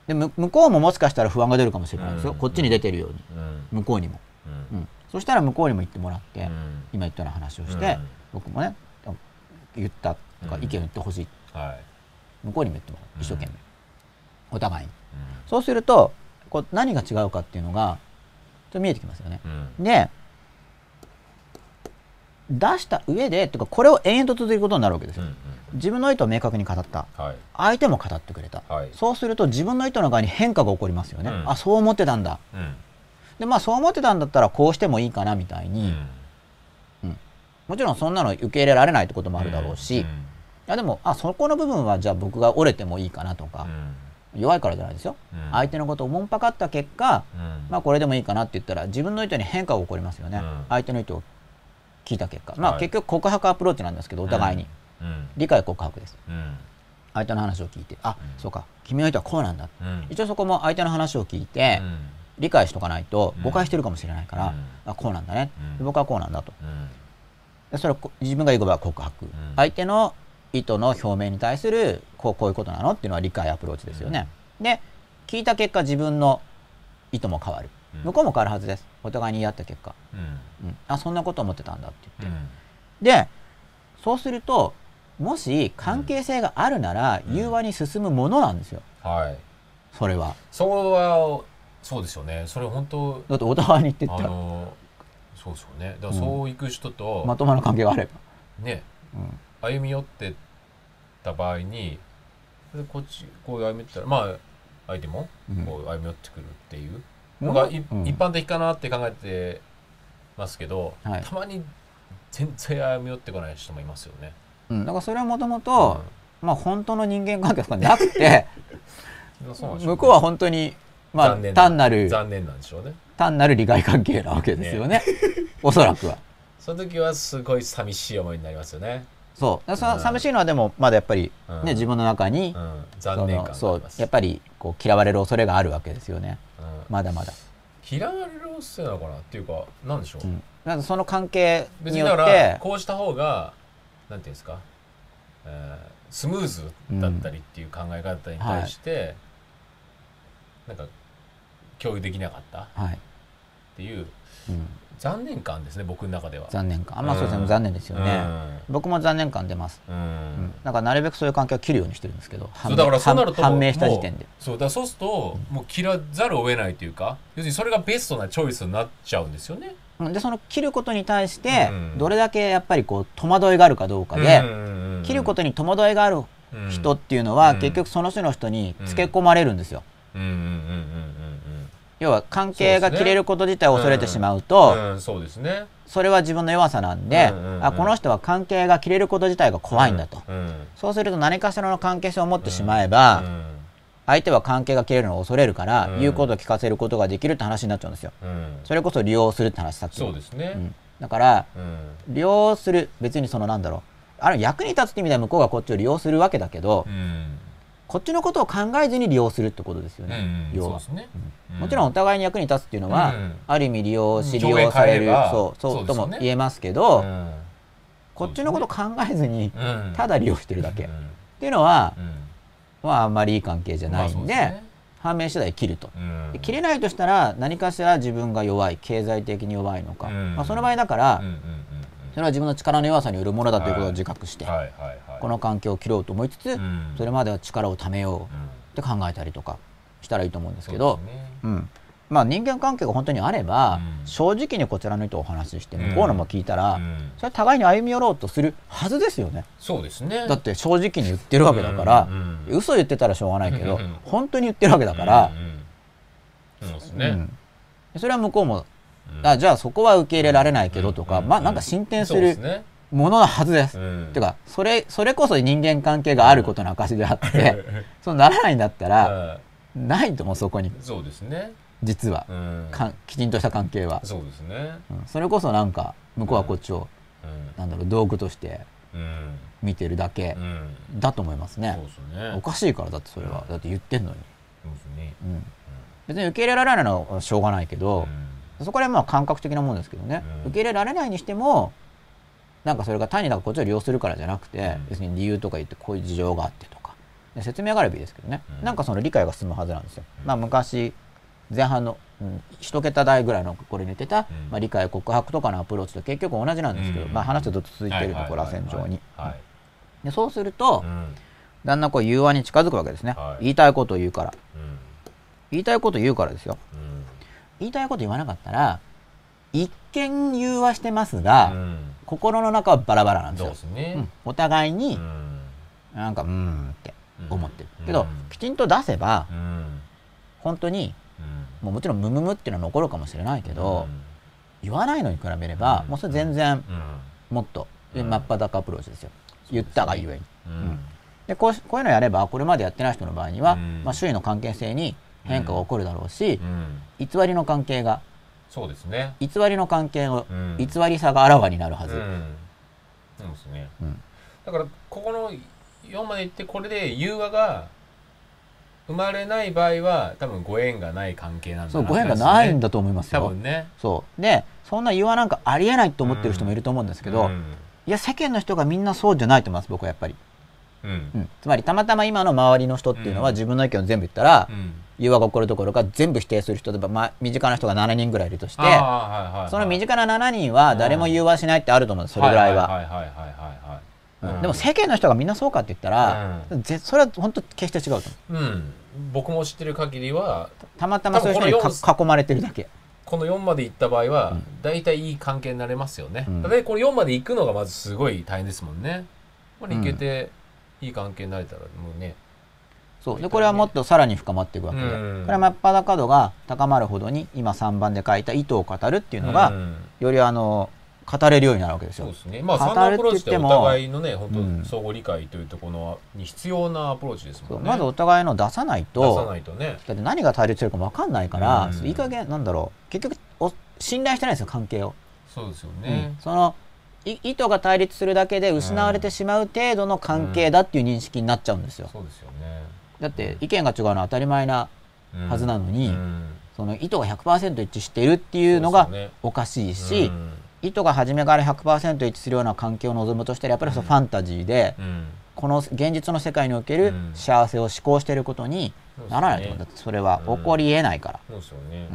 でむ向こうももしかしたら不安が出るかもしれないですよ、うん。こっちに出てるように。うん。向こうにも、うん。うん、そしたら向こうにも言ってもらって、うん。今言ったような話をして、うん。僕もね言ったとかうん意見を言ってほしい、はい。向こうにも言ってもらう。一生懸命、お互いに。うそうするとこう何が違うかっていうのがちょっと見えてきますよね。ん。で出した上でとかこれを延々と続けることになるわけですよ。うんうん自分の意図を明確に語った。はい。相手も語ってくれた、はい。そうすると自分の意図の側に変化が起こりますよね、うん。あそう思ってたんだ。うん。でまあそう思ってたんだったらこうしてもいいかなみたいうに、ん。もちろんそんなの受け入れられないってこともあるだろうし、いやでもあそこの部分はじゃあ僕が折れてもいいかなとか。う、ん。弱いからじゃないですよ、うん。相手のことをおもんぱかった結果、うん。まあこれでもいいかなって言ったら自分の意図に変化が起こりますよね、うん。相手の意図を聞いた結果。まあはい。結局告白アプローチなんですけどお互いに、うん理解告白です。うん。相手の話を聞いてあ、うん。そうか。君の意図はこうなんだ。うん。一応そこも相手の話を聞いて、うん。理解しとかないとうん。誤解してるかもしれないから、うん。あこうなんだね、僕はこうなんだと。それをこ自分が言う場合は告白、相手の意図の表明に対するこうこういうことなのっていうのは理解アプローチですよね、で聞いた結果自分の意図も変わる、うん。向こうも変わるはずです。お互いに言い合った結果、うん。うん、あそんなこと思ってたんだってう言って、ん。でそうするともし関係性があるならうん。融和に進むものなんですよ。はい。それは。それはそうですよね。それ本当だってお互いに言ってっあたらのそうですよね。だからそういく人とまともな関係があれば、ね。うん。歩み寄ってた場合にでこっちこう歩み寄ったらまあ相手もうん。こう歩み寄ってくるっていう。うん。のがいうん。一般的かなって考えてますけど、はい。たまに全然歩み寄ってこない人もいますよね。うん、だからそれはもともと、まあ本当の人間関係とかなくて 向こうは本当にまあ単なる残念なんでしょうね。単なる利害関係なわけですよね。おそらくは。その時はすごい寂しい思いになりますよね。そう。そうん。の寂しいのはでもまだやっぱり、うん。ね自分の中に、うん、そ残念感のそうがあります。やっぱりこう嫌われる恐れがあるわけですよね。うん。まだまだ、嫌われるせいなのかな？っていうかなんでしょう、うん、だからその関係によってこうした方がなんていうんですか、えースムーズだったりっていう考え方に対して、なんか共有できなかった？っはい、ていううん、残念感ですね僕の中では。残念感。あまあそうですね、うん。残念ですよね、僕も残念感出ます、うん、うん。からなるべくそういう関係を切るようにしてるんですけどそうだからそうなると判明した時点で。そうだそうするともう切らざるを得ないというか要するにそれがベストなチョイスになっちゃうんですよね。うん。でその切ることに対してうん。どれだけやっぱりこう戸惑いがあるかどうかで、切ることにに戸惑いがある人っていうのは、うん。結局その人の人につけ込まれるんですよ。要は関係が切れること自体を恐れてしまうと、そうですね。それは自分の弱さなんで、あこの人は関係が切れること自体が怖いんだと、そうすると何かしらの関係性を持ってしまえば、うん相手は関係が切れるのを恐れるから、うん。言うことを聞かせることができるって話になっちゃうんですよ。うん。それこそ利用するって話さっきのそうですね。うんだからうん。利用する別にそのなんだろう。あれ役に立つって意味では向こうがこっちを利用するわけだけど、うん。こっちのことを考えずに利用するってことですよね、うん要は。もちろんお互いに役に立つっていうのは、うん。ある意味利用し利うん用されるそうそうとも言えますけど、うん。こっちのこと考えずにうん。ただ利用してるだけ、っうん。ていうのは、うんまああんまりいい関係じゃないんで,、まあそうすね。判明次第切ると、うん。で切れないとしたら何かしら自分が弱い経済的に弱いのか、うん。まあ、その場合だから、うんうんうんそれは自分の力の弱さによるものだということを自覚して、うんはいはいはい。この関係を切ろうと思いつつ、うん。それまでは力をためよううんって考えたりとかしたらいいと思うんですけどそうね。うんまあ、人間関係が本当にあれば、うん。正直にこちらの人をお話ししてうん。向こうのも聞いたら、うん。それは互いに歩み寄ろうとするはずですよね。そうですね。だって正直に言ってるわけだから、うんうん嘘言ってたらしょうがないけど、うん本当に言ってるわけだから。そうですね。うん。それは向こうも、うん。あじゃあそこは受け入れられないけどとか、うんまあなんか進展するもののはずです。うん。てかそれそれこそ人間関係があることの証であって、そうならないんだったら、ないと思うそこに。そうですね実は、うん。かんきちんとした関係は、そうですね。うん。それこそなんか向こうはこっちを、うん。なんだろう道具としてうん。見てるだけうん。だと思いますね。ね。おかしいからだってそれは、だって言ってんのに、そうですね。うん、別に受け入れられないのはしょうがないけど、そこら辺はまあ感覚的なもんですけどね、うん。受け入れられないにしてもなんかそれが単になんかこっちを利用するからじゃなくて、うん。別に理由とか言ってこういう事情があってとか。で説明があればいいですけどね、うん。なんかその理解が進むはずなんですよ、うん。まあ昔前半の、うん、一桁台ぐらいのこれに言ってた、うん。まあ、理解告白とかのアプローチと結局同じなんですけど、うん。まあ、話はずっと続いているところはいはいはい螺旋状に。はい。でそうすると、うん。だんだんこう融和に近づくわけですね、はい。言いたいことを言うから。うん。言いたいこと言うからですよ。うん。言いたいこと言わなかったら一見融和してますが、うん。心の中はバラバラなんですよ。すね。うん。お互いにうん。なんかうーんって思ってる、うん。けどきちんと出せばうん。本当にうんもちろんムムムっていうのは残るかもしれないけど、うん。言わないのに比べれば、うん。もうそれ全然うん。もっと、でうん。真っ裸アプローチですよ。言ったがゆえに。うん。でこうこういうのやればこれまでやってない人の場合には、うん。まあ、周囲の関係性に変化が起こるだろうしう、ん。偽りの関係がそうですね。偽りの関係のうん。偽りさがあらわになるはず、うん。そうですね。うん。だからここの4までいってこれで融和が生まれない場合は多分ご縁がない関係なんだそうご縁がないんだと思います多よ。分ね。そう。でそんな言わなんかありえないと思ってる人もいると思うんですけど、うん。いや世間の人がみんなそうじゃないと思います僕はやっぱり、うん。うん、つまりたまたま今の周りの人っていうのはうん。自分の意見を全部言ったら、うん。が起こるところか全部否定する人で、まあ、身近な人が7人ぐらいいるとしてあーはいはいはいその身近な7人は誰も融和しないってあると思うんですそれぐらいは。はいはいはいはいはいでも世間の人がみんなそうかって言ったら、ぜそれは本当決して違うと思う。うん。僕も知ってる限りはたまたまそういう人に囲まれてるだけ。この4まで行った場合はうん。大体いい関係になれますよね、うん。でこれ4まで行くのがまずすごい大変ですもんね。これ行けていい関係になれたらもうね。そう。でこれはもっとさらに深まっていくわけで、うん。これは真っ裸度が高まるほどに今3番で書いた意図を語るっていうのが、うん。よりあの語れるようになるわけですよ。そうですね。まあ語るそのアプローチっておって言っても互いのね本うん。当相互理解というところのに必要なアプローチですもんまずお互いの出さない出さとないとね。だって何が対立してるか分かんないから、うん。いい加減なんだろう。結局お信頼してないんですよ関係を。そうですようねん、そのい意図が対立するだけで失われてしまう程度の関係だっていう認識になっちゃうんですよ。そうですよね。だって意見が違うのは当たり前なうん。はずなのにうん。その意図が100%一致しているっていうのがおかしいし、うん意図が初めから100%一致するような関係を望むとしたらやっぱりそのファンタジーで、うん。この現実の世界におけるうん。幸せを思考していることにならないと思うだってそれは起こりえないから。そうですよね、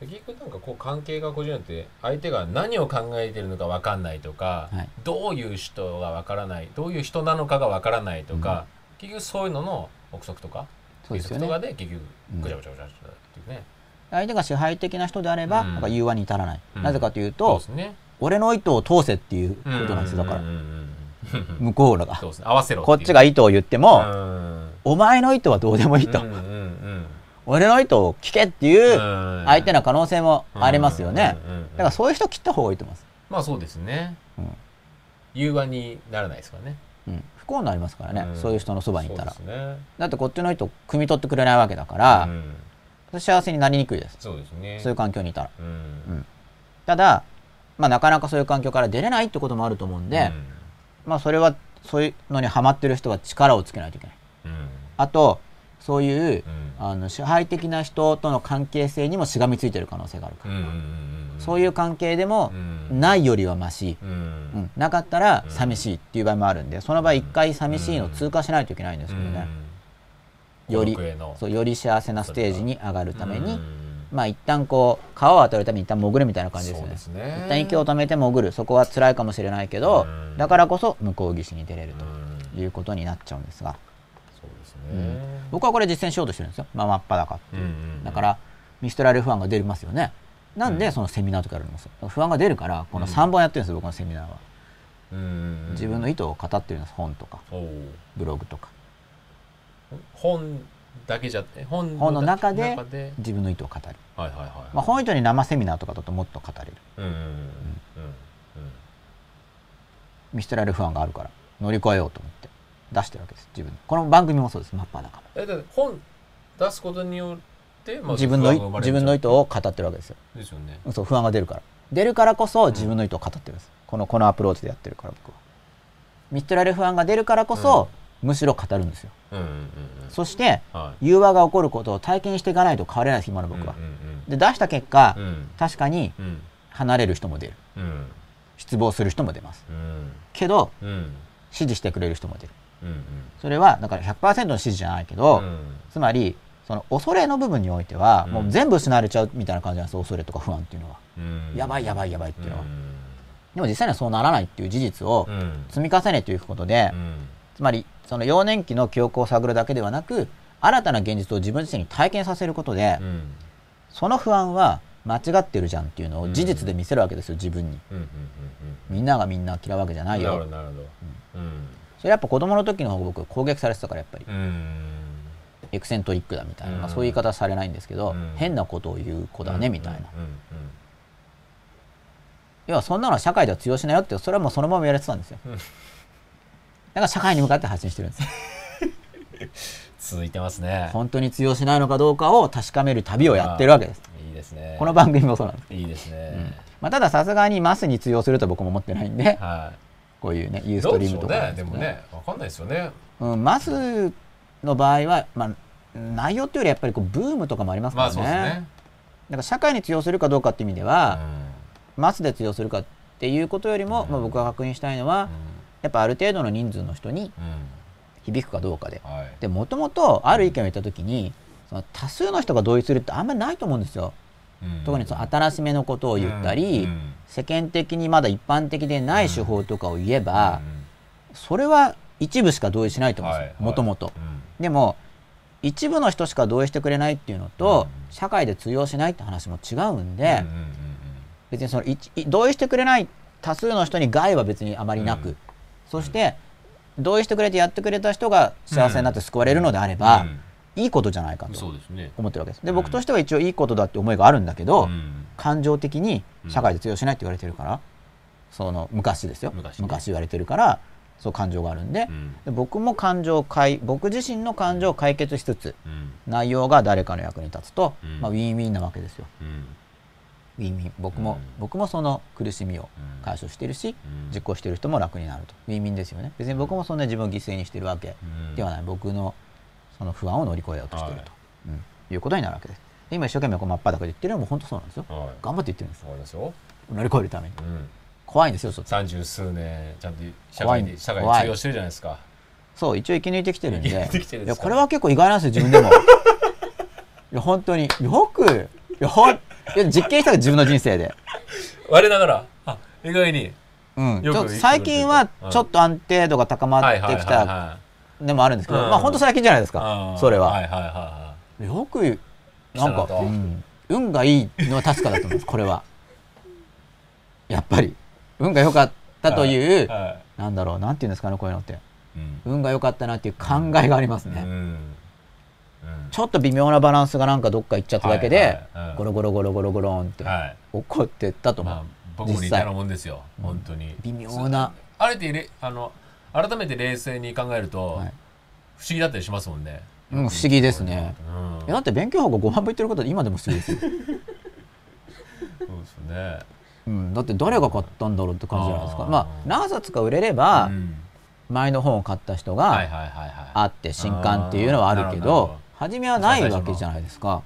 うん。結局なんかこう関係がこじれて相手が何を考えてるのか分かんないとか、はい。どういう人が分からないどういう人なのかが分からないとか、結局そういうのの憶測とか推測とかねで結局うん。ぐちゃぐちゃぐちゃっていうね、相手が支配的な人であれば、うん。なんか融和に至らない、うん。なぜかというと俺の意図を通せっていうことなんですよだから。向こうらが。合わせろこっちが意図を言っても、うん。お前の意図はどうでもいいと、俺の意図を聞けっていううん。相手の可能性もありますよね、だからそういう人切った方がいいと思います、まあそうですね、うん。融和にならないですからね。うん、不幸になりますからね、うん。そういう人のそばにいたら。だってこっちの意図を汲み取ってくれないわけだからう、ん幸せになりにくいです。そうですね。そういう環境にいたら。うん。うん。ただ、まあ、なかなかそういう環境から出れないってこともあると思うんで、まあ、それはそういうのにハマってる人は力をつけないといけない。うん。うんあとそういううん。あの支配的な人との関係性にもしがみついてる可能性があるから、そういう関係でもうん。ないよりはまし、ううん。んなかったら寂しいっていう場合もあるんでその場合一回寂しいのを通過しないといけないんですけどね、よりそうより幸せなステージに上がるために、うん。まあ一旦こう川を渡るために一旦潜るみたいな感じですよね。ですね。一旦息を止めて潜る。そこは辛いかもしれないけど、うん。だからこそ向こう岸に出れるうん。ということになっちゃうんですが、そうですうん。ね僕はこれ実践しようとしてるんですよ、まあ、真っ裸っていう、うんうんだからミストラル不安が出ますよね。なんでそのセミナーとかやるんですよ不安が出るからこの3本やってるんですよ、僕のセミナーは。うん自分の意図を語ってるんです本とか。ブログとか本だけじゃ本本の中で自分の意図を語る、はいはいはい、まあ、本以上に生セミナーとかだともっと語れる。うんうんうんうんミストラル不安があるから乗り越えようと思って出してるわけです自分この番組もそうですマッパーだからえだ本出すことによって、まあ自分の自分の意図を語ってるわけですよ。ですよね。そう不安が出るから。出るからこそ自分の意図を語ってるんです、このこのアプローチでやってるから僕は。ミストラル不安が出るからこそ、むしろ語るんですよ。うんうんうんうん。そしてはい。融和が起こることを体験していかないと変われないです今の僕は、で出した結果、うん。うん確かにうん。離れる人も出る。うん。失望する人も出ます。うん。けどうん。支持してくれる人も出る。うんそれはだから100%の支持じゃないけど、うん。つまりその恐れの部分においては、うん。もう全部失われちゃうみたいな感じなんです恐れとか不安っていうのは、うん。やばいやばいやばいっていうのは、うん。でも実際にはそうならないっていう事実をうん。積み重ねていくことで、うん。つまりその幼年期の記憶を探るだけではなく新たな現実を自分自身に体験させることで、うん。その不安は間違ってるじゃんっていうのを事実で見せるわけですよ自分に。みんながみんな嫌うわけじゃうなんいよ。なるほどなるほど。うん。それやっぱ子供の時の方が僕攻撃されてたからやっぱり。うん。エクセントリックだみたいな、まあ、うんそういう言い方はされないんですけど、うん。変なことを言う子だねみたいな、要はそんなのは社会では通用しないよってそれはもうそのまま言われてたんですよ、うんだから社会に向かって発信してるんです。よ 続いてますね。本当に通用しないのかどうかを確かめる旅をやってるわけです。いいですね。この番組もそうなんです、いいですね。まあ、たださすがにマスに通用すると僕も思ってないんではこういうねユーいストリームとか。どうなんけどでしょうね。でもねわかんないですよね。うん、マスの場合は、まあ、内容っていうよりやっぱりこうブームとかもありますかまあらね,、そうですね。だから社会に通用するかどうかっていう意味では、うマスで通用するかっていうことよりも、まあ、僕が確認したいのは、んやっぱある程度の人数の人にうん。響くかどうかで。はい。でもともとある意見を言った時にその多数の人が同意するってあんまりないと思うんですよ。うん。特にその新しめのことを言ったり、うん。世間的にまだ一般的でない手法とかを言えば、うん。それは一部しか同意しないと思うんですよ。はいもともと。うん。でも一部の人しか同意してくれないっていうのと、うん。社会で通用しないって話も違うんで、別にその同意してくれない多数の人に害は別にあまりなく、うんそして同意してくれてやってくれた人が幸せになって救われるのであれば、うん。いいことじゃないかうんと思ってるわけです。でうん。僕としては一応いいことだって思いがあるんだけど、うん。感情的に社会で通用しないって言われてるから、その昔ですよ。昔ね。言われてるからそう感情があるんで,、うん。で僕も感情を解僕自身の感情を解決しつつうん。内容が誰かの役に立つと、うん。まあ、ウィンウィンなわけですよ。うんウィンウィン。僕も、うん。僕もその苦しみをうん。解消してるし、うん。実行してる人も楽になると。ウィンウィンですよね。別に僕もそんな自分を犠牲にしてるわけうん。ではない。僕のその不安を乗り越えようとしているはい。と、うん。いうことになるわけです。で今一生懸命こう真っ裸で言ってるのも本当そうなんですよ。はい。頑張って言ってるんですわかりますよ。乗り越えるために。うん。怖いんですよ三十数年ちゃんと社会に社会に通用してるじゃないですか。そう一応生き抜いてきてるんで。いやこれは結構意外なんですよ自分でも。いや本当に。よくいやほんいや実験したら自分の人生で。我ながらあ意外に。うん、ちょ最近はちょっと安定度が高まってきたはでもあるんですけど、うん。まあ本当最近じゃないですかいそれは、はいはいはいはよくなんか、とうん、運がいいのは確かだと思いますこれは。やっぱり。運が良かったという、いはなんだろうなんていうんですかねこういうのって。いうん。運が良かったなっていう考えがありますね、ちょっと微妙なバランスがなんかどっか行っちゃっただけで、ゴロゴロゴロゴロゴロンってはい。起こってったと思う、まあ僕も似たよもんですよ。本当に。微妙な。あれてれあの改めて冷静に考えると、はい。不思議だったりしますもんね。うん不思議ですね。うん、いやだって勉強法が5万部言ってることは今でも不思議ですよ、そうですね。うん、だって誰が買ったんだろうって感じじゃないですか。まあ何冊か売れれば、うん。前の本を買った人が。あって新刊っていうのはあるけど初めはないわけじゃないですか、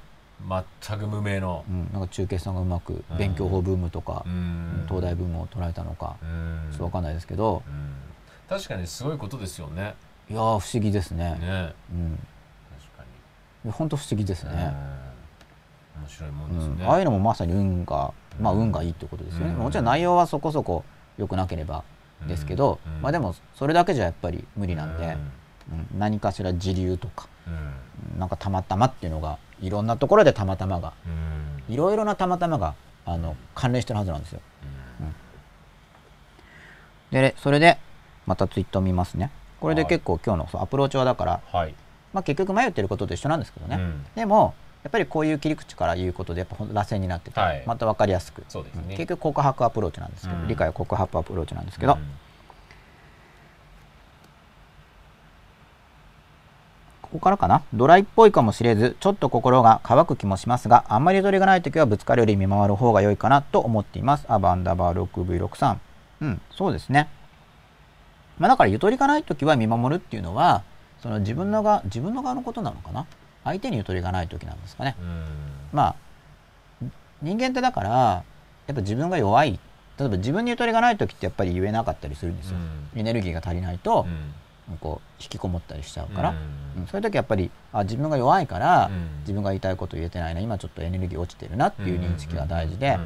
全く無名の。う。ん、なんか中継さんがうまく勉強法ブームとかう、ん。東大ブームを捉えたのかうん。ちょっと分かんないですけど。うん。確かにすごいことですよね。いやー不思議ですね。ね。うん。確かいや本当不思議ですに。ね、うん。面白いもうんですね。ん。ああいうのもまさに運がまあうん運がいいってことですよね、うん。もちろん内容はそこそこ良くなければですけど、うんまあでもそれだけじゃやっぱり無理なんで、うん。うん。何かしら時流とかうん。なんかたまたまっていうのがいろんなところでたまたまがうん。いろいろなたまたまがあの関連してるはずなんですよ。でそれでまたツイートを見ますね。これで結構今日のアプローチはだから、はい。まあ、結局迷ってることと一緒なんですけどね、うん。でもやっぱりこういう切り口から言うことでやっぱ螺旋になってて、はい。また分かりやすく、ね。結局告白アプローチなんですけど、うん。理解は告白アプローチなんですけど、うんここからかな？ドライっぽいかもしれずちょっと心が乾く気もしますがあんまりゆとりがない時はぶつかるより見守る方が良いかなと思っています。アンダーバー 6V63 うんそうですね。まあだからゆとりがない時は見守るっていうのはその自分のが自分の側のことなのかな？相手にゆとりがない時なんですかね。うん。まあ人間ってだからやっぱ自分が弱い。例えば自分にゆとりがない時ってやっぱり言えなかったりするんですよ、エネルギーが足りないとう、んこう引きこもったりしちゃうから、うん。うんそういう時やっぱりあ自分が弱いから、うん。自分が言いたいこと言えてないな今ちょっとエネルギー落ちてるなっていう認識が大事で、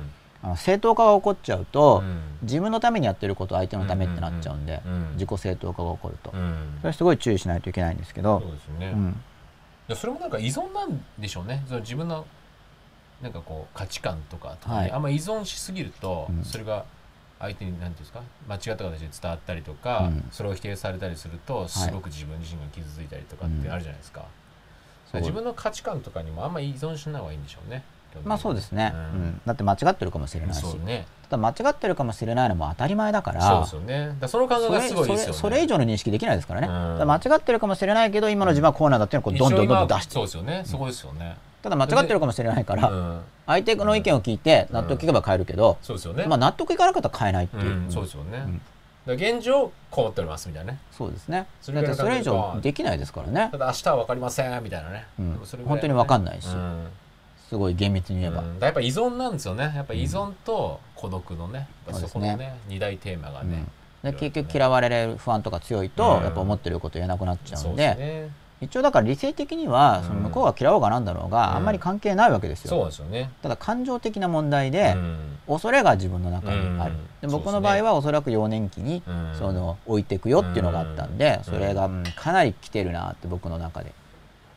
正当化が起こっちゃうと、うん。自分のためにやってること相手のためってなっちゃうんで、うん自己正当化が起こると、うん。それすごい注意しないといけないんですけど。そう、ですね、いうん。やそれもなんか依存なんでしょうね。その自分のなんかこう価値観とかはい。あんま依存しすぎると、うん。それが相手に何ていうんですか？間違った形で伝わったりとか、うん。それを否定されたりするとすごく自分自身が傷ついたりとかってあるじゃないですか、そう。自分の価値観とかにもあんまり依存しない方がいいんでしょうねまあそうですね、ううん。んだって間違ってるかもしれないし、ね。ただ間違ってるかもしれないのも当たり前だから。そうですよね。その感覚がすごいですよね。それそれ以上の認識できないですからね、うん。ら間違ってるかもしれないけど今の自分はこうなんだっていうのをどんどんどんどん出して。そうですよね、そこですよね、ただ間違ってるかもしれないから、うん、相手の意見を聞いて納得いけば変えるけど、そうですよね、まあ、納得いかなかったら変えないっていう、うん、そうですよね、現状こう思っておりますみたいなね。そうですね。それそれ以上できないですからね。た、だ明日は分かりませんみたいなね、うん。でもそれぐらい本当に分かんないし。うん。すごい厳密に言えば、うん。だからやっぱ依存なんですよね。やっぱ依存と孤独のね、そこのね二大テーマがね、で結局嫌われる不安とか強いと、うん。やっぱ思ってること言えなくなっちゃそううんで。ですね一応だから理性的にはその向こうが嫌おうがなんだろうが、うん。あんまり関係ないわけですよ、そうですよね。ただ感情的な問題で、うん。恐れが自分の中にある、うん。で僕の場合はおそらく幼年期にうん。その置いていくよっていうのがあったんで、うん。それがうんかなり来てるなって僕の中で、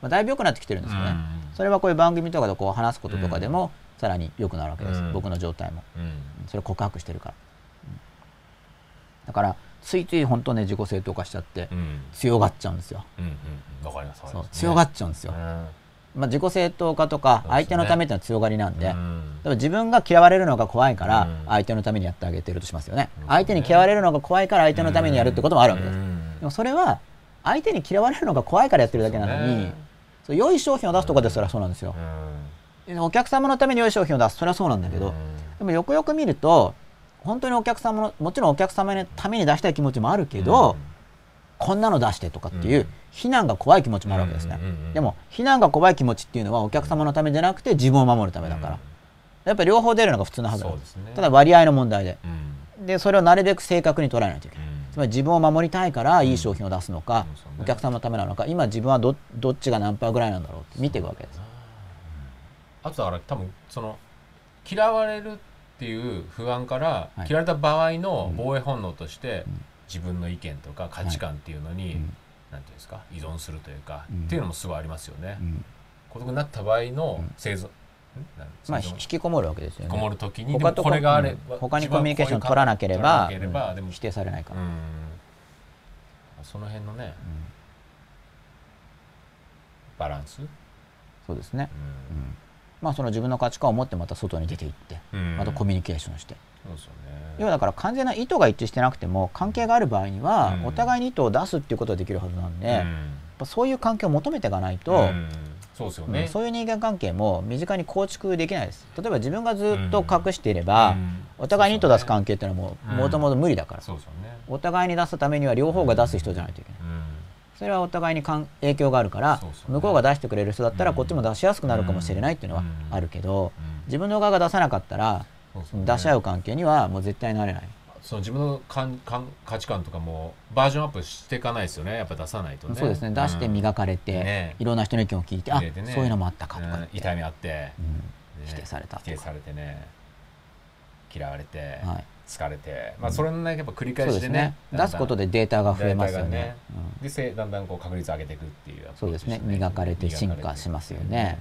まあ、だいぶ良くなってきてるんですよね、うん。それはこういう番組とかでこう話すこととかでもさらに良くなるわけです、うん。僕の状態も。うん。それ告白してるから、うん。だからついつい本当ね自己正当化しちゃってうん。強がっちゃうんですよ、うんうんわかります。わかりそうます強がっちゃうんですよ、うんまあ、自己正当化とか相手のためっていうのは強がりなんで、うん。でも自分が嫌われるのが怖いからうん。相手のためにやってあげてるとしますよね、うん。相手に嫌われるのが怖いから相手のためにやるってこともあるわけです、うん。でもそれは相手に嫌われるのが怖いからやってるだけなのに、そうね。そう良い商品を出すとかでそれはそうなんですよ、でお客様のために良い商品を出すそれはそうなんだけど、でもよくよく見ると本当にお客様のもちろんお客様のために出したい気持ちもあるけど、こんなの出してとかっていう、うん。非難が怖い気持ちもあるわけですね、でも非難が怖い気持ちっていうのはお客様のためじゃなくて自分を守るためだから、やっぱり両方出るのが普通のはずなんですすね。ただ割合の問題で。うん。でそれをなるべく正確に捉えないといけない、うん。つまり自分を守りたいからいい商品を出すのか、お客様のためなのか今自分はどどっちが何パーぐらいなんだろうって見ていくわけです。あとだから多分その嫌われるっていう不安から、はい。嫌われた場合の防衛本能として、自分の意見とか価値観っていうのに、うん。なんていうんですか依存するというか、うん。っていうのもすごいありますよね。うん。孤独になった場合のうん。生存、まあ引きこもるわけですよね。こもるときに他これがあれうん。他にコミュニケーション取らなければ否定されないから、うん。その辺のねバランス、そうですね、ううんまあその自分の価値観を持ってまた外に出ていってん。またコミュニケーションして、そうですよね。要はだから完全な意図が一致してなくても関係がある場合にはうん。お互いに意図を出すっていうことができるはずなんで、やっうんぱそういう関係を求めていかないと、うん。そうですよね、うんそういう人間関係も身近に構築できないです。例えば自分がずっと隠していれば、うん。お互いに意図出す関係っていうのはももともと無理だから、そうですよね、お互いに出すためには両方が出す人じゃないといけない。うんそれはお互いに関影響があるから向こうが出してくれる人だったらうん。こっちも出しやすくなるかもしれないっていうのはうん。あるけどうん。自分の側が出さなかったら出し合う関係にはもう絶対なれない。その自分の感感価値観とかもバージョンアップしていかないですよね。やっぱ出さないとね。そうですね。出して磨かれてね。いろんな人の意見を聞いてね。そういうのもあったかとか。うん。言って痛みあって、うん。ね否定された否定されてね。嫌われて、はい疲れて、まあ、それのねやっぱ繰り返しでね出すことでデータが増えますよね。ねうん。でせだんだんこう確率上げていくっていうアプそうですね。磨かれて進化しますよね。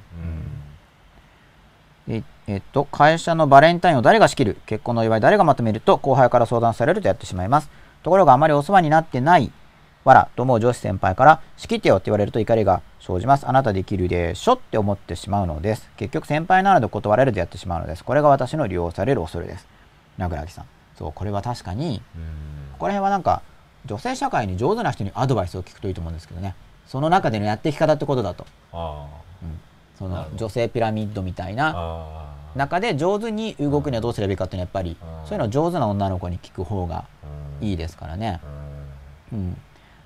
うん。ええっと、会社のバレンタインを誰が仕切る？結婚の祝い誰がまとめる？と後輩から相談されるとやってしまいます。ところがあまりお世話になってないわらと思う上司先輩から仕切ってよって言われると怒りが生じます。あなたできるでしょって思ってしまうのです。結局先輩なので断られるとやってしまうのです。これが私の利用される恐れです。名倉木さんそうこれは確かにうん。ここら辺はなんか女性社会に上手な人にアドバイスを聞くといいと思うんですけどね。その中でのやっていき方ってことだと、あうん。その女性ピラミッドみたいあな中で上手に動くにはどうすればいいかっていうのはやっぱりうん。そういうのを上手な女の子に聞く方がいいでですからね。うん。うん。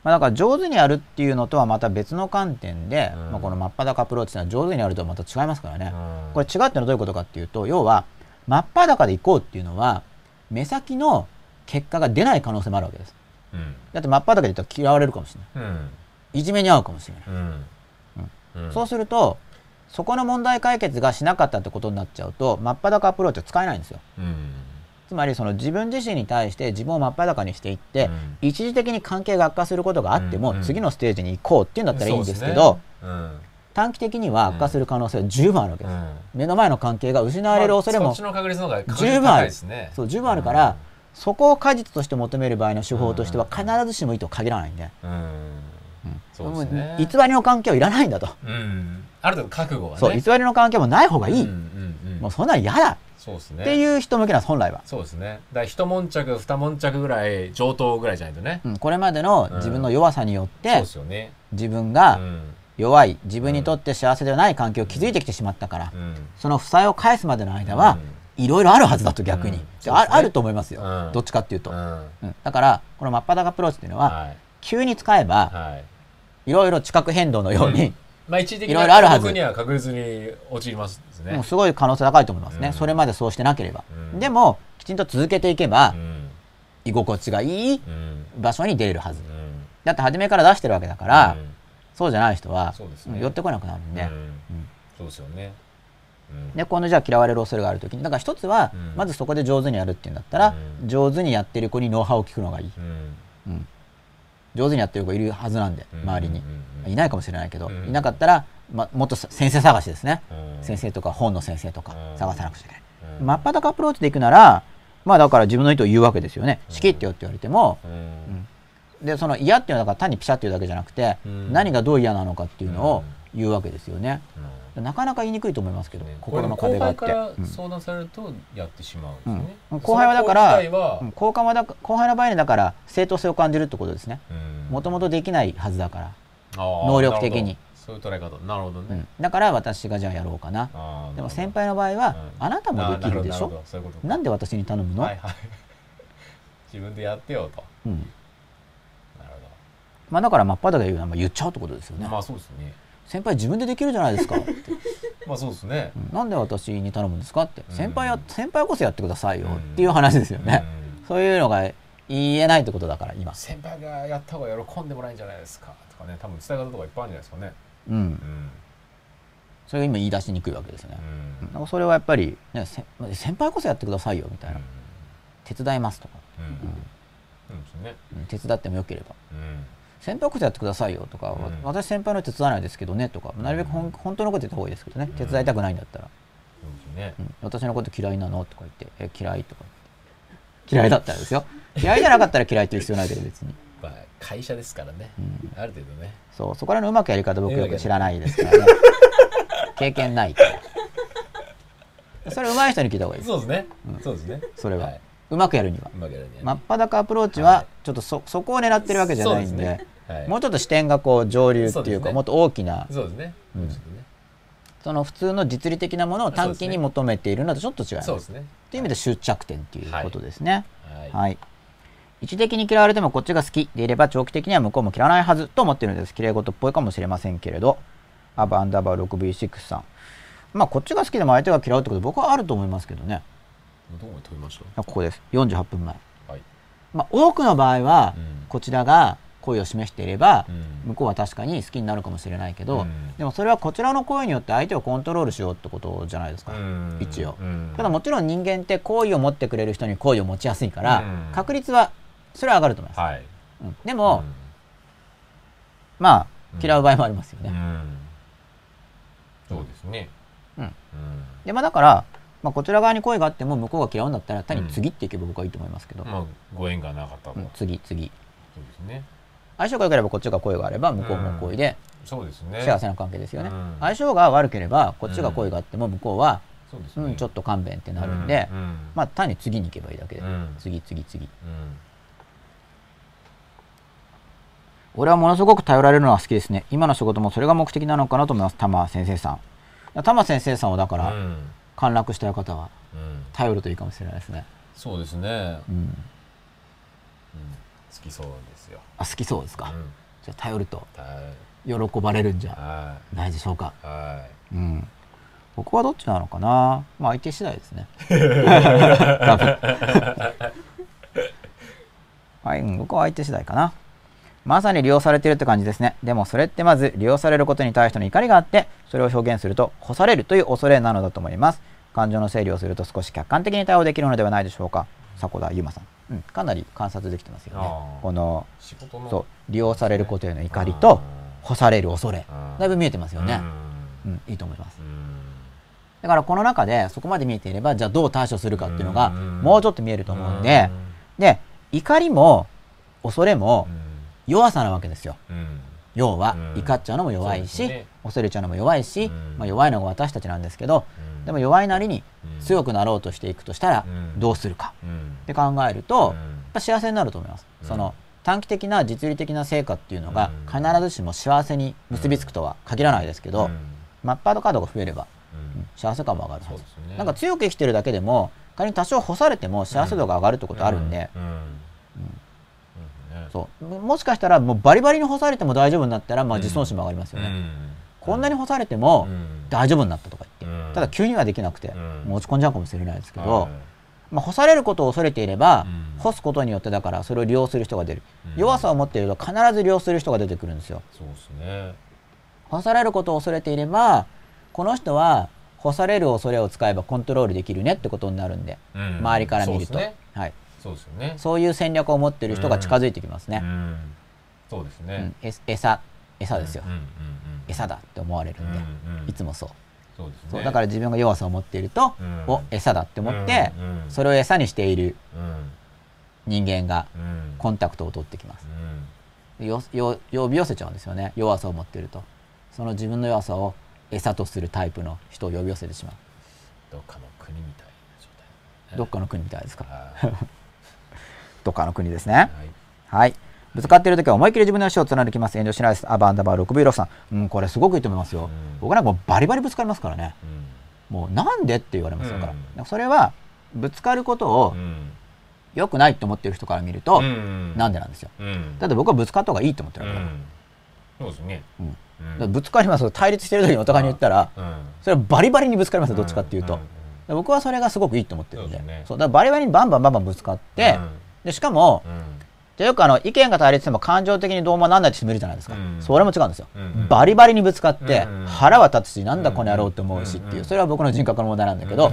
まあ、だから上手にやるっていうのとはまた別の観点で、うん。まあ、この真っ裸アプローチっていうのは上手にやるとはまた違いますからね。うん。これ違うってのはどういうことかっていうと要は真っ裸で行こうっていうのは目先の結果が出ない可能性もあるわけです。うん。だって真っ裸で言ったら嫌われるかもしれない。うん。いじめに遭うかもしれない。うん。うん。そうするとそこの問題解決がしなかったってことになっちゃうと真っ裸アプローチは使えないんですよ。うん。つまりその自分自身に対して自分を真っ裸にしていって、うん。一時的に関係が悪化することがあっても、次のステージに行こうっていうんだったらいいんですけど短期的には悪化する可能性は十分あるわけです、うん。うん目の前の関係が失われる恐れも、十分あるそう十分あるから、そこを果実として求める場合の手法としては必ずしもいいとは限らないんで、ね。偽りの関係はいらないんだと、うん。ある程度覚悟はね。そう偽りの関係もない方がいい、うんうんうんもうそんなの嫌だ。そうですね。っていう人向けなんです本来は、そうですね。だから一悶着二悶着ぐらい上等ぐらいじゃないとね。うん。これまでの自分の弱さによって、そうですよね。自分うがん弱い自分にとって幸せではない環境を築いてきてしまったから、うん。その負債を返すまでの間は、いろいろあるはずだと逆に、うん。ねああると思いますよ、うん。どっちかっていうと、うん。うん。だからこの真っ裸アプローチっていうのは、はい。急に使えば、はい。いろいろ地殻変動のように、まあ一時的いろいろあるはず。には確実に陥りますですね。もうすごい可能性高いと思いますね、うん。それまでそうしてなければ、うん。でもきちんと続けていけば、うん。居心地がいいうん。場所に出れるはず、うん。だって初めから出してるわけだから、うんそうじゃない人は、ね。寄ってこなくなるんで、うん。うん。そうですよね。うん。で今度じゃあ嫌われる恐れがあるときにだから一つは、うん。まずそこで上手にやるっていうんだったら、うん。上手にやってる子にノウハウを聞くのがいい、うん。うん。上手にやってる子いるはずなんでうん。周りに、いないかもしれないけど、うん。いなかったら、ま、もっと先生探しですね、うん。先生とか本の先生とかうん。探さなくちゃいけない、うん。真っ裸アプローチでいくならまあだから自分の意図を言うわけですよね。仕切ってよって言われても、うんでその嫌っていうのは単にピシャっていうだけじゃなくて、うん。何がどう嫌なのかっていうのを言うわけですよね、うん。なかなか言いにくいと思いますけど、ね心の壁があって。相談されるとやってしまうんですよね、うん。後輩はだから後輩はだ後輩の場合にだから正当性を感じるってことですね。うん。もともとできないはずだから、能力的に。そういう捉え方。なるほどね、うん。だから私がじゃあやろうかな。でも先輩の場合は、うん。あなたもできるでしょ？ういうなんで私に頼むの、はいはい。自分でやってよと。うんまあ、だから真っ裸で言うのはまあ言っちゃうってことですよね、まあそうですね。先輩自分でできるじゃないですか。って、まあそうですね。うんなんで私に頼むんですかって、うん。先輩や先輩こそやってくださいようんっていう話ですよね、うん。そういうのが言えないってことだから今。先輩がやった方が喜んでもらえるんじゃないですか。とかね多分伝え方とかいっぱいあるんじゃないですかね。うん。うん。それが今言い出しにくいわけですよね、うん。それはやっぱり、ね、せ先輩こそやってくださいよみたいな、手伝いますとか、うん。うん。そうですね。うん手伝ってもよければ。うん先輩こそやってくださいよとか、うん。私先輩の手伝わないですけどねとかなるべくほん本当のこと言った方がいいですけどね、手伝いたくないんだったら、そうですね。うん。私のこと嫌いなのとか言ってえ嫌いとか嫌いだったらですよ。嫌いじゃなかったら嫌いって言う必要ないけど別に、まあ会社ですからね。うん、ある程度ね。そうそこら辺のうまくやり方僕よく知らないですからね。経験ないから。それ上手い人に聞いた方がいい。ですそうですね。うん。そうですね。それは、はい。うまくやるには。真っ裸アプローチははいちょっとそそこを狙ってるわけじゃないんで。ねはいもうちょっと視点がこう上流っていうかもっと大きなそうですねその普通の実利的なものを短期に求めているのとちょっと違いますそうですねという意味で終着点っていうことですね。はいはい。一時的に嫌われてもこっちが好きでいれば長期的には向こうも嫌わないはずと思っているんです。綺麗事っぽいかもしれませんけれど、アバアンダーバー 6B6 さん。まあこっちが好きでも相手が嫌うってこと僕はあると思いますけどね。どこまで飛びましここです。48分前。たはいまあ多くの場合はうんこちらが恋を示していれば、うん。向こうは確かに好きになるかもしれないけど、うん。でもそれはこちらの恋によって相手をコントロールしようってことじゃないですか、うん。一応。うん。ただもちろん人間って好意を持ってくれる人に好意を持ちやすいから、うん。確率はそれは上がると思います、はい。うん。でも、まあ嫌う場合もありますよね、うん。うん。そうですね。うん。うん。でまあだから、まあ、こちら側に恋があっても向こうが嫌うんだったら単に次っていけば僕はいいと思いますけど、まあご縁がなかったと。うん次次。そうですね相性が良ければこっちが恋があれば向こうも恋でそうですね。幸せな関係ですよね、うん。相性が悪ければこっちが恋があっても向こうは、そうですね。うんちょっと勘弁ってなるんで、まあ単に次に行けばいいだけで、うん。次次次。うん。俺はものすごく頼られるのは好きですね。今の仕事もそれが目的なのかなと思います。玉先生さん。玉先生さんをだから、うん。陥落したい方はうん。頼るといいかもしれないですね、そうですね。うん、うん。好きそうですよあ好きそうですか、うん。じゃあ頼ると。は喜ばれるんじゃないでしょうか？うん。僕はどっちなのかな？まあ相手次第ですね。はい、うん僕は相手次第かな。まさに利用されているって感じですね。でもそれってまず利用されることに対しての怒りがあってそれを表現すると干されるという恐れなのだと思います。感情の整理をすると少し客観的に対応できるのではないでしょうか。迫田優馬さん、うん、かなり観察できてますよね。このそう利用されることへの怒りとあ干される恐れーだいぶ見えてますよね、うん。うん、いいと思います。うん。だからこの中でそこまで見えていればじゃあどう対処するかっていうのがうん。もうちょっと見えると思うんでで怒りも恐れも弱さなわけですよ要はうん。怒っちゃうのも弱いし、ね。恐れちゃうのも弱いし、うん。まあ、弱いのが私たちなんですけどうん。でも弱いなりにうん。強くなろうとしていくとしたらうん。どうするか。うん。って考えるとうん。やっぱ幸せになると思います、うん。その短期的な実利的な成果っていうのがうん。必ずしも幸せに結びつくとは限らないですけど、うん。マッパードカードが増えればうん。うん幸せ感も上がるはず。ね。なんか強く生きてるだけでも仮に多少干されても幸せ度が上がるってことあるんで、うんそう。ももしかしたらもうバリバリに干されても大丈夫になったら、まあ、うん。自尊心も上がりますよね、うん。こんなに干されてもうん。大丈夫になったとか言って、うん。ただ急にはできなくて、うん。もう落ち込んじゃうかもしれないですけど、はい。まあ、干されることを恐れていれば、うん。干すことによってだからそれを利用する人が出る、うん。弱さを持っていると必ず利用する人が出てくるんですよ。そうですね。干されることを恐れていればこの人は干される恐れを使えばコントロールできるねってことになるんで、うん。周りから見ると。ね。はい、そうですよね。そういう戦略を持っている人が近づいてきますね、うん。そうですうん。餌餌ですよ、うんうんうん餌だって思われるんで、うんうん。いつもそう。そうね。だから自分が弱さを持っていると、うん。お餌だって思って、うんうん。それを餌にしているうん。人間がうん。コンタクトを取ってきます。うん。よよ呼び寄せちゃうんですよね。弱さを持っていると。その自分の弱さを餌とするタイプの人を呼び寄せてしまう。どっかの国みたいな状態。どっかの国みたいですか？はいどっかの国ですね。はい。はい。ぶつかっている時は思いっきり自分の足を貫きます。遠慮しないですアバンダバー 6V6 さん。うんこれすごくいいと思いますよ、うん。僕なんかもうバリバリぶつかりますからね。うん。もうなんでって言われますよから、うん。それはぶつかることをうん。良くないって思ってる人から見ると、うん。なんでなんですよ。うん。だって僕はぶつかった方がいいと思ってるうから、だかん。そうですね。ぶつかります対立してる時にお互いに言ったらうん。それはバリバリにぶつかりますよ。どっちかっていうと、僕はそれがすごくいいと思ってるんで。そうですね。そう。だからバリバリにバンバンバンバンぶつかって、でしかもよくあの意見が対立しても感情的にどうもなんないって人もいるじゃないですか、うん。それも違うんですよ、うんバリバリにぶつかってうん腹は立つしなんだこの野郎って思うしっていう。うんそれは僕の人格の問題なんだけど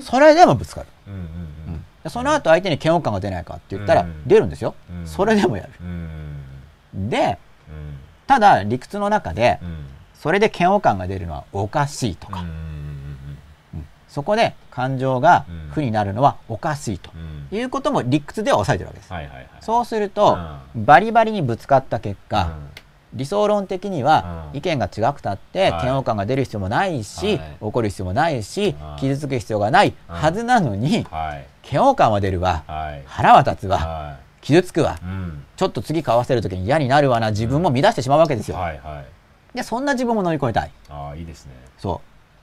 それでもぶつかる、うんその後相手に嫌悪感が出ないかって言ったらうん。出るんですよ、うん。それでもやる。うんでうん。ただ理屈の中でうん。それで嫌悪感が出るのはおかしいとか、うん。うん。そこで感情が負になるのはおかしいとうん。いうことも理屈では抑えてるわけです、そうすると、バリバリにぶつかった結果、理想論的にはうん。意見が違くたってはい。嫌悪感が出る必要もないし、はい。怒る必要もないしはい傷つく必要がないうんはずなのにはい。嫌悪感は出るわ。はい。腹は立つわ。は傷つくわ。ちょっと次交わせる時に嫌になるわな自分も乱してしまうわけですよ。でそんな自分も乗り越えたい。ああいいですね。そやっ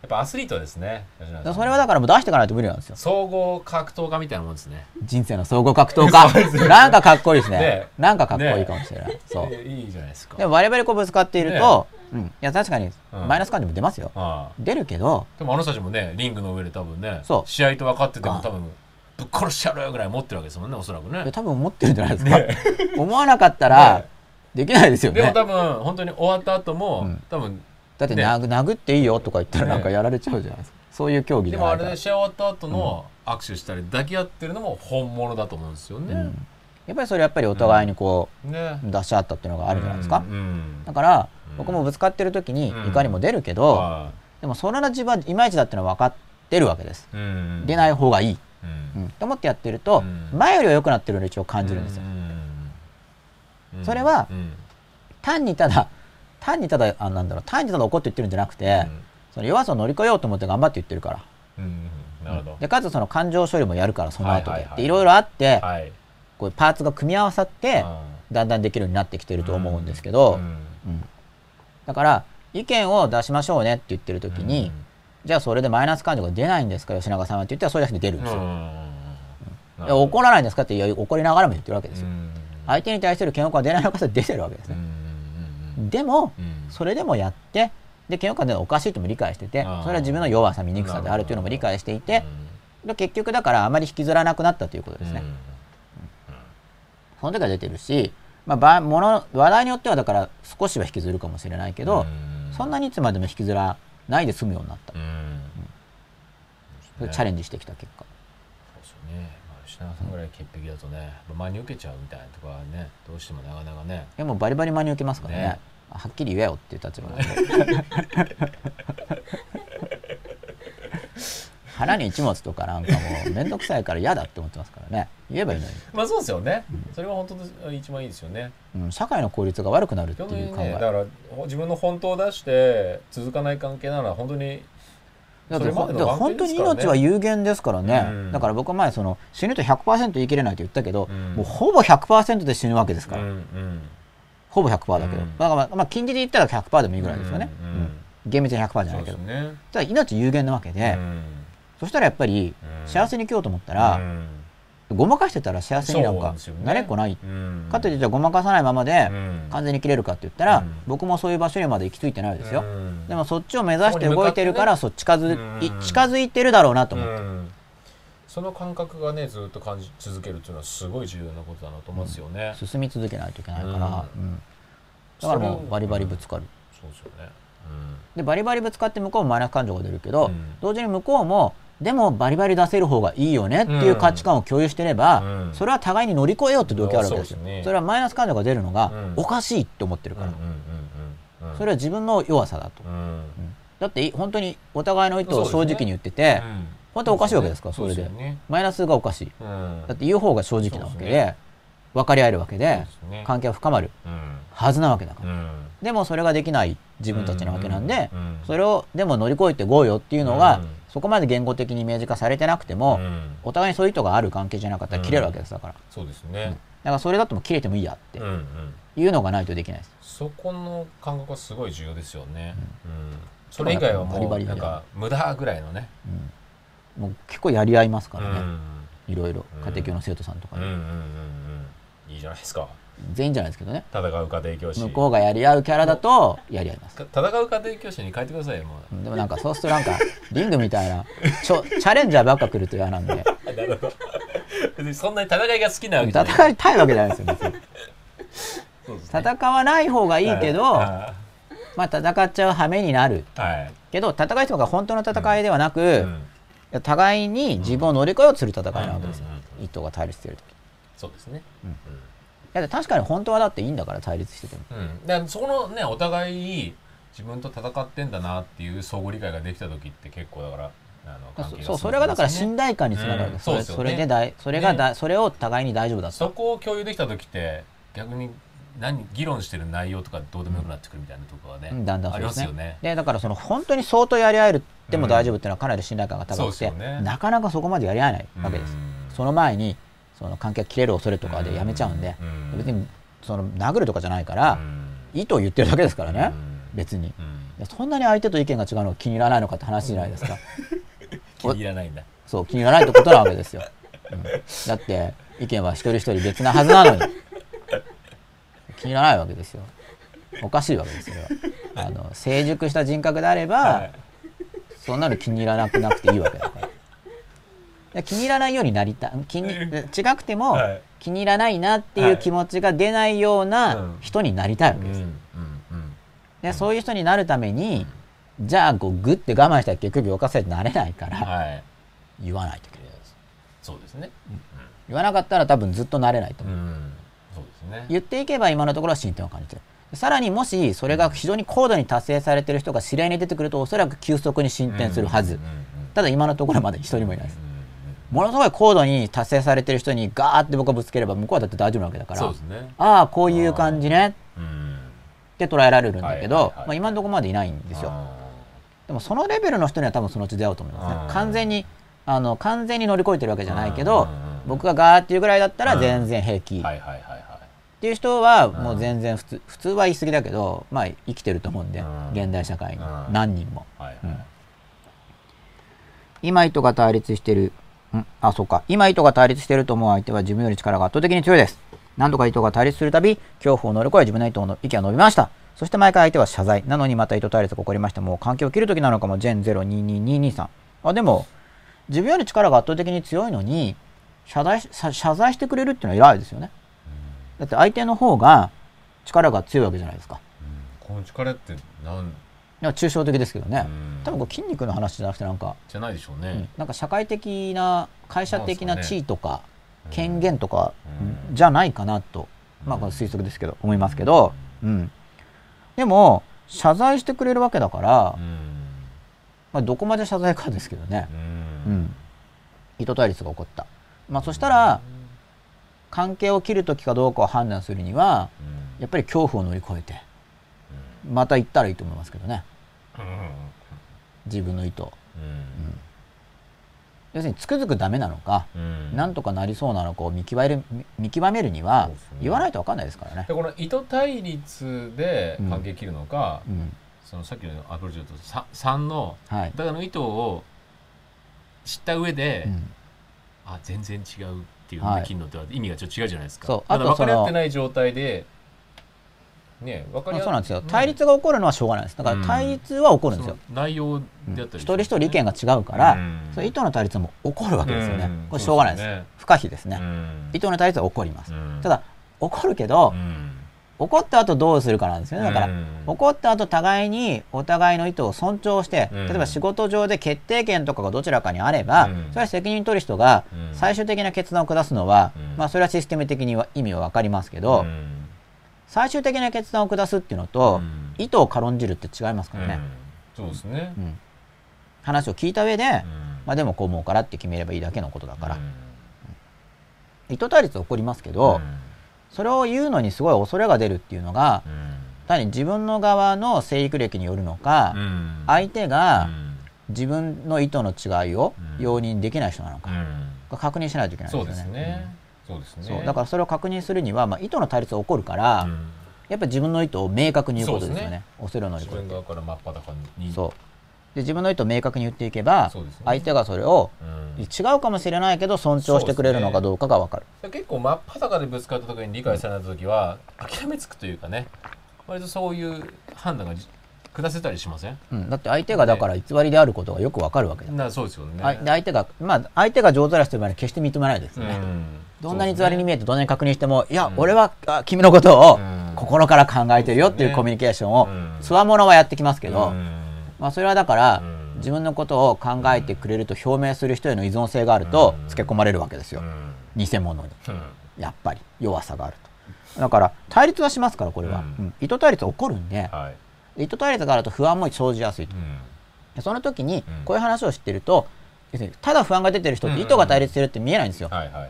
ぱアスリートですね。それはだからもう出していかないと無理なんですよ。総合格闘家みたいなもんですね。人生の総合格闘家。なんかかっこいいですね。ね。なんかかっこいいかもしれない。そう。えいいじゃないですか。でも我々こうぶつかっていると、うん、いや確かにうん。マイナス感情も出ますよ。出るけど、でもあの人たちもねリングの上で多分ね試合と分かっててもあ多分ぶっ殺してやるよぐらい持ってるわけですもんねおそらくね。多分思ってるんじゃないですか。思わなかったら、できないですよね。でも多分本当に終わった後も、うん。多分だってね。殴殴っていいよとか言ったらね。なんかやられちゃうじゃないですか。そういう競技じでもあれで試合終わった後の握手したり抱き合ってるのも本物だと思うんですよね。うん。やっぱりそれやっぱりお互いにこねう出し合ったっていうのがあるじゃないですか。うんうん。だからうん。僕もぶつかってる時にうん。怒りも出るけどはでもそれの自分はいまいちだっていうのは分かってるわけです。いうん出ない方がいい。うん。うん。と思ってやってるとうん。前よりは良くなってるのを一応感じるんですよ。うん。それはうん。単にただ単にただあなんだろう単にただ怒って言ってるんじゃなくてその弱さを乗り越えようと思って頑張って言ってるから。でかつその感情処理もやるからその後で。でいろいろあってはい。こうパーツが組み合わさってだんだんできるようになってきてると思うんですけど、うんうんだから意見を出しましょうねって言ってる時に、じゃあそれでマイナス感情が出ないんですか吉永さんはって言ったらそれだけで出るんですよ、怒らないんですかって怒りながらも言ってるわけですよ、相手に対する嫌悪感が出ないのかそれ出てるわけですね、でも、それでもやってで嫌悪感でおかしいとも理解しててそれは自分の弱さ醜さであるというのも理解していてで結局だからあまり引きずらなくなったということですね、その時は出てるし、まあ、ばもの話題によってはだから少しは引きずるかもしれないけど、そんなにいつまでも引きずらないで済むようになった、それチャレンジしてきた結果。そうですよね。まあ、品川さんぐらい潔癖だとね、真に受けちゃうみたいなとこはね、どうしてもなかなかね。でもバリバリ真に受けますからね。ね。はっきり言えよっていう立場なんで。腹に一物とかなんかもう面倒くさいから嫌だって思ってますからね。言えばいいのに、まあそうですよね。それは本当に一番いいですよね。うん、社会の効率が悪くなるっていう考え、にね、だからほ自分の本当を出して続かない関係なら本当にだから本当に命は有限ですからね、うん。だから僕は前その死ぬと100%言い切れないと言ったけど、うん。もうほぼ100%で死ぬわけですから、うんうん。ほぼ100%だけど、うん。だからまあまあ近似で言ったら100%でもいいぐらいですよね、厳密に100%じゃそないけど、ね。ただ命有限なわけで、うん。そしたらやっぱりうん。幸せに生きようと思ったら、うんごまかしてたら幸せになんかなれっこない、うん。かといってじゃあごまかさないままでうん。完全に切れるかって言ったら、うん。僕もそういう場所にまで行き着いてないですよ、うん。でもそっちを目指して動いてるから、そっち近づいうん。近づいてるだろうなと思って、うん。その感覚がねずっと感じ続けるっていうのはすごい重要なことだなと思うんですよね。進み続けないといけないから、だからもうバリバリぶつかる、そうですよね。でバリバリぶつかって向こうもマイナス感情が出るけど、うん。同時に向こうもでもバリバリ出せる方がいいよねっていう価値観を共有してれば、うん。それは互いに乗り越えようって動機あるわけですよ。それはマイナス感情が出るのがうん。おかしいって思ってるから、それは自分の弱さだと、うん。だってい本当にお互いの意図を正直に言ってて、うん。本当はおかしいわけですからそれで。マイナスがおかしい。うん。だって言う方が正直なわけで分かり合えるわけで関係は深まるうん。はずなわけだから、うん。でもそれができない自分たちなわけなんで、それをでも乗り越えていこうよっていうのが、うんそこまで言語的にイメージ化されてなくても、うん。お互いにそういう意図がある関係じゃなかったら切れるわけですだから、そうですね。だからそれだともう切れてもいいやって。うんうん。いうのがないとできないです、そこの感覚はすごい重要ですよね。うん。それ以外はもううなんか無駄ぐらいのね。もう結構やり合いますからね、うん。いろいろ。うん。家庭教の生徒さんとかね、うんうんうんうん。いいじゃないですか。全員じゃないですけどね。戦う家庭教師。向こうがやり合うキャラだとやり合います。か戦う家庭教師に変えてくださいよもう。でもなんかそうするとなんかリングみたいなちょチャレンジャーばっか来ると嫌なんで。なるほど。別にそんなに戦いが好きなわけじゃない。戦いたいわけじゃないですよ別に。ね。戦わない方がいいけど、はまあ戦っちゃう羽目になる。いはい。けど戦いとか本当の戦いではなく、うん。いや互いに自分を乗り越えようとする戦いなわけですよ、うんうんうん意図が対立してる時。そうですね。うん。いや確かに本当はだっていいんだから対立してても。うん。そこのねお互い自分と戦ってんだなっていう相互理解ができた時って結構だからあの関係がそうそれがだから信頼感につながる。うんそうですよねそれそれでだいそれがだ、それを互いに大丈夫だそこを共有できた時って逆に何議論してる内容とかどうでもよくなってくるみたいなところはね、うんだんだんあそうですね。りますよね。でだからその本当に相当やり合えるでも大丈夫っていうのはかなり信頼感が高くて、そうですよね。なかなかそこまでやり合えないわけです、うん。その前にその関係が切れる恐れとかでやめちゃうんで、うん。別にその殴るとかじゃないから、うん。意図を言ってるだけですからね、うん。別に。そんなに相手と意見が違うのが気に入らないのかって話じゃないですか。気に入らないんだ。そう気に入らないってことなわけですよ、うん。だって意見は一人一人別なはずなのに。気に入らないわけですよ。おかしいわけですよあの成熟した人格であれば、はい。そんなの気に入らなくなくていいわけだから。で気に入らないようになりたい。気に違くても、はい。気に入らないなっていう気持ちが出ないよううなん人になりたいわけです、うんうんうん。でそういう人になるために、じゃあこうグッて我慢したら結局動かせってなれないからはい。言わないといけないそうですね。言わなかったら多分ずっとなれないと思う、うんそうですね。言っていけば今のところは進展を感じてる。さらにもしそれが非常に高度に達成されてる人が知り合いに出てくるとおそらく急速に進展するはず、うんうんうんただ今のところはまだ一人もいないです。うんうんものすごい高度に達成されてる人にガーって僕はぶつければ向こうはだって大丈夫なわけだから。ね。ああこういう感じね。うん。って捉えられるんだけど、はいはいはい。まあ、今のところまでいないんですよ。あでもそのレベルの人には多分そのうち出会うと思います。うん。ね完全にあの完全に乗り越えてるわけじゃないけうんどうん。僕がガーっていうぐらいだったらうん。全然平気。はいはいはいはい。ていう人はもう全然普通普通は言い過ぎだけどまあ生きてると思うんでうん。現代社会に。うん。何人も。はいはい。うん。今糸が対立してるん。あそうか。今糸が対立してると思う相手は自分より力が圧倒的に強いです。何とか糸が対立するたび恐怖を乗り越え自分の糸の息が伸びました。そして毎回相手は謝罪。なのにまた糸対立が起こりましたもう関係を切る時なのかも。ジェン022223あでも自分より力が圧倒的に強いのに謝罪し謝謝罪してくれるっていうのは偉いですよね。だって相手の方が力が強いわけじゃないですか。うん。この力ってなんいや抽象的ですけどね。うん。多分これ筋肉の話じゃなくてなんかじゃないでしょううん。ねなんか社会的な会社的な地位とかうん権限とかうん。じゃないかなと、まあこれ推測ですけど思いますけど、うん、でも謝罪してくれるわけだから、うん。まあ、どこまで謝罪かですけどね。う、うん。ん、意図対立が起こった、まあ、そしたら関係を切る時かどうかを判断するにはうん。やっぱり恐怖を乗り越えてまた行ったらいいと思いますけどね。うん自分の意図。うん。要するにつくづくダメなのか、うん。なんとかなりそうなのかを見極める見見極めるには言わないと分かんないですからね。で。この糸対立で関係切るのか、うん。そのさっきのアプローチだと 3, のはい。だからの意図を知った上で、うん。あ全然違うっていうはい。切るのとは意味がちょっと違うじゃないですか。そう。あと分かり合ってない状態でね分かりそうなんですよ。対立が起こるのはしょうがないです。だからうん。対立は起こるんですよ、その内容うんであったり一人一人意見が違うから、うん。それ意図の対立も起こるわけですよね、うん。これしょうがないです。ね。不可避ですね、うん。意図の対立は起こります、うん。ただ起こるけどう、ん。怒った後どうするかなんですよね。だから、うん。怒った後互いにお互いの意図を尊重して、うん。例えば仕事上で決定権とかがどちらかにあれば、うん。それは責任取る人がうん。最終的な決断を下すのは、うん。まあそれはシステム的には意味は分かりますけど、うん最終的な決断を下すっていうのと、うん。意図を軽んじるって違いますからね、うん。そうですね。う。ん。話を聞いた上で、うん。まあでもこう思うからって決めればいいだけのことだから、うん。意図対立起こりますけど、それを言うのにすごい恐れが出るっていうのが、うん。単に自分の側の生育歴によるのか、うん。相手がうん。自分の意図の違いをうん。容認できない人なのか、うん。確認しないといけないですすね。そうですうんね。そう。だからそれを確認するには、まあ、意図の対立が起こるから、うん。やっぱり自分の意図を明確に言うことですよね。恐れを乗り自越えて分側から真っ裸に。そう。で自分の意図を明確に言っていけば、ね。相手がそれをうん。違うかもしれないけど尊重してくれるのかどうかが分かる、結構真っ裸でぶつかった時に理解された時は諦めつくというかね。割とそういう判断がじ下せたりしません？うん。だって相手がだから偽りであることがよく分かるわけだ、なそうですよね。あで相手がまあ相手が上手な人は決して認めないですよね、うん。どんなに偽りに見えててどんなに確認してもいや、うん俺はあ君のことをうん。心から考えてるよっていうコミュニケーションをうん。つわものはやってきますけど、うん。まあ、それはだからうん。自分のことを考えてくれると表明する人への依存性があるとうん。つけ込まれるわけですよ。うん。偽物に。うん。やっぱり弱さがあると。だから対立はしますからこれは、うん。うん。意図対立起こるんではい意図対立があると不安も生じやすいと。うん。でその時にうん。こういう話を知ってると要するにただ不安が出てる人っうん。うんて意図が対立してるって見えないんですよ。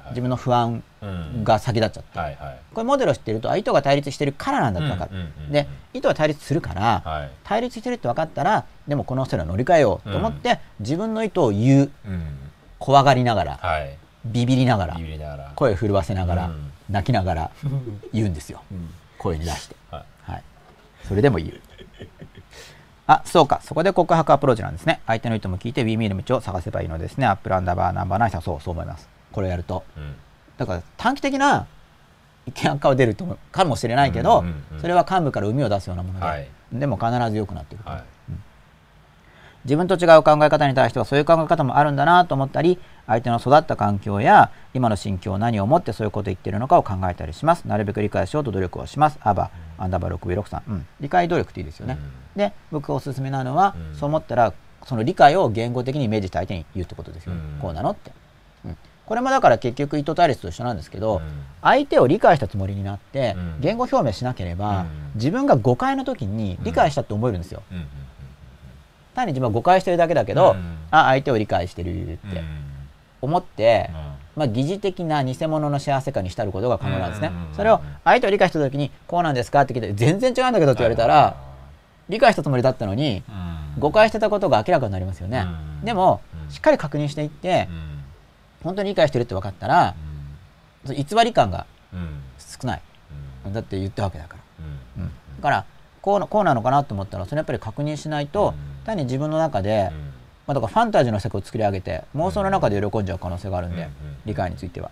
自分の不安うんが先立っちゃって。はいはい。これモデルを知ってるとあ意図が対立してるからなんだって分かるうんうんうんうん。で意図は対立するからはい。対立してるって分かったらでもこの人ら乗り換えようと思って、自分の意図を言う。うん。怖がりながらはい。ビビりながら声を震わせながら、うん。泣きながら 言うんですよ。うん。声に出して、それでも言うあそうか。そこで告白アプローチなんですね。相手の意図も聞いて We 見る道を探せばいいのですね。アップルアンダーバーナンバーナインさん。そうそう思います。これをやると。うん。だから短期的な意見悪化は出るとかもしれないけど、それは幹部から膿を出すようなもので、はい。でも必ず良くなっていくと、はい自分と違う考え方に対してはそういう考え方もあるんだなと思ったり相手の育った環境や今の心境何を思ってそういうことを言ってるのかを考えたりします。なるべく理解しようと努力をします。アバアンダーバー 6V6 さん、うん、理解努力っていいですよね、で僕がおすすめなのは、うん。そう思ったらその理解を言語的にイメージして相手に言うってことですよこうなのって、うん。これもだから結局意図対立と一緒なんですけど、うん。相手を理解したつもりになって、うん。言語表明しなければ、うん。自分が誤解の時に理解したって思えるんですよ、うんうん単に自分は誤解してるだけだけど、うん。あ相手を理解してるってうん。思って、うん。まあ、疑似的な偽物の幸せ感に浸ることが可能なんですね、それを相手を理解した時にこうなんですかって聞いて全然違うんだけどって言われたら、理解したつもりだったのにうん。誤解してたことが明らかになりますよね、うん。でもうん。しっかり確認していって、うん。本当に理解してるって分かったら、偽り感がうん。少ない。うん。だって言ったわけだから、だからこうなこうなのかなと思ったらそれやっぱり確認しないと、うん単に自分の中で、うん。まあ、だからファンタジーの世界を作り上げて妄想の中で喜んじゃう可能性があるんで、うん。理解については、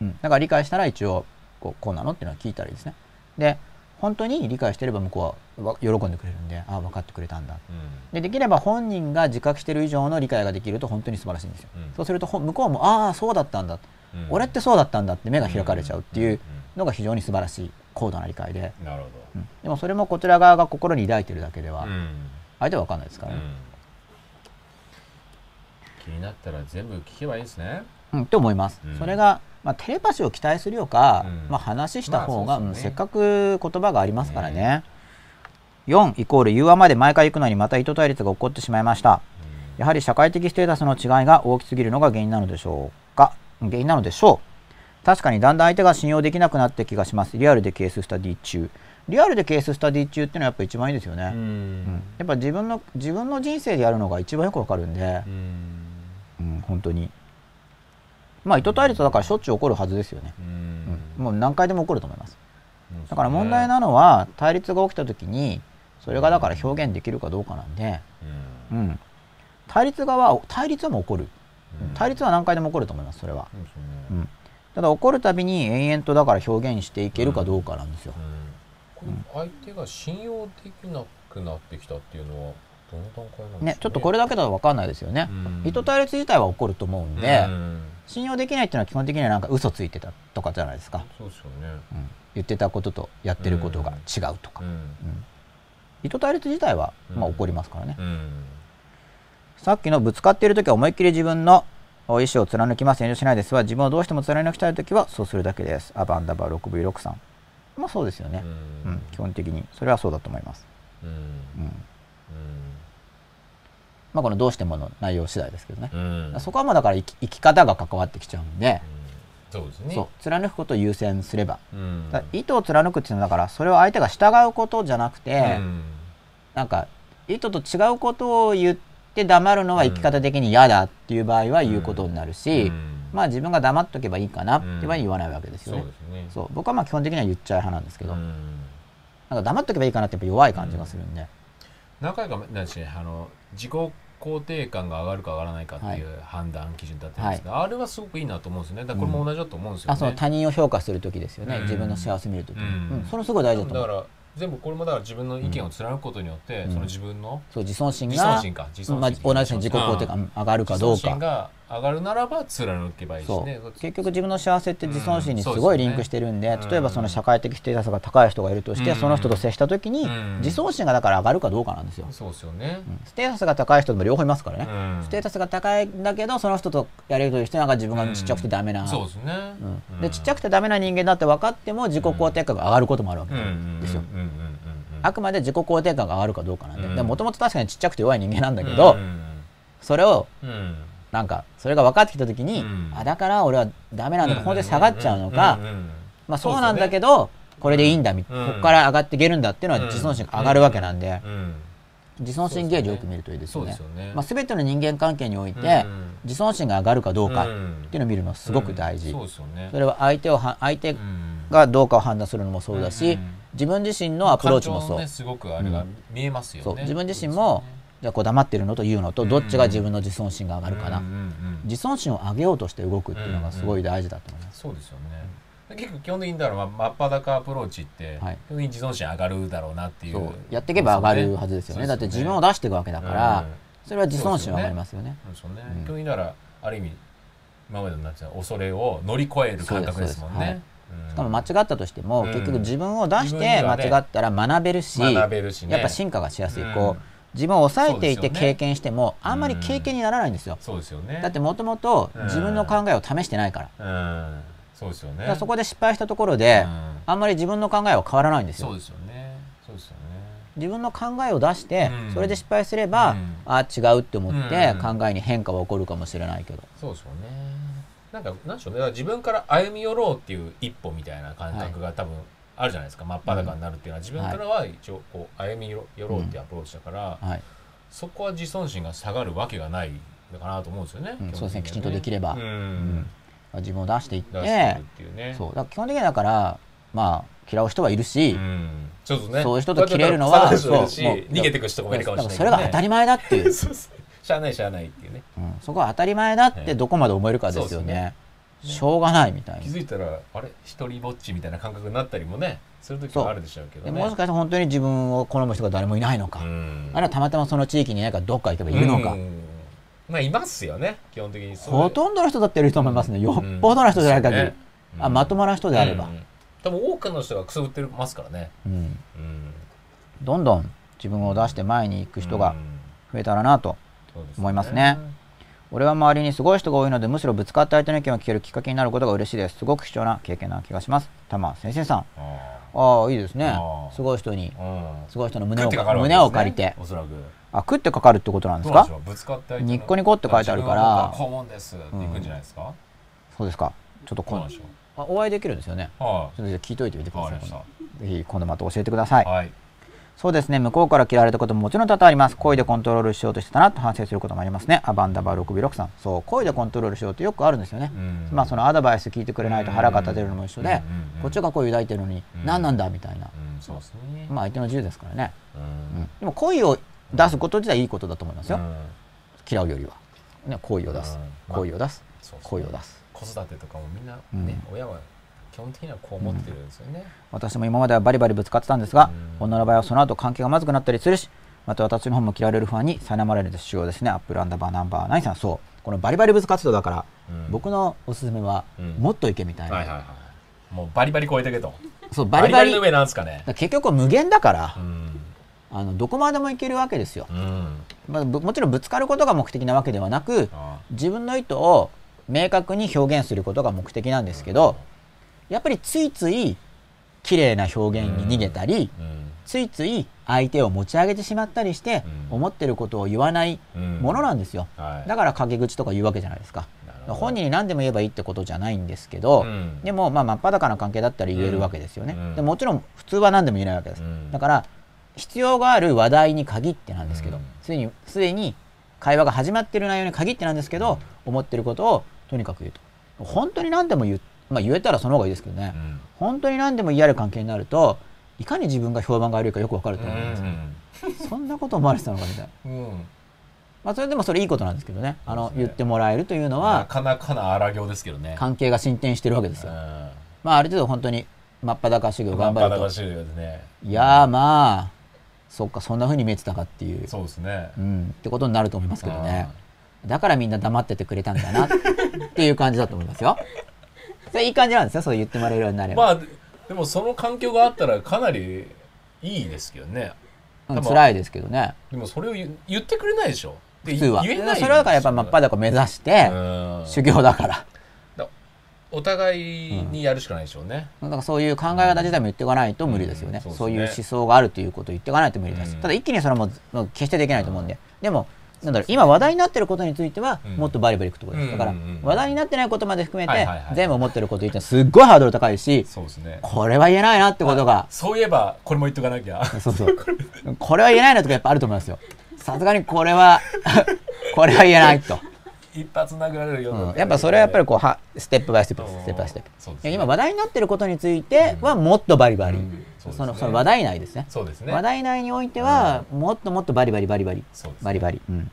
うん。うん、だから理解したら一応こうこうなのっていうのは聞いたらいいですね。で本当に理解してれば向こうはわ喜んでくれるんでああ分かってくれたんだ。でできれば本人が自覚してる以上の理解ができると本当に素晴らしいんですよ、うん。そうするとほ向こうもああそうだったんだ、うん。俺ってそうだったんだって目が開かれちゃうっていうのが非常に素晴らしい高度な理解で、なるほうん。でもそれもこちら側が心に抱いてるだけではどうん相手は分かんないですからね、うん。気になったら全部聞けばいいですね。うん、って思います、うん。それが、まあ、テレパシーを期待するよか、うん。まあ、話した方が、まあね。うんせっかく言葉がありますからね、4イコール融和まで毎回行くのにまた意図対立が起こってしまいました。やはり社会的ステータスの違いが大きすぎるのが原因なのでしょうか？原因なのでしょう。確かにだんだん相手が信用できなくなって気がします。リアルでケーススタディ中リアルでケーススタディ中っていうのはやっぱ一番いいですよね、ううん。んやっぱ自分の自分の人生でやるのが一番よくわかるんで。う、ん。うん、本当に。まあ意図対立はだからしょっちゅう起こるはずですよね、ううん。んもう何回でも起こると思います。うんだから問題なのは対立が起きた時にそれがだから表現できるかどうかなんで、うん。うん、対立側対立はもう起こる。うん。対立は何回でも起こると思いますそれは、そうん、ただ起こるたびに延々とだから表現していけるかどうかなんですよ、相手が信用できなくなってきたっていうのはどの段階なんですかね、ちょっとこれだけだと分かんないですよね、うん。意図対立自体は起こると思うんで、うん。信用できないっていうのは基本的にはなんか嘘ついてたとかじゃないですか、そうですよね。うん。言ってたこととやってることが違うとか、うん。うん。意図対立自体はまあうん起こりますからね、うん。さっきのぶつかっている時は思いっきり自分の意思を貫きます。遠慮しないです。は自分をどうしても貫きたい時はそうするだけです。アバンダバー 6V6 さんまあそうですよね、ううんん基本的に。それはそうだと思います、うん。うん。まあ、このどうしてもの内容次第ですけどね、そこはもうだから生き生き方が関わってきちゃうんで、そうですね。貫くことを優先すれば。意図を貫くっていうのはだからそれを相手が従うことじゃなくて、うん。なんか意図と違うことを言って黙るのは生き方的に嫌だっていう場合は言うことになるし、うんまあ自分が黙っとけばいいかなっていう場合に言わないわけですよね。ですね。そう。僕はまあ基本的には言っちゃい派なんですけど、うん。なんか黙っとけばいいかなってやっぱ弱い感じがするんで、何回かなんですねあの自己肯定感が上がるか上がらないかっていう判断基準だったんですが、あれはすごくいいなと思うんですよね。だからこれも同じだと思うんですよね、あその他人を評価する時ですよね、うん。自分の幸せ見る時に、うん。うん。それすごい大事だと思う。だから全部これもだから自分の意見を貫くことによって、うん。その自分のそう自尊心自が尊心か。自尊まあ、心同じように自己肯定感うん上がるかどうか。が上がるならば貫けばいいしね。結局自分の幸せって自尊心にすうん。ごいリンクしてるんで,、そうですよね。例えばその社会的ステータスが高い人がいるとして、うん。その人と接した時に、うん。自尊心がだから上がるかどうかなんですよ、そうですよね、うんステータスが高い人でも両方いますからね、うん。ステータスが高いんだけどその人とやれるという人が自分がちっちゃくてダメな、そうですね、うん。でちっちゃくてダメな人間だって分かっても自己肯定感が上がることもあるわけですよ、あくまで自己肯定感が上がるかどうかなんうん。でもともと確かにちっちゃくて弱い人間なんだけど、うん。それをうんなんかそれが分かってきた時に、うん。あだから俺はダメなんだと本当に下がっちゃうのか、んんんまあそうなんだけど、これでいいんだみ、うん。ここから上がっていけるんだっていうのは自尊心が上がるわけなんで、うん。自尊心ゲージよく見るといいですよね。すよね。まあ、全ての人間関係において、うん自尊心が上がるかどうかっうんていうのを見るのはすごく大事、うん。そね。それは相手をは相手うん。がどうかを判断するのもそうだし、うん自分自身のアプローチもそう、ねすごくあれが見えますよね。そう。自分自身もじゃあこう黙ってるのと言うのとどっちが自分の自尊心が上がるかな、うんうんうん自尊心を上げようとして動くっていうのがすごい大事だと思います、そうですよね。結構基本的にだからま真っ裸アプローチって、はい。基本的に自尊心上がるだろうなっていう。そう。やっていけば上がるはずですよね。だって自分を出していくわけだから、それは自尊心は上がりますよね。そうですよね、うん。基本的にだからある意味今までのなんていうの恐れを乗り越える感覚ですもんね。うん。しかも間違ったとしても、うん。結局自分を出して間違ったら学べるし、学べるしね。やっぱ進化がしやすい、うん。こう自分を抑えていて経験しても、あんまり経験にならないんですよ、そうですよね。だってもともとうん。自分の考えを試してないから,、うん。そうですよね。そこで失敗したところで、うん。あんまり自分の考えは変わらないんですよ。そうですよね。そうですよね。自分の考えを出して、うん。それで失敗すれば、うん。あ違うって思ってうん。考えに変化は起こるかもしれないけど、そうですよね。なんかなんでしょうね。自分から歩み寄ろうっていう一歩みたいな感覚が多分あるじゃないですか、真っ裸になるっていうのは。自分からは一応こう歩み寄ろうっていうアプローチだから、はい。そこは自尊心が下がるわけがないのかなと思うんですよね、そうですね。きちんとできれば。うん。うん。自分を出していって。出してるっていうね。そうだ基本的にだからまあ嫌う人はいるし、うん。そうですね。そういう人と切れるのはそうもう逃げていく人もいるかもしれないだからそれが当たり前だってい う、しゃあないしゃあないっていうね。うん。そこは当たり前だってどこまで思えるかですよねしょうがないみたいな。気づいたらあれ？一人ぼっちみたいな感覚になったりもねする時もあるでしょうけどね。でもしかしたら本当に自分を好む人が誰もいないのか、うん。あるいはたまたまその地域になんかどっか行けばいるのか、うん。まあいますよね。基本的にほとんどの人だっていると思いますね、よっぽどの人じゃない限り、うんあまともな人であれば、うん。多分多くの人がくすぶってますからね。うん。うん。どんどん自分を出して前に行く人がうん。増えたらなと、思いますね俺は周りにすごい人が多いのでむしろぶつかった相手の意見を聞けるきっかけになることが嬉しいです。すごく貴重な経験な気がします。玉先生さん。ああ。あいいですね。すごい人に。すごい人の胸を胸を借りて。おそらく。あ食ってかかるってことなんですか？ぶつかって相手の。ニッコニコって書いてあるから。自分は僕は肛門ですっていくん。じゃないですか。そうですか。ちょっと今あお会いできるんですよね。うはちょっと聞いといてみていください。ぜひ今度また教えてくださいそうですね。向こうから嫌われたことももちろん多々あります。恋でコントロールしようとしてたなと反省することもありますね。アバンダバー6 6さんそう。恋でコントロールしようってよくあるんですよね、うん。まあそのアドバイス聞いてくれないと腹が立てるのも一緒で、こっちが恋を抱いてるのに、うん。何なんだみたいな、うん。そうですね。まあ相手の自由ですからね、でも恋を出すこと自体いいことだと思いますよ、うん。嫌うよりは、ね、恋を出す、うん。恋を出す、恋を出す。子育てとかもみんなうん。ね親は基本的にはこう思ってるんですよね。私も今まではバリバリぶつかってたんですが、うん。女の場合はその後関係がまずくなったりするしまた私の方も嫌われる不安に苛まれる仕様ですね。アップルアンダーバーナンバーナさん。そう。このバリバリぶつかってただから、うん。僕のおすすめは、うん。もっといけみたいな、はいはいはいもうバリバリ超えてけと。そうバリバリの上なんですかね。結局無限だからう、ん。あのどこまでもいけるわけですよ、うん。まあ、ぶもちろんぶつかることが目的なわけではなくあ自分の意図を明確に表現することが目的なんですけど、やっぱりついつい綺麗な表現に逃げたり、うん。ついつい相手を持ち上げてしまったりして、うん。思ってることを言わないうんものなんですよ、はい。だから陰口とか言うわけじゃないですか。本人に何でも言えばいいってことじゃないんですけど、うん。でもまあ真っ裸な関係だったら言えるわけですよね、うん。でもちろん普通は何でも言えないわけです、うん。だから必要がある話題に限ってなんですけどうん。すで、にすでに会話が始まってる内容に限ってなんですけど、思ってることをとにかく言うと。本当に何でも言う、まあ、言えたらその方がいいですけどね、うん。本当に何でも言い合える関係になるといかに自分が評判が悪いかよくわかると思うんですよ、そんなこと思われてたのかみたいな、うん。うんまあ、それでもそれいいことなんですけどね。あの言ってもらえるというのなはかなかな荒行ですけどね。関係が進展してるわけですよ、うん。まあある程度本当に真っ裸修行頑張ると。まあバタバタしてるよね。いやーまあそっかそんな風に見えてたかっていう。そうですね。うん、ってことになると思いますけどね。だからみんな黙っててくれたんだなっていう感じだと思いますよそれいい感じなんですよそう言ってもらえるようになれば、まあでもその環境があったらかなりいいですけどね。うん、辛いですけどね。でもそれを言言ってくれないでしょ。で普通は。言えないそれはだからやっぱ真っ裸を目指してうん。修行だから。お互いにやるしかないでしょうね、だからそういう考え方自体も言っていかないと無理ですよね,、うんそういうそうですね。思想があるということを言っていかないと無理です、うん。ただ一気にそれももう決してできないと思うんで、でもなんだろう今話題になってることについてはうん。もっとバリバリいくってことです、だから話題になってないことまで含めて全部思ってること言ってすっごいハードル高いしそうですね。これは言えないなってことが。そういえばこれも言っとかなきゃ。そうそう。これは言えないなとかやっぱあると思いますよ。さすがにこれは これは言えないと、一発殴られるよ、うん。やっぱそれはやっぱりこうはステップバイステップう。んステップバイステップ。そうですね。今話題になってることについてはもっとバリバリ、うん。そねそのその話題内ですね。そうですね。話題内においてはもっともっとバリバリバリバリ。そうですね。バリバリ、うん、うん。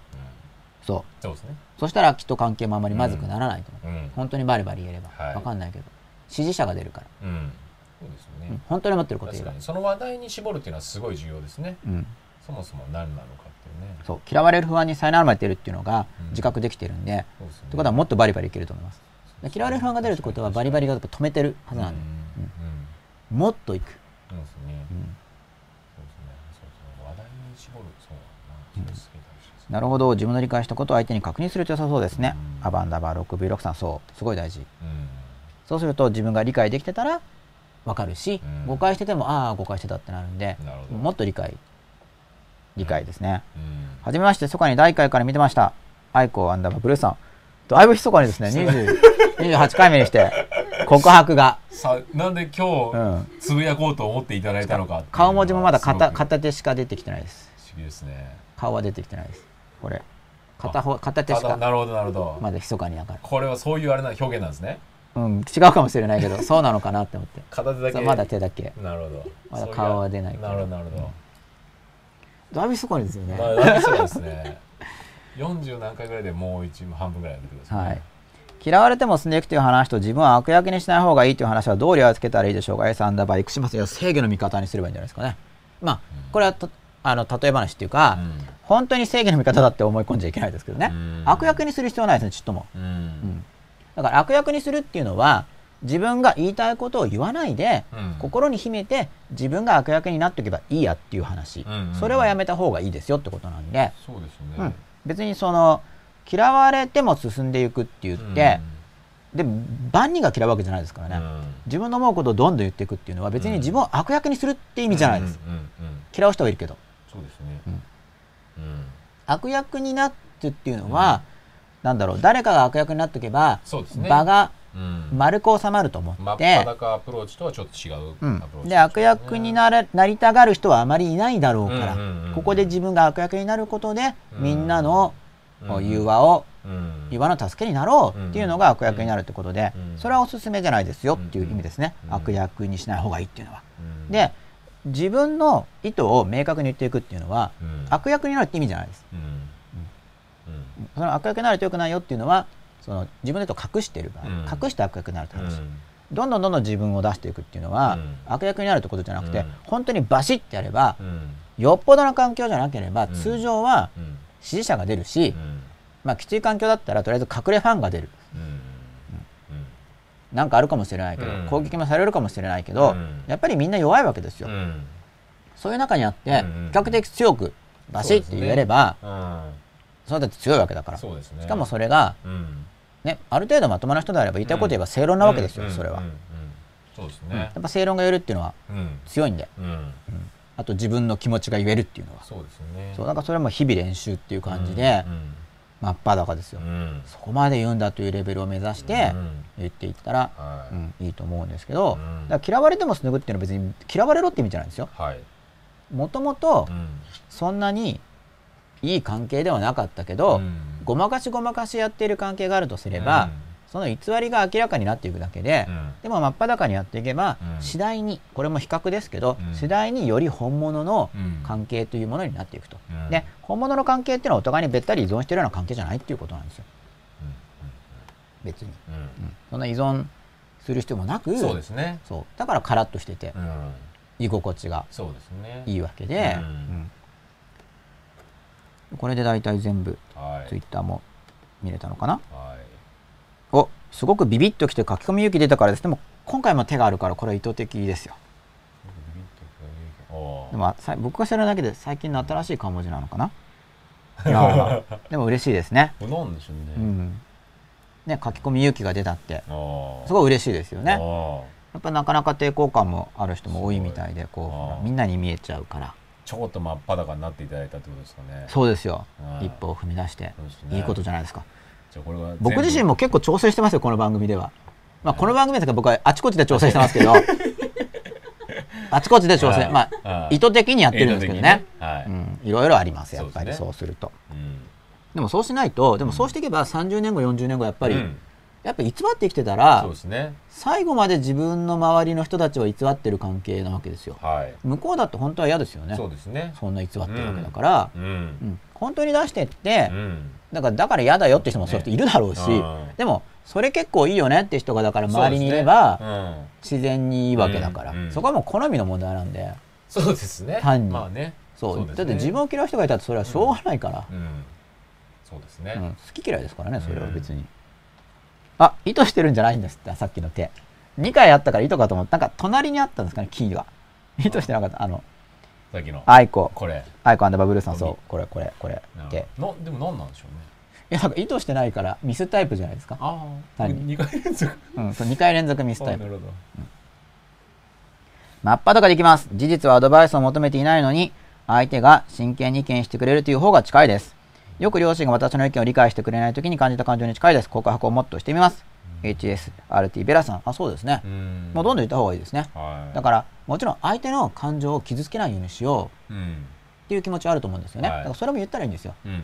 そう。そうですね。そしたらきっと関係もあんまりまずくならないと思う、うん。本当にバリバリ言えれば、はい。わかんないけど。支持者が出るから、うん。そうですうん。ね本当に思ってること言えば。確かに。その話題に絞るっていうのはすごい重要ですね。うん、そもそも何なのかね。そう嫌われる不安にさよならまで出るっていうのがうん。自覚できてるんで、ってことはもっとバリバリいけると思います。で嫌われる不安が出るってことはバリバリが止めてるはずなんで、もっといく、そうですね。話題に絞る。そうだな。るほど。自分の理解したことを相手に確認すると良さそうですね、うん。アバンダバー 6V6 さんそう。すごい大事。うん。そうすると自分が理解できてたら分かるし、うん。誤解しててもああ誤解してたってなるんでもっと理解理解ですね、うんはじめまして、そかに第1回から見てました。アイコアンダーバーブルーさん。だいぶひそかにですね、20 28回目にして、告白が。さなんでう今日ん。つぶやこうと思っていただいたのか顔文字もまだ片手しか出てきてないです。不思議ですね顔は出てきてないです。これ。片方、片手しかなるほどなるほどまだひそかにだから。これはそういうあれな表現なんですねうん、違うかもしれないけど、そうなのかなって思って。片手だけまだ手だけ。なるほどまだ顔は出ないなるほどなるほどだいぶひそかにですよね。まあだいぶそうですね40何回ぐらいでもう一半分ぐらいやってくるんですねはい嫌われても進んでいくという話と自分は悪役にしない方がいいという話はどうリアつけたらいいでしょうか ?S アンダーバー、生島さん、正義の味方にすればいいんじゃないですかね。まあ、これはとあの例え話っていうか、うん本当に正義の味方だって思い込んじゃいけないですけどね、うん悪役にする必要はないですね、ちっとも。だから悪役にするっていうのは、自分が言いたいことを言わないで、うん。心に秘めて自分が悪役になっておけばいいやっていう話、うんうんうん。それはやめた方がいいですよってことなんで、そうですね、うん。別にその嫌われても進んでいくって言って、で万人が嫌うわけじゃないですからね、うん。自分の思うことをどんどん言っていくっていうのは別に自分を悪役にするって意味じゃないです、うんうんうん嫌う人はいるけど。そうですね。うん。うん。悪役になってっていうのは、なんだろう誰かが悪役になっておけば、ね。場がうん丸く収まると思真っって、裸アプローチとはちょっと違ううんアプローチで悪役になれなりたがる人はあまりいないだろうから、うんうんうん。うんここで自分が悪役になることで、うん。みんなのうん。融和をうん。融和の助けになろうっていうのが悪役になるってことで、うん。それはおすすめじゃないですよっていう意味ですね、うん。悪役にしない方がいいっていうのは。うん。で自分の意図を明確に言っていくっていうのは、うん。悪役になるって意味じゃないです。うん。うん。その悪役になると良くないよっていうのはその自分でと隠している場合、うん。隠して悪役になるって話、うん。どんどんどんどん自分を出していくっていうのは、うん。悪役になるってことじゃなくて、うん。本当にバシッてやれば、うん。よっぽどの環境じゃなければ、ん。通常はうん。支持者が出るし、うん。まあ、きつい環境だったらとりあえず隠れファンが出る。うん。なんかあるかもしれないけど、うん。攻撃もされるかもしれないけど、うん。やっぱりみんな弱いわけですよ、うん。そういう中にあって、うん比較的強くバシッて言えればうん。それだって強いわけだから。そうですね。しかもそれが、うんね、ある程度まともな人であれば言いたいこと言えば正論なわけですよ、うん。それは、そうですうん。やねっぱ正論が言えるっていうのはうん。強いんで。うん。あと自分の気持ちが言えるっていうのは。そうですね。そうなんかそれはもう日々練習っていう感じで、真っ裸ですよ、そこまで言うんだというレベルを目指してうん言っていったら、はい。うんいいと思うんですけど、うん。だから嫌われてもすぐっていうのは別に嫌われろって意味じゃないんですよ。はい。もともとうん。そんなにいい関係ではなかったけど、うんごまかしごまかしやっている関係があるとすれば、その偽りが明らかになっていくだけで、うん。でも真っ裸にやっていけば、うん。次第にこれも比較ですけど、うん。次第により本物のうん。関係というものになっていくと、うん。で本物の関係っていうのはお互いにべったり依存しているような関係じゃないっていうことなんですよ。別に、そんな依存する必要もなくそうですね。そう。だからカラッとしてて、うん。居心地がそうですね。いいわけで、うん。うんこれで大体全部はい。ツイッターも見れたのかな？はい。おすごくビビッときて書き込み勇気出たからです。でも今回も手があるからこれは意図的ですよ。でもさ僕が知らないだけで最近の新しい漢文字なのかな？いやーでも嬉しいですね。なんでしょうね。うん。ね書き込み勇気が出たって。すごい嬉しいですよね。あやっぱなかなか抵抗感もある人も多いみたいでこうみんなに見えちゃうからちょこっと真っ裸になっていただいたってことですかね。そうですよ。一歩を踏み出して。いいことじゃないですか。じゃあこれは僕自身も結構調整してますよこの番組では、まあ、この番組ですから僕はあちこちで調整してますけど あちこちで調整。はい。まあはい。意図的にやってるんですけどね。い。ろいろありますやっぱり。そうですると。うん。でもそうしないとでもそうしていけば30年後40年後やっぱり、うんやっぱ偽って生きてたらね。最後まで自分の周りの人たちを偽ってる関係なわけですよ。はい。向こうだって本当は嫌ですよね。そうですね。そんな偽ってるわけだから、うん。うん。本当に出してって、うん。だからだから嫌だよって人もそういう人いるだろうし、うん。でもそれ結構いいよねって人がだから周りにいれば、ね。自然にいいわけだから、そこはもう好みの問題なんでうんそうですね。単に。まあね。そう。ね。だって自分を嫌う人がいたらそれはしょうがないから、うん。そうですね、うん。好き嫌いですからねそれは別に、あ意図してるんじゃないんですってさっきの手。2回あったから意図かと思ってなんか隣にあったんですかねキーが意図してなかった。あのさっきの。アイコ。これ。アイコアンダーバーブルーさんそう。これこれこれ。なでなでも何なんでしょうね。いやなんか意図してないからミスタイプじゃないですか。ああ単に。2回連続。うんそう2回連続ミスタイプ。あなるほど。真っ裸できます。事実はアドバイスを求めていないのに、相手が真剣に意見してくれるという方が近いです。よく両親が私の意見を理解してくれないときに感じた感情に近いです。告白をもっとしてみます。HS、RT、ベラさん。あ、そうですねう。んもうどんどん言った方がいいですね。はいだから、もちろん相手の感情を傷つけないようにしよううんっていう気持ちはあると思うんですよね。はいだからそれも言ったらいいんですよ。うんうんうん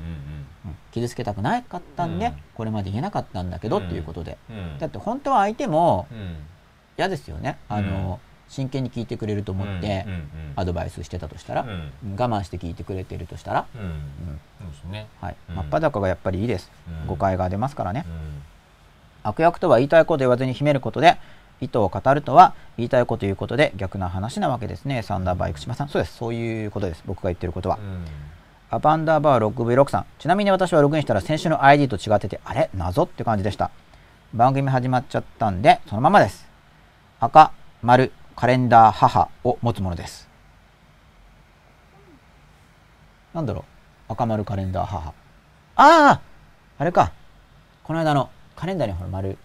傷つけたくなかったんで、うんこれまで言えなかったんだけど、うんっていうことで。うんうんだって本当は相手もうん嫌ですよね。あの、真剣に聞いてくれると思ってアドバイスしてたとしたら、うん。我慢して聞いてくれてるとしたら、うん。そうですね。はい。うん。真っ裸がやっぱりいいです、うん。誤解が出ますからね、うん。悪役とは言いたいことを言わずに秘めることで意図を語るとは言いたいことを言うことで逆な話なわけですね。サンダーバー生島さん。そうです。そういうことです。僕が言ってることは、うん。アパンダーバー 6V6 さん。ちなみに私はログインしたら先週の ID と違っててあれ？謎って感じでした。番組始まっちゃったんでそのままです。赤丸カレンダー母を持つものです。なんだろう？赤丸カレンダー母。あああれか。この間のカレンダーにほら丸。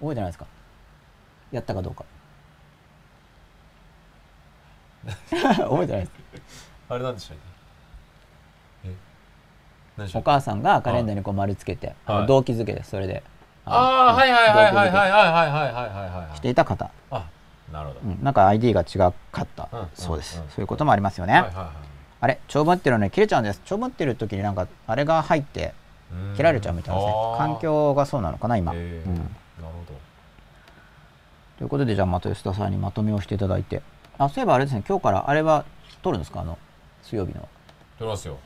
覚えてないですか？やったかどうか。覚えてないです。あれなんでしたっけ？え？何でしたお母さんがカレンダーにこう丸つけて、あのはい動機づけですそれで。ああのはいはいはいはいはいはいはいはいはいはいけしていた方、あなるほど。うん、なんか ID が違かった、うんそうです、うんそういうこともありますよね、はいはいはい。あれ長文ってるのに切れちゃうんです。長文ってる時になんかあれが入ってうん。切られちゃうみたいですね。環境がそうなのかな今、なるほということでじゃあまた吉田さんにまとめをしていただいて。あそういえばあれですね。今日からあれは撮るんですか？あの水曜日の。ど取りますよ。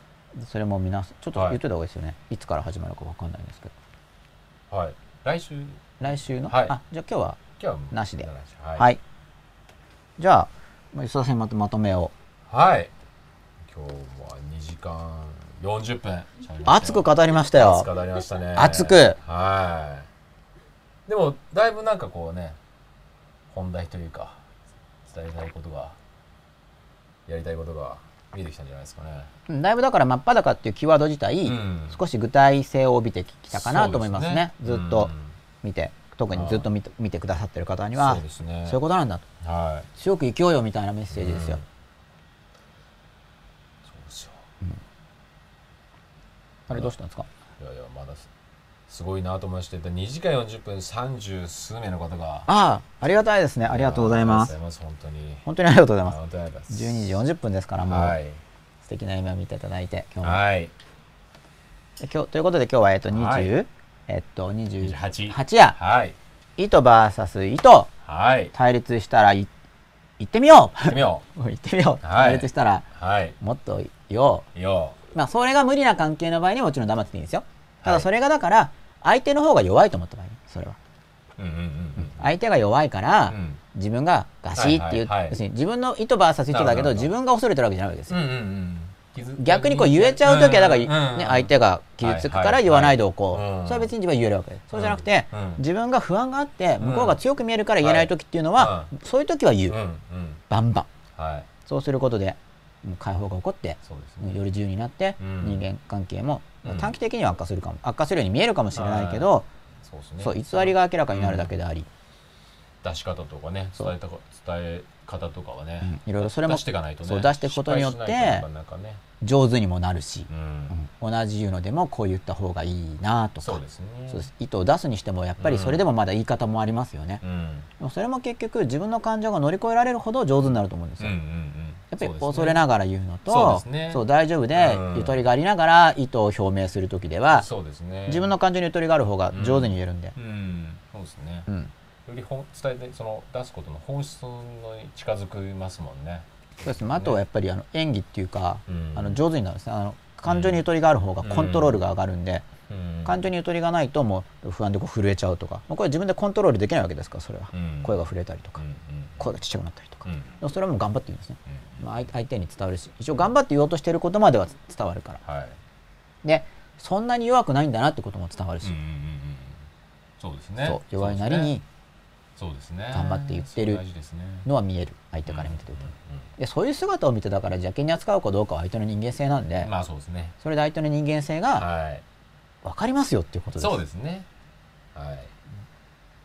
それも皆さんちょっとはい。言っといた方がいいですよね、い、つから始まるかわかんないんですけど。はい。来週。来週の、はい。あじゃあ今日は今日はなしで。ははい。い、じゃあまあ吉田さんにまとまとめをはい。今日は2時間40分。熱く語りましたよ。熱く語りましたね。熱く。はい。でもだいぶなんかこうね本題というか伝えたいことがやりたいことが見えてきたんじゃないですかね。うんだいぶだから真っ裸っていうキーワード自体、うん。少し具体性を帯びてきたかなと思いますね。そうですずっとうん。見て特にずっと見て見てくださってる方にはそうですね。そういうことなんだと。はい。強く生きようよみたいなメッセージですよ、うん。そうですよ。あれどうしたんですか？いやいやまだすすごいなと思いまして2時間40分30数名の方が。ああありがたいですね。ありがとうございます。本当に。本当にありがとうございます。本当にありがとうござい12ます。時40分ですからもう、はい。素敵な夢を見ていただいて今日も。はい。で今日ということで今日はえっと20、はいえっと28 28や。はい。糸 VS 糸。はい。対立したらい行ってみよ行ってみよう。行ってみよう、はい。対立したらうはい。もっと言おう。よまあそれが無理な関係の場合にはもちろん黙ってていいんですよ。たはい。だそれがだから相手の方が弱いと思った場合それは。うんうんうんうん。相手が弱いから、うん。自分がガシーっていう、はいはいはい。要するに自分の意図 VS 意図だけどど。自分が恐れてるわけじゃないわけですよ、うんうんうん逆にこう言えちゃう時はだから、ね、相手が傷つくから言わないでおこう、うん。それは別に自分は言えるわけ。です、そうじゃなくて、うん。自分が不安があって向こうが強く見えるから言えない時っていうのは、はそういう時は言う、バンバン。はい。そうすることで解放が起こってね。より自由になって、うん。人間関係もうん。短期的には悪化するかも悪化するように見えるかもしれないけど、そう偽りが明らかになるだけであり、出し方とかね伝えたか伝え方とかはねうんいろいろそれも出していかないとねそう出していくことによって上手にもなるし、同じ言うのでもこう言った方がいいなとかそうですね。意図を出すにしてもやっぱりそれでもまだ言い方もありますよね、うん。でもそれも結局自分の感情が乗り越えられるほど上手になると思うんですよ、うんやっぱり恐れながら言うのとそうですね。そう大丈夫で、うん。ゆとりがありながら意図を表明する時ではそうですね。自分の感情にゆとりがある方が上手に言えるんで、うん。そうですね。うんより本伝えてその出すことの本質に近づきますもんね。そうですね。あとはやっぱりあの演技っていうか、うん。あの上手になるんですね。あの感情にゆとりがある方がコントロールが上がるんで、うん。感情にゆとりがないともう不安でこう震えちゃうとか。もうこれ自分でコントロールできないわけですからそれは、うん。声が震えたりとか、うんうん。声がちっちゃくなったりとか、うん。それはもう頑張って言うんですね、うん。まあ、相相手に伝わるし一応頑張って言おうとしてることまでは伝わるから。はい。でそんなに弱くないんだなってことも伝わるし、うんうんうんうん。そうですね。弱いなりにそうですね。頑張って言ってるのは見える相手から見てて、でそういう姿を見てだから邪気に扱うかどうかは相手の人間性なんで、うんまあそうですね。それで相手の人間性がはい。分かりますよっていうことです、そうですね。はい。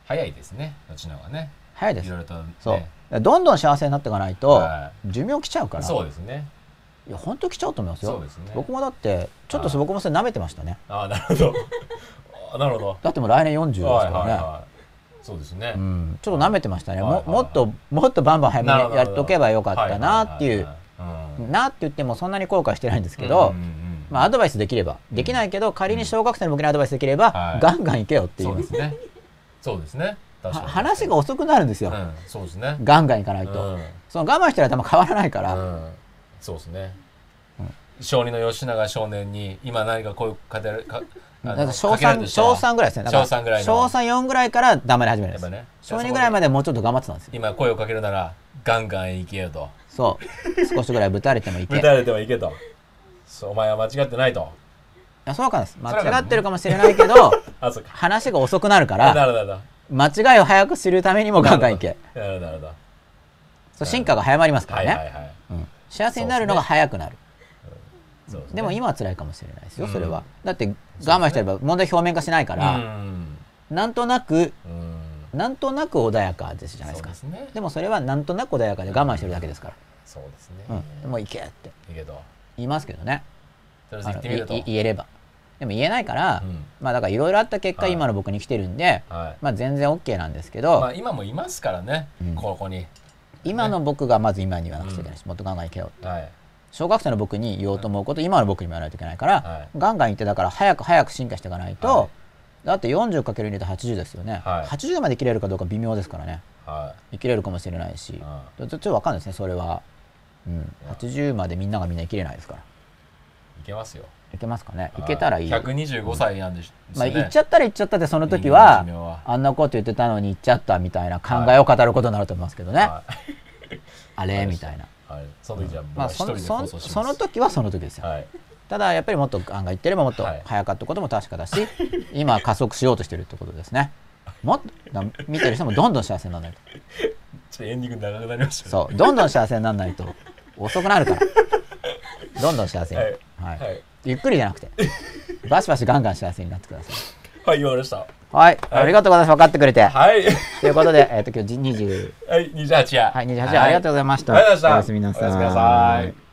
早いですね。どちらがね。早いです。ね。そう。どんどん幸せになっていかないとは寿命来ちゃうから。そうですね。いや本当来ちゃうと思いますよ。そうですね。僕もだってちょっとはい。僕もそれ舐めてましたね。ああなるほど。あなるほど。だってもう来年40ですはいからね、そうですね。うん、ちょっと舐めてましたね、はいはいはい。ももっともっとバンバン早めにやっとけばよかったなっていう、なって言ってもそんなに後悔してないんですけうんど、うんうんうん。まあ、アドバイスできれば。できないけど仮に小学生の僕にアドバイスできれば、はい。ガンガンいけよっていう。そうですね。そうですね。話が遅くなるんですよ、うん。そうですね。ガンガンいかないと、うん。その我慢してる間も変わらないから、うん。そうですね。小児の吉永少年に今何かこういうかけられかあのだから小かけられる3としたら小3ぐらいですね。だから小3ぐらいの。小3 4ぐらいから黙り始めるんです、ね。小2ぐらいまでもうちょっと頑張ってたんですよ。今声をかけるならガンガン行けよと。そう。少しぐらいぶたれてもいけ。い打たれてはいけと。そうお前は間違ってないと。やそうかんです。間違ってるかもしれないけど あそうか。話が遅くなるかならるほどなる間違いを早く知るためにもガンガンいけ。なるほど進化が早まりますからね、はいはいはい。うん。幸せになるのが早くなるでも今は辛いかもしれないですようん。それは、だって我慢してれば問題表面化しないかうら、ん。なんとなくうん。なんとなく穏やかですじゃないですか。でもそれはなんとなく穏やかで我慢してるだけですから、そうですね。うん、もう行けって。言いますけどね。言えれば。でも言えないから、うん。まあだからいろいろあった結果はい。今の僕に来てるんで、はい。まあ全然 OK なんですけど、まあ今もいますからねうん。ここに。今の僕がまず今に言わなくちゃいけないし、もっとガンガン行けよって。はい小学生の僕に言おうと思うこと、今の僕にも言わないといけないから、はい。ガンガン言ってだから早く早く進化していかないと、はい。だって 40×2 で80ですよね、はい。80まで生きれるかどうか微妙ですからね。は生きれるかもしれないし、いちょっと分かんないですねそれは、うん、80までみんながみんな生きれないですから。いけますよ。いけますかね？い。けたらいい、125歳なんですまあ、ね言っちゃったら言っちゃったでその時はあんなこと言ってたのに言っちゃったみたいな考えを語ることになると思いますけどね、はい。あれ？みたいな、はい。その時は僕まあ、そのその時はその時ですよ、はい。ただやっぱりもっとガンガン言ってればもっとはい。早かったことも確かだし、今は加速しようとしてるってことですね。もっとだ見てる人もどんどん幸せにならないと。ちょっとエンディング長くなりましたね。そうどんどん幸せにならないと。遅くなるから。どんどん幸せに、ははい。いはい。ゆっくりじゃなくて。バシバシガンガン幸せになってください。はい言われましたはい、ありがとうございます。分かってくれて、はい。ということで、えっと今日20 はい28夜。はい28ありがとうございました。ありがとうございました。おやすみなさい。おやすみなさい